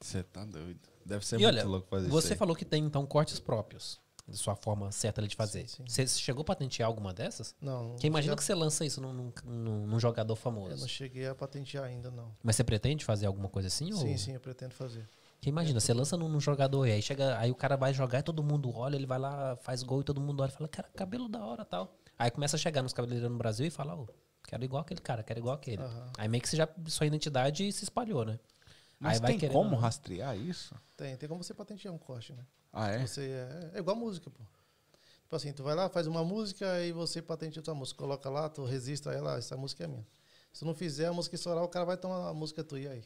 Você tá doido. Deve ser e muito olha, louco fazer você isso. Você falou que tem, então, cortes próprios. De sua forma certa de fazer. Sim, sim. Você chegou a patentear alguma dessas? Não. Porque imagina já... que você lança isso num, num, num, jogador famoso. Eu não cheguei a patentear ainda, não. Mas você pretende fazer alguma coisa assim? Sim, ou... sim, eu pretendo fazer. Porque imagina, é, você lança num, num, jogador e aí chega, aí o cara vai jogar e todo mundo olha, ele vai lá, faz gol e todo mundo olha e fala, cara, cabelo da hora tal. Aí começa a chegar nos cabeleireiros no Brasil e fala, oh, quero igual aquele cara, quero igual aquele. Uhum. Aí meio que você já, sua identidade se espalhou, né? Mas Aí tem como rastrear isso? Tem, tem como você patentear um corte, né? Ah, é? Você é, é igual música, pô. Tipo assim, tu vai lá, faz uma música e você patenteia a tua música. Coloca lá, tu registra ela, essa música é minha. Se tu não fizer a música estourar, o cara vai tomar a música tua e aí.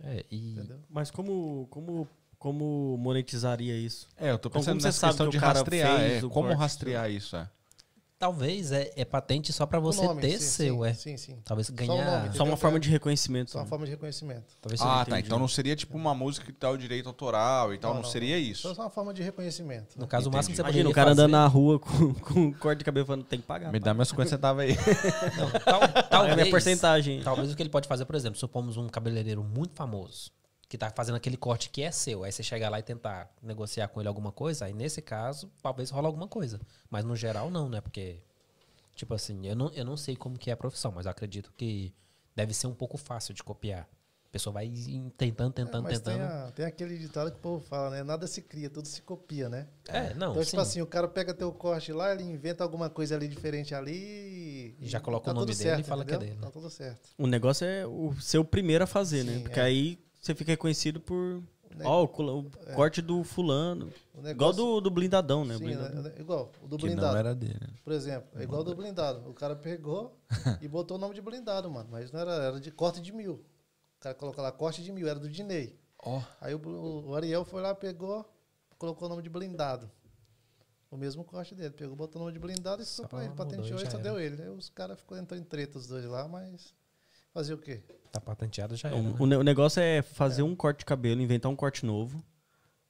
É, e... Entendeu? Mas como, como, como monetizaria isso? É, eu tô pensando como nessa questão que de rastrear. É, como rastrear isso, é. Talvez é, é patente só para você nome, ter sim, seu, sim, é. Sim, sim. Talvez ganhar. Só, só uma forma de reconhecimento. Só uma forma de reconhecimento. Talvez ah, tá. Então não seria tipo uma música que tá o direito autoral e tal, não, não, não seria isso. Só uma forma de reconhecimento. No caso, o máximo que você Imagina o cara fazer... andando na rua com, com um corte de cabelo falando, tem que pagar. Me dá meus 50 centavos aí. não, tal, [LAUGHS] talvez, é minha porcentagem. Talvez o que ele pode fazer, por exemplo, supomos um cabeleireiro muito famoso que tá fazendo aquele corte que é seu. Aí você chegar lá e tentar negociar com ele alguma coisa, aí nesse caso, talvez rola alguma coisa. Mas no geral não, né? Porque Tipo assim, eu não, eu não sei como que é a profissão, mas acredito que deve ser um pouco fácil de copiar. A pessoa vai tentando, tentando, é, mas tentando. Tem, a, tem, aquele ditado que o povo fala, né? Nada se cria, tudo se copia, né? É, não. Então, tipo sim. tipo assim, o cara pega teu corte lá, ele inventa alguma coisa ali diferente ali. E já coloca tá o nome dele certo, e fala entendeu? que é dele. Tá tudo certo. O negócio é o ser o primeiro a fazer, né? sim, né? Porque é. aí você fica reconhecido por Ó, oh, o, o é. corte do fulano. Negócio, igual do, do blindadão, né? Sim, blindadão. Né? igual. O do que blindado. não era dele. Por exemplo, é igual do blindado. O cara pegou [LAUGHS] e botou o nome de blindado, mano. Mas não era, era de corte de mil. O cara colocou lá corte de mil, era do Dinei. Oh. Aí o, o, Ariel foi lá, pegou, colocou o nome de blindado. O mesmo corte dele. Pegou, botou o nome de blindado e só pra ele. Patenteou e só deu ele. Aí os caras ficou entrando em treta os dois lá, mas fazer o quê? Tá patenteado já é. Né? O, negócio é fazer é. um corte de cabelo, inventar um corte novo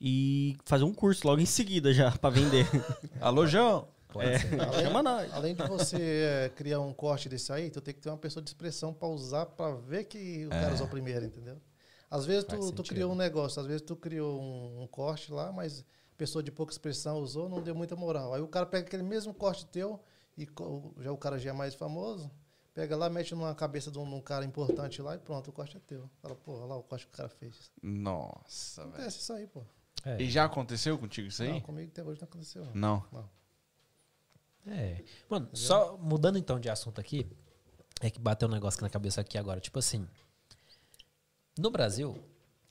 e fazer um curso logo em seguida já para vender. [LAUGHS] Alô, João! Pode é. ser. Além, Chama nós. Além de você é, criar um corte desse aí, tu tem que ter uma pessoa de expressão para usar, para ver que o é. cara usou primeiro, entendeu? Às vezes tu, tu, criou um negócio, às vezes tu criou um, um, corte lá, mas pessoa de pouca expressão usou, não deu muita moral. Aí o cara pega aquele mesmo corte teu, e já o cara já é mais famoso, pega lá, mete numa cabeça de um, um cara importante lá e pronto, o corte é teu. Fala, pô, olha lá o corte que o cara fez. Nossa, velho. Acontece isso aí, pô. É. E já aconteceu contigo isso aí? Não, comigo até hoje não aconteceu. Não. não. É. Mano, Entendeu? só mudando então de assunto aqui, é que bateu um negócio aqui na cabeça aqui agora. Tipo assim, no Brasil,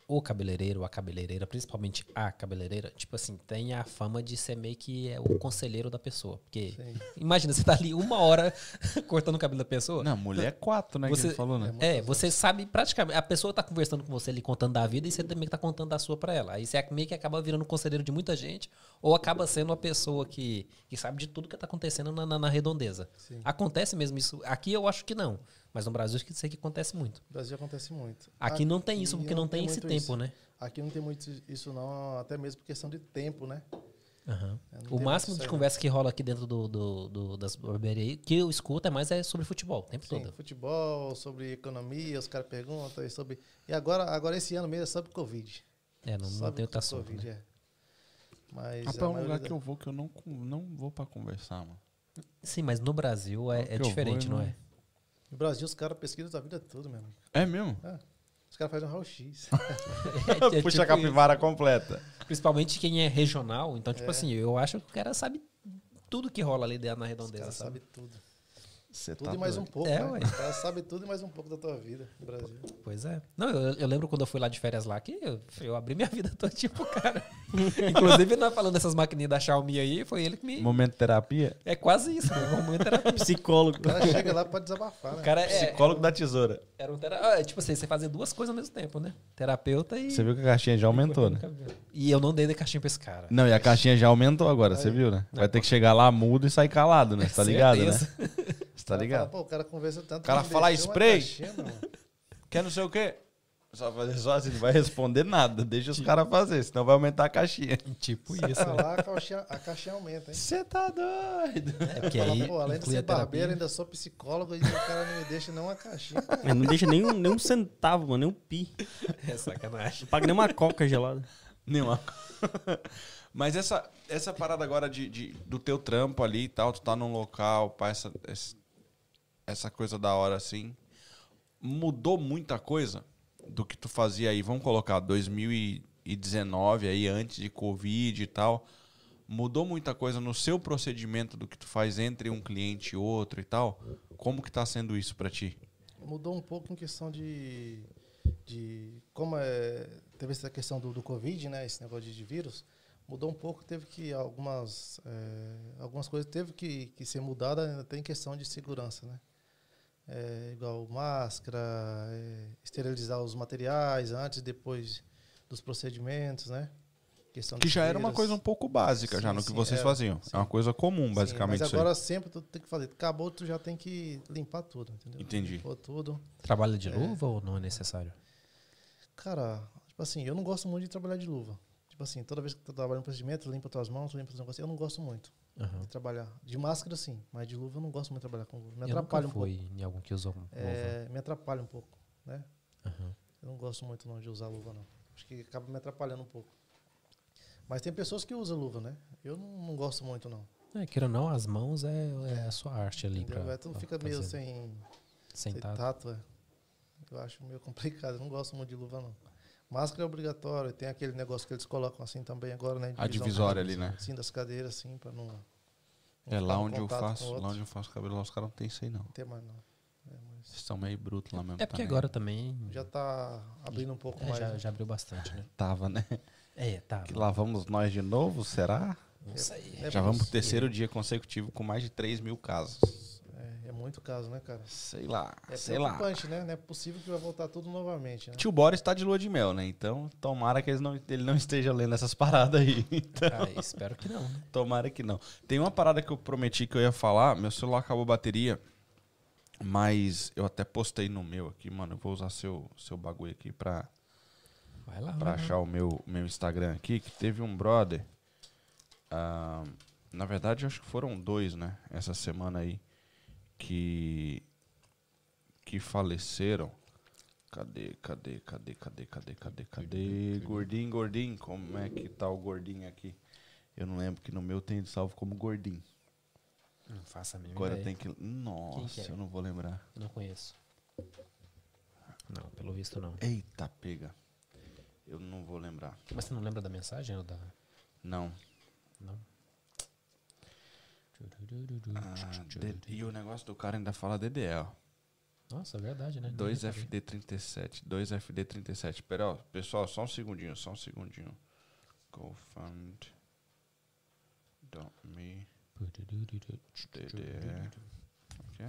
o cabeleireiro, a cabeleireira, principalmente a cabeleireira, tipo assim, tem a fama de ser meio que é o conselheiro da pessoa. Porque, Sim. imagina, você tá ali uma hora [LAUGHS] cortando o cabelo da pessoa. Não, mulher é quatro, né? Você, que falou, né? É, você sabe praticamente. A pessoa tá conversando com você ali, contando da vida, e você também tá contando da sua pra ela. Aí você meio que acaba virando conselheiro de muita gente, ou acaba sendo uma pessoa que, que sabe de tudo que tá acontecendo na, na, na redondeza. Sim. Acontece mesmo isso. Aqui eu acho que não. Mas no Brasil sei que acontece muito. No Brasil acontece muito. Aqui, não tem isso, porque não, não tem, tem esse tempo, isso. né? Aqui não tem muito isso não, até mesmo por questão de tempo, né? Uhum. O máximo de conversa que rola aqui dentro do, do, do das barbearias que eu escuto é mais é sobre futebol, o tempo Sim, todo. futebol, sobre economia, os caras perguntam e sobre... E agora, agora esse ano mesmo é sobre Covid. É, não, não tem outra assunto, COVID, né? é. Mas Rapaz, é um lugar da... que eu vou que eu não, não vou para conversar, mano. Sim, mas no Brasil é, é diferente, vou, não, não é? No Brasil, os caras pesquisam a vida toda, meu amigo. É mesmo? É. Os caras fazem um raio-x. [LAUGHS] é, é, Puxa tipo a capivara isso. completa. Principalmente quem é regional. Então, tipo é. assim, eu acho que o cara sabe tudo que rola ali na redondeza. Os sabe tudo. Você tudo tá e mais doido. um pouco, é, né? O cara sabe tudo e mais um pouco da tua vida no Brasil. Pois é. Não, eu, eu lembro quando eu fui lá de férias lá, que eu, eu abri minha [LAUGHS] vida toda tipo, cara. Inclusive, nós falando dessas maquininhas da Xiaomi aí, foi ele que me... Momento terapia? É quase isso, né? Momento terapia. Psicólogo. [LAUGHS] O cara chega lá pra desabafar, né? O cara é, Psicólogo da tesoura. Era um terapeuta. Ah, tipo assim, você fazer duas coisas ao mesmo tempo, né? Terapeuta e... Você viu que a caixinha já aumentou, né? E eu não dei de caixinha pra esse cara. Não, e a caixinha já aumentou agora, aí. você viu, né? Vai ter que chegar lá mudo e sair calado, né? Você tá ligado, né? [LAUGHS] Tá ligado? Fala, Pô, o cara conversa tanto. O cara fala spray. [LAUGHS] Quer não sei o quê? Só fazer só assim, não vai responder nada. Deixa os caras fazer, senão vai aumentar a caixinha. [LAUGHS] Tipo isso. Né? Lá, a, caixinha, a caixinha aumenta, hein? Você tá doido. É porque Fala, aí. Pô, além de ser barbeiro, ainda sou psicólogo e o cara não me deixa nem uma caixinha. [LAUGHS] Ele não deixa nem um, nem um centavo, mano, nem um pi. É sacanagem. Não paga nem uma coca gelada. Nenhuma. Mas essa, essa parada agora de, de, do teu trampo ali e tal, tu tá num local, pá, essa, essa coisa da hora assim, mudou muita coisa do que tu fazia aí, vamos colocar 2019 aí, antes de Covid e tal, mudou muita coisa no seu procedimento do que tu faz entre um cliente e outro e tal? Como que tá sendo isso para ti? Mudou um pouco em questão de, de como é, teve essa questão do, do Covid, né, esse negócio de, de vírus, mudou um pouco, teve que algumas é, algumas coisas teve que, que ser mudada até em questão de segurança, né? É, igual máscara, é, esterilizar os materiais antes e depois dos procedimentos, né? Questão que já era uma coisa um pouco básica sim, já no sim, que vocês era, faziam. Sim. É uma coisa comum, basicamente. mas agora sempre tu tem que fazer. Acabou, tu já tem que limpar tudo, entendeu? Entendi. Limpou tudo. Trabalha de é. luva ou não é necessário? Cara, tipo assim, eu não gosto muito de trabalhar de luva. Tipo assim, toda vez que tu trabalha no procedimento, limpa tuas mãos, limpa os negócios. Eu não gosto muito uhum. de trabalhar. De máscara, sim, mas de luva eu não gosto muito de trabalhar com luva. Me eu atrapalha um pouco. em algum que usou luva. É, me atrapalha um pouco, né? Uhum. Eu não gosto muito não de usar luva, não. Acho que acaba me atrapalhando um pouco. Mas tem pessoas que usam luva, né? Eu não, não gosto muito, não. É, queira ou não, as mãos é, é a sua arte ali. Pra, é, tudo fica meio sem, sem, sem tato. tato é. Eu acho meio complicado. Eu não gosto muito de luva, não. Máscara é obrigatório. Tem aquele negócio que eles colocam assim também agora, né? A divisória ali, né? Sim, das cadeiras, assim, para não, não. É, lá onde eu faço, lá onde eu faço cabelo, lá os caras não tem isso aí, não. Não tem mais, não. É, mas... estão meio brutos lá mesmo. É porque agora também. Já tá abrindo um pouco é, mais. Já, né? já, abriu bastante, né? [LAUGHS] Tava, né? É, tava. Que lá vamos nós de novo, será? Não sei. É, já vamos pro terceiro dia consecutivo com mais de 3 mil casos. É muito caso, né, cara? Sei lá. É sei lá. né? Não é possível que vai voltar tudo novamente, né? Tio Boris tá de lua de mel, né? Então, tomara que não, ele não esteja lendo essas paradas aí. [LAUGHS] Então, ah, espero que não, né? Tomara que não. Tem uma parada que eu prometi que eu ia falar. Meu celular acabou a bateria. Mas eu até postei no meu aqui, mano. Eu vou usar seu, seu bagulho aqui pra, vai lá, pra vai achar lá. o meu, meu Instagram aqui. Que teve um brother. Uh, na verdade, acho que foram dois, né? Essa semana aí. Que. Que faleceram. Cadê, cadê, cadê, cadê, cadê, cadê, cadê? Gordinho, gordinho. Como é que tá o gordinho aqui? Eu não lembro que no meu tem salvo como gordinho. Não faça a mínima Agora ideia. tem que. Nossa, que é? eu não vou lembrar. Não conheço. Não, pelo visto não. Eita, pega. Eu não vou lembrar. Mas você não lembra da mensagem ou da... Não. Não? Ah, e o negócio do cara ainda fala DDE, ó. Nossa, é verdade, né? 2FD37. 2FD37. Pera, ó. Pessoal, só um segundinho, só um segundinho. GoFund.me DDE. Ok?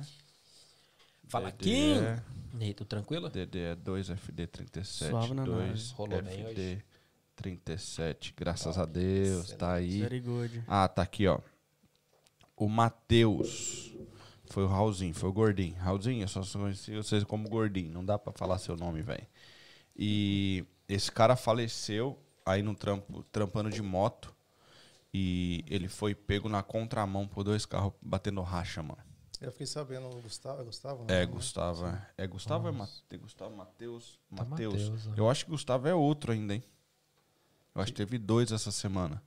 Fala, DDE, Kim! E aí, tudo tranquilo? DDE 2FD37. Suave na 2 Rolou bem hoje. FD37. Graças a Deus, tá aí. Very good. Ah, tá aqui, ó. O Matheus. Foi o Raulzinho, foi o Gordinho. Raulzinho, eu só conheci vocês como Gordinho. Não dá pra falar seu nome, velho. E esse cara faleceu aí no trampo, trampando de moto. E ele foi pego na contramão por dois carros batendo racha, mano. Eu fiquei sabendo, o Gustavo, é Gustavo? É, Né? Gustavo. é. É Gustavo é Gustavo Matheus? Tá Matheus. Mateus, ó. Eu acho que Gustavo é outro ainda, hein? Eu acho que teve dois essa semana.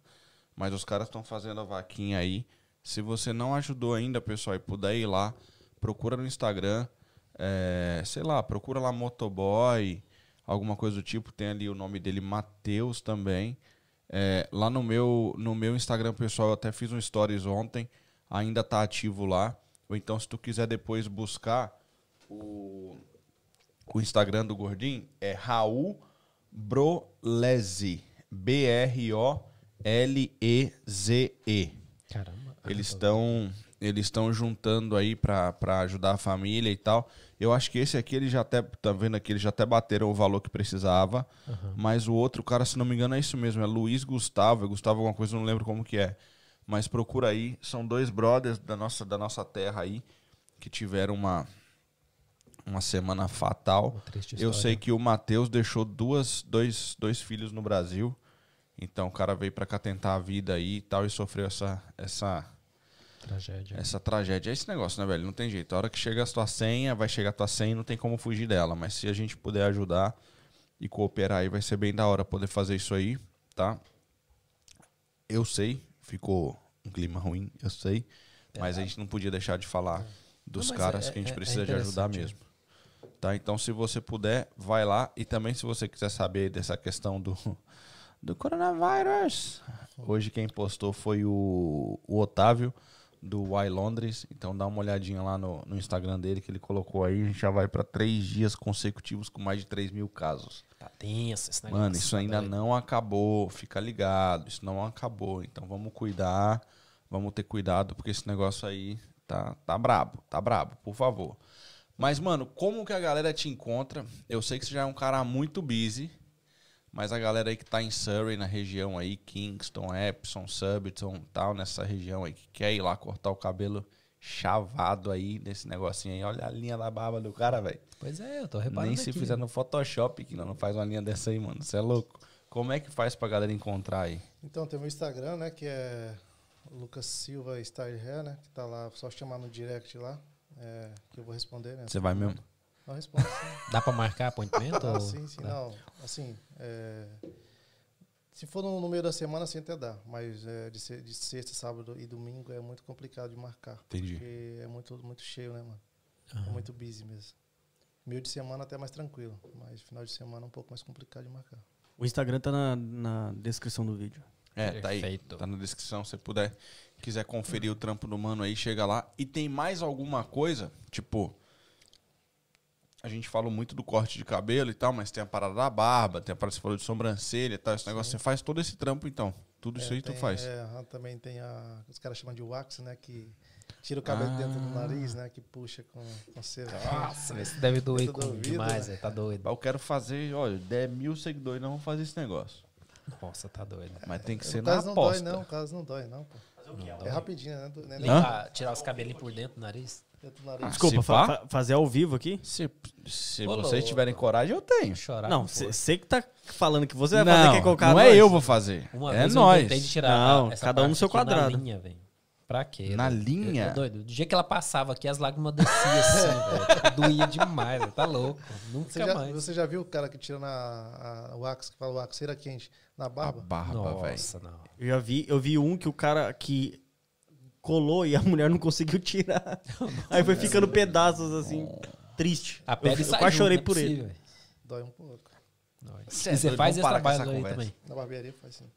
Mas os caras estão fazendo a vaquinha aí. Se você não ajudou ainda, pessoal, e puder ir lá, procura no Instagram. é, sei lá, procura lá Motoboy, alguma coisa do tipo. Tem ali o nome dele, Matheus também. É, lá no meu, no meu Instagram, pessoal, eu até fiz um stories ontem. Ainda tá ativo lá. Ou então, se tu quiser depois buscar o, o Instagram do Gordinho, é Raul Broleze. B-R-O-L-E-Z-E. Caramba. Eles estão eles estão juntando aí pra pra ajudar a família e tal. Eu acho que esse aqui eles já até tá vendo aqui, eles já até bateram o valor que precisava. Mas o outro cara, se não me engano, é isso mesmo, é Luiz Gustavo, é Gustavo alguma coisa, não lembro como que é. Mas procura aí, são dois brothers da nossa da nossa terra aí que tiveram uma uma semana fatal. Uma Eu sei que o Matheus deixou duas, dois, dois filhos no Brasil. Então o cara veio pra cá tentar a vida aí e tal e sofreu essa, essa, Tragédia. essa tragédia. É esse negócio, né, velho? Não tem jeito. A hora que chega a tua senha, vai chegar a tua senha e não tem como fugir dela. Mas se a gente puder ajudar e cooperar aí, vai ser bem da hora poder fazer isso aí, tá? Eu sei, ficou um clima ruim, eu sei. Mas a gente não podia deixar de falar dos Não, caras é- que a gente é- é precisa de ajudar interessante, mesmo. Tá? Então, se você puder, vai lá. E também, se você quiser saber dessa questão do, do coronavírus, hoje quem postou foi o, o Otávio, do Y Londres. Então, dá uma olhadinha lá no, no Instagram dele, que ele colocou aí. A gente já vai para três dias consecutivos com mais de 3 mil casos. Tá tenso esse negócio. Mano, isso tá ainda doido. não acabou. Fica ligado, isso não acabou. Então vamos cuidar, vamos ter cuidado, porque esse negócio aí tá, tá brabo, tá brabo, por favor. Mas, mano, como que a galera te encontra? Eu sei que você já é um cara muito busy, mas a galera aí que tá em Surrey, na região aí, Kingston, Epsom, Surbiton tal, nessa região aí, que quer ir lá cortar o cabelo chavado aí, nesse negocinho aí. Olha a linha da barba do cara, velho. Pois é, eu tô reparando Nem se aqui. fizer no Photoshop, que não, não faz uma linha dessa aí, mano. Você é louco. Como é que faz pra galera encontrar aí? Então, tem o meu Instagram, né? Que é Lucas Silva Style Hair, né? Que tá lá, só chamar no direct lá. é, que eu vou responder, né? Você vai mesmo? Respondo. sim. Dá pra marcar appointment? Ah, ou... [LAUGHS] sim, sim, Dá. não. Assim, é, se for no, no meio da semana, sim, até dá. Mas é, de, se- de sexta, sábado e domingo é muito complicado de marcar. Entendi. Porque é muito, muito cheio, né, mano? Aham. É muito busy mesmo. Meio de semana até mais tranquilo, mas final de semana é um pouco mais complicado de marcar. O Instagram tá na, na descrição do vídeo. É, tá aí. Perfeito. Tá na descrição. Se puder, quiser conferir o trampo do mano aí, chega lá. E tem mais alguma coisa? Tipo, a gente falou muito do corte de cabelo e tal, mas tem a parada da barba, tem a parada que você falou de sobrancelha e tal. Esse negócio, você faz todo esse trampo então. Tudo isso É, aí tu tem- faz. é, também tem a. Os caras chamam de wax, né? Que tira o cabelo dentro do Ah. nariz, né? Que puxa com, com cera. Nossa, esse deve doer do com ouvido, demais, né? é, tá doido. Eu quero fazer, olha, 10 mil seguidores, não vamos fazer esse negócio. Nossa, tá doido. Mas tem que ser na caso não aposta. dói, não. O caso não dói, não, pô. Não É dói. rapidinho, né? É Hã? Limpar, tirar os cabelinhos por dentro do nariz. Ah, Desculpa, fa fa fazer ao vivo aqui? Se, se vocês tiverem coragem, eu tenho. Chorar não, você que tá falando que você vai não, fazer, quer colocar Não é eu vou fazer. Uma é nós. Não, cada um no seu quadrado. Linha, Pra quê? Na linha? Eu, doido. Do dia que ela passava aqui, as lágrimas desciam assim, [LAUGHS] velho. Doía demais, velho. Tá louco. Nunca você já, mais. Você já viu o cara que tira na, a, o ax, que fala o ax, cera quente, na barba? A barba, velho. não. Eu já vi, eu vi um que o cara que colou e a mulher não conseguiu tirar. [LAUGHS] Aí foi ficando pedaços assim, triste. A pele eu, eu quase chorei é por ele. Dói um pouco. Cê, e você faz esse trabalho aí também? Na barbearia faz sim.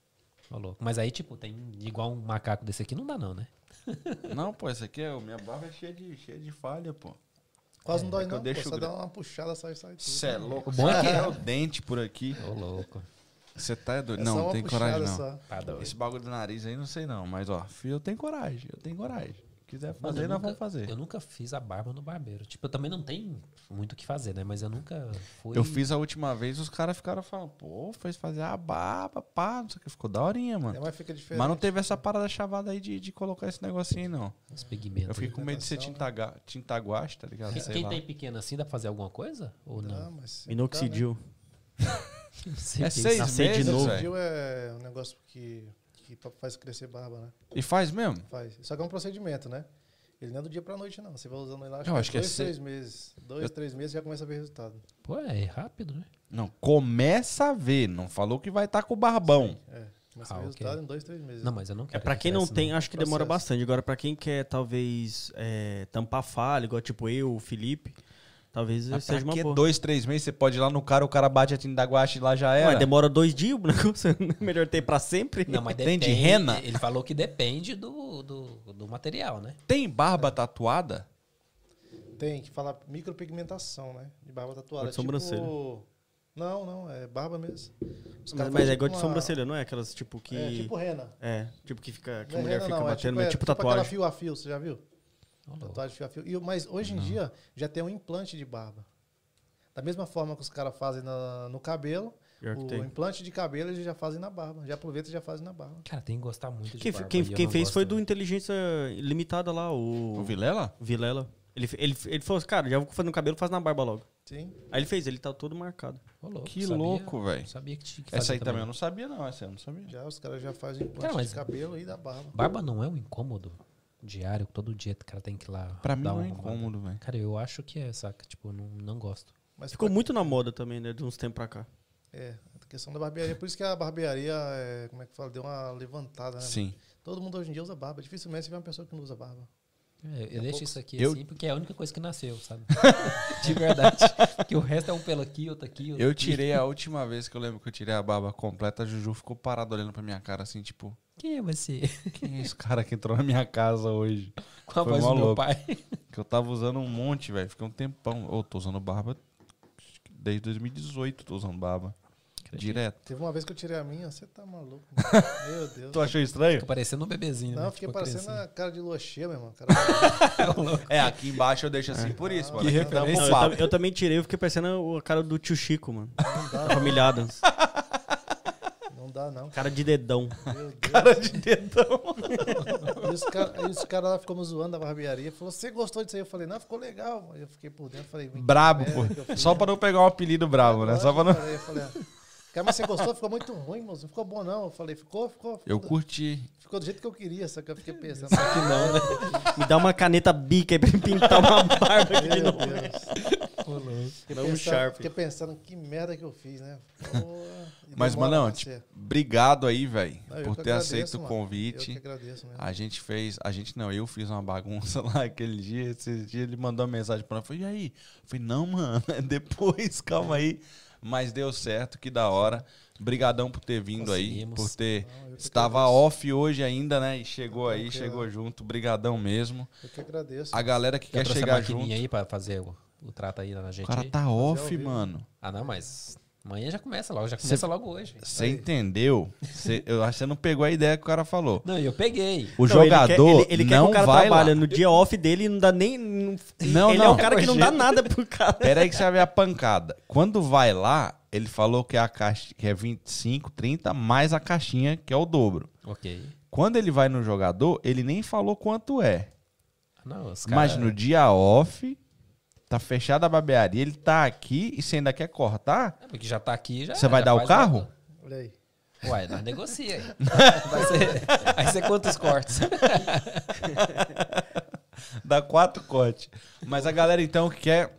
Falou. Mas aí, tipo, tem igual um macaco desse aqui, não dá não, né? [LAUGHS] Não, pô, esse aqui é. Minha barba é cheia de, cheia de falha, pô. Quase é, não dói, é não. Pô, só dá uma puxada, sai, sai tudo. Você é louco. O bom é que é o dente por aqui. Ô, louco. Você tá doido? É não, não tem coragem, não. Tá Esse bagulho do nariz aí, não sei não. Mas, ó, filho, eu tenho coragem. Eu tenho coragem quiser fazer, nós nunca, vamos fazer. Eu nunca fiz a barba no barbeiro. Tipo, eu também não tenho muito o que fazer, né? Mas eu nunca fui. Eu fiz a última vez, os caras ficaram falando, pô, fez fazer a barba, pá, não sei o que. Ficou daorinha, mano. É, mas fica diferente. Mas não teve essa parada chavada aí de, de colocar esse negocinho aí, não. Os pigmentos. Eu fiquei com medo de ser tinta, tinta guache, tá ligado? Quem, quem tem pequeno assim, dá pra fazer alguma coisa? Ou não? não mas Minoxidil. [LAUGHS] é seis meses, de novo. Minoxidil é um negócio que que faz crescer barba, né? E faz mesmo? Faz. Só que é um procedimento, né? Ele não é do dia pra noite, não. Você vai usando ele lá, acho, eu acho que é dois, é três meses. Dois, eu... três meses já começa a ver resultado. Pô, é rápido, né? Não, começa a ver. Não falou que vai estar tá com o barbão. Sim, é. Começa ah, a ver okay. resultado em dois, três meses. Não, mas eu não quero. É pra quem não tem, acho que processo. demora bastante. Agora, pra quem quer, talvez, é, tampar falha, igual tipo eu, o Felipe, Talvez Mas seja uma boa. dois, três meses, você pode ir lá no cara, o cara bate a tinta da guache e lá já era. Mas demora dois dias o [LAUGHS] negócio, é melhor ter pra sempre. Não, mas depende, Tem de rena? Ele falou que depende do, do, do material, né? Tem barba é. tatuada? Tem, que fala micropigmentação, né? De barba tatuada. De sobrancelha. Tipo... Não, não, é barba mesmo. Mas, mas é igual de sobrancelha, não é? Aquelas tipo que. É, tipo rena. É, tipo que fica. Que a mulher rena, fica não, batendo, é tipo, é, tipo, tipo tatuagem. Aquela fio a fio, você já viu? Tatuagem fio a fio. E, mas hoje em não. dia já tem um implante de barba. Da mesma forma que os caras fazem na, no cabelo, o tem. implante de cabelo eles já fazem na barba. Já aproveita e já fazem na barba. Cara, tem que gostar muito de quem, barba. Quem, quem fez foi do Inteligência Limitada lá, o... O Vilela? Vilela. Ele, ele, ele falou assim, cara, já vou fazer no cabelo, faz na barba logo. Sim. Aí ele fez, ele tá todo marcado. louco, que sabia, louco, velho. Sabia que tinha que Essa aí também eu não sabia, não. Essa eu não sabia. Já, os caras já fazem implante cara, de cabelo e da barba. Barba não é um incômodo diário, todo dia o cara tem que ir lá. Pra mim não é incômodo, velho. Cara, eu acho que é, saca? Tipo, eu não, não gosto. Mas ficou muito na moda também, né? De uns tempos pra cá. É, a questão da barbearia. Por isso que a barbearia, é, como é que fala, deu uma levantada, né? Sim. Todo mundo hoje em dia usa barba. Dificilmente você vê uma pessoa que não usa barba. É, eu deixo isso aqui eu... assim porque é a única coisa que nasceu, sabe? [LAUGHS] De verdade. que o resto é um pelo aqui, outro aqui. Outro eu aqui. tirei a última vez que eu lembro que eu tirei a barba completa, a Juju ficou parada olhando pra minha cara assim, tipo. Quem é você? Quem é esse cara que entrou na minha casa hoje? Com a Foi voz do meu pai. Que eu tava usando um monte, velho. Fiquei um tempão. Oh, tô usando barba Desde 2018 tô usando barba. Direto. Teve uma vez que eu tirei a minha, você tá maluco. [LAUGHS] Meu Deus. tu achou estranho? Fica parecendo um bebezinho. Não, né? fiquei tipo, parecendo a cara de cheia, meu irmão. [LAUGHS] é, aqui embaixo eu deixo assim por isso, mano. Que referência. Não, eu, eu, também tirei, eu fiquei parecendo a cara do tio Chico, mano. Não dá. [LAUGHS] dá, não. Cara de dedão. Meu [LAUGHS] Deus. Cara de dedão. e os caras cara lá ficam zoando da barbearia. Falou, você gostou disso aí? Eu falei, não, ficou legal. Eu fiquei por dentro, falei... Brabo, pô. Só pra não pegar um apelido brabo, né? Só pra não... Eu falei, Cara, mas você gostou? Ficou muito ruim, moço. Não ficou bom, não. Eu falei, ficou, ficou. ficou eu curti. Ficou do jeito que eu queria, só que eu fiquei pensando. Só que não, né? [LAUGHS] Me dá uma caneta bica aí pra pintar uma barba aqui Deus. Fiquei, não pensando, fiquei pensando que merda que eu fiz, né? Mas, mano, tipo, obrigado aí, velho, por ter agradeço, aceito mano. o convite. Eu que agradeço mesmo. A gente fez, a gente não, eu fiz uma bagunça [LAUGHS] lá aquele dia. Esse dia ele mandou uma mensagem pra mim. Falei, e aí? Eu falei, não, mano, é [LAUGHS] depois, calma aí mas deu certo, que da hora. Brigadão por ter vindo aí, por ter Não, estava off hoje ainda, né? E chegou aí, chegou junto. Brigadão mesmo. Eu que agradeço. A galera que quer chegar junto. aí para fazer o, o trato aí na gente. O cara aí. tá off, mano. Ah, não, mas Amanhã já começa logo, já começa cê, logo hoje. Você entendeu? Cê, eu acho que você não pegou a ideia que o cara falou. Não, eu peguei. O não, jogador ele quer, ele, ele quer que o cara trabalhe no dia off dele e não dá nem. Não, ele não, é um cara que não dá nada pro cara. Pera aí que você vai ver a pancada. Quando vai lá, ele falou que, a caixa, que é 25, 30, mais a caixinha, que é o dobro. Ok. Quando ele vai no jogador, ele nem falou quanto é. Não, cara... Mas no dia off, tá fechada a barbearia, ele tá aqui e você ainda quer cortar? É porque já tá aqui, já. Você vai já dar o carro? Olha aí. Uai, nós negocia aí. [LAUGHS] Vai ser, vai ser quantos cortes? [LAUGHS] Dá quatro cortes. Mas a galera, então, que quer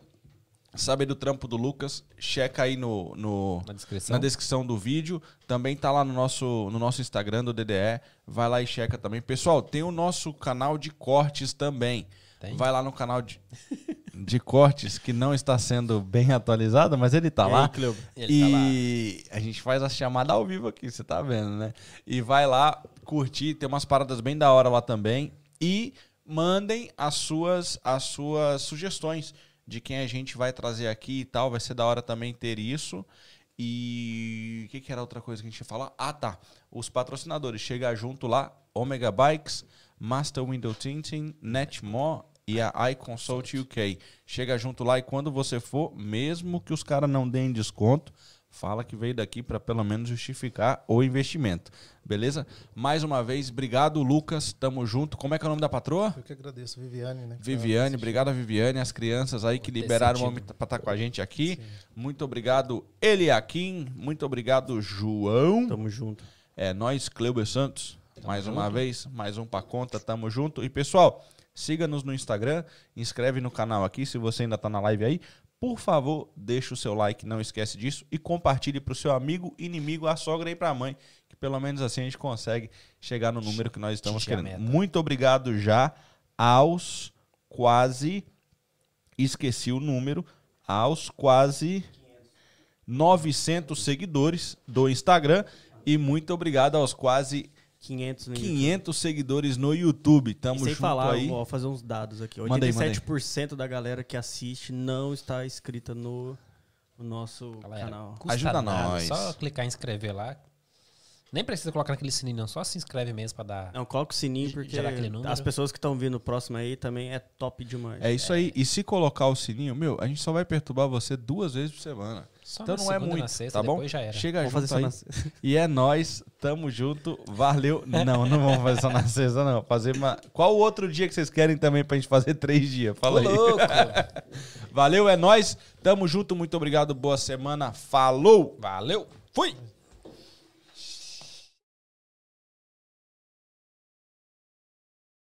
saber do trampo do Lucas, checa aí no, no na, descrição. na, descrição. do vídeo. Também tá lá no nosso, no nosso Instagram do DDE. Vai lá e checa também. Pessoal, tem o nosso canal de cortes também. Tem? Vai lá no canal de, [LAUGHS] de cortes que não está sendo bem atualizado, mas ele tá e lá. Ele e tá lá. a gente faz a chamada ao vivo aqui, você tá vendo, né? E vai lá curtir, tem umas paradas bem da hora lá também. E mandem as suas, as suas sugestões de quem a gente vai trazer aqui e tal. Vai ser da hora também ter isso. E o que, que, era outra coisa que a gente ia falar? Ah, tá. Os patrocinadores. Chega junto lá, Omega Bikes, Master Window Tinting, Netmore e a iConsult UK. Chega junto lá e quando você for, mesmo que os caras não deem desconto, fala que veio daqui para pelo menos justificar o investimento. Beleza? Mais uma vez, obrigado, Lucas. Tamo junto. Como é que é o nome da patroa? Eu que agradeço, Viviane, né? Viviane, obrigado a Viviane, as crianças aí que liberaram o homem para estar tá com a gente aqui. Sim. Muito obrigado, Eliakim. Muito obrigado, João. Tamo junto. É nós, Cleuber Santos. Tamo mais junto. uma vez, mais um pra conta. Tamo junto. E pessoal, siga-nos no Instagram, inscreve no canal aqui se você ainda tá na live aí. Por favor, deixa o seu like, não esquece disso e compartilhe para o seu amigo, inimigo, a sogra e para a mãe, que pelo menos assim a gente consegue chegar no número que nós estamos querendo. Muito obrigado já aos quase esqueci o número, aos quase 900 seguidores do Instagram e muito obrigado aos quase 500, 500 seguidores no YouTube. Tamo e sem junto falar, aí. Vou fazer uns dados aqui. 87% manda aí, manda aí. da galera que assiste não está inscrita no, no nosso galera, canal. Ajuda nada, nós. Só clicar em inscrever lá. Nem precisa colocar naquele sininho, não. Só se inscreve mesmo pra dar. Não, coloca o sininho porque as pessoas que estão vindo próximo aí também é top demais. É isso é. aí. E se colocar o sininho, meu, a gente só vai perturbar você duas vezes por semana. Só então não é muito, sexta, tá bom? Chega vamos junto aí. E é nós, tamo junto, valeu. Não, não vamos fazer só na [LAUGHS] sexta, não. Fazer uma... Qual o outro dia que vocês querem também pra gente fazer três dias? Fala Ô, aí. Louco. [LAUGHS] valeu, é nós, tamo junto, muito obrigado, boa semana, falou! Valeu, fui!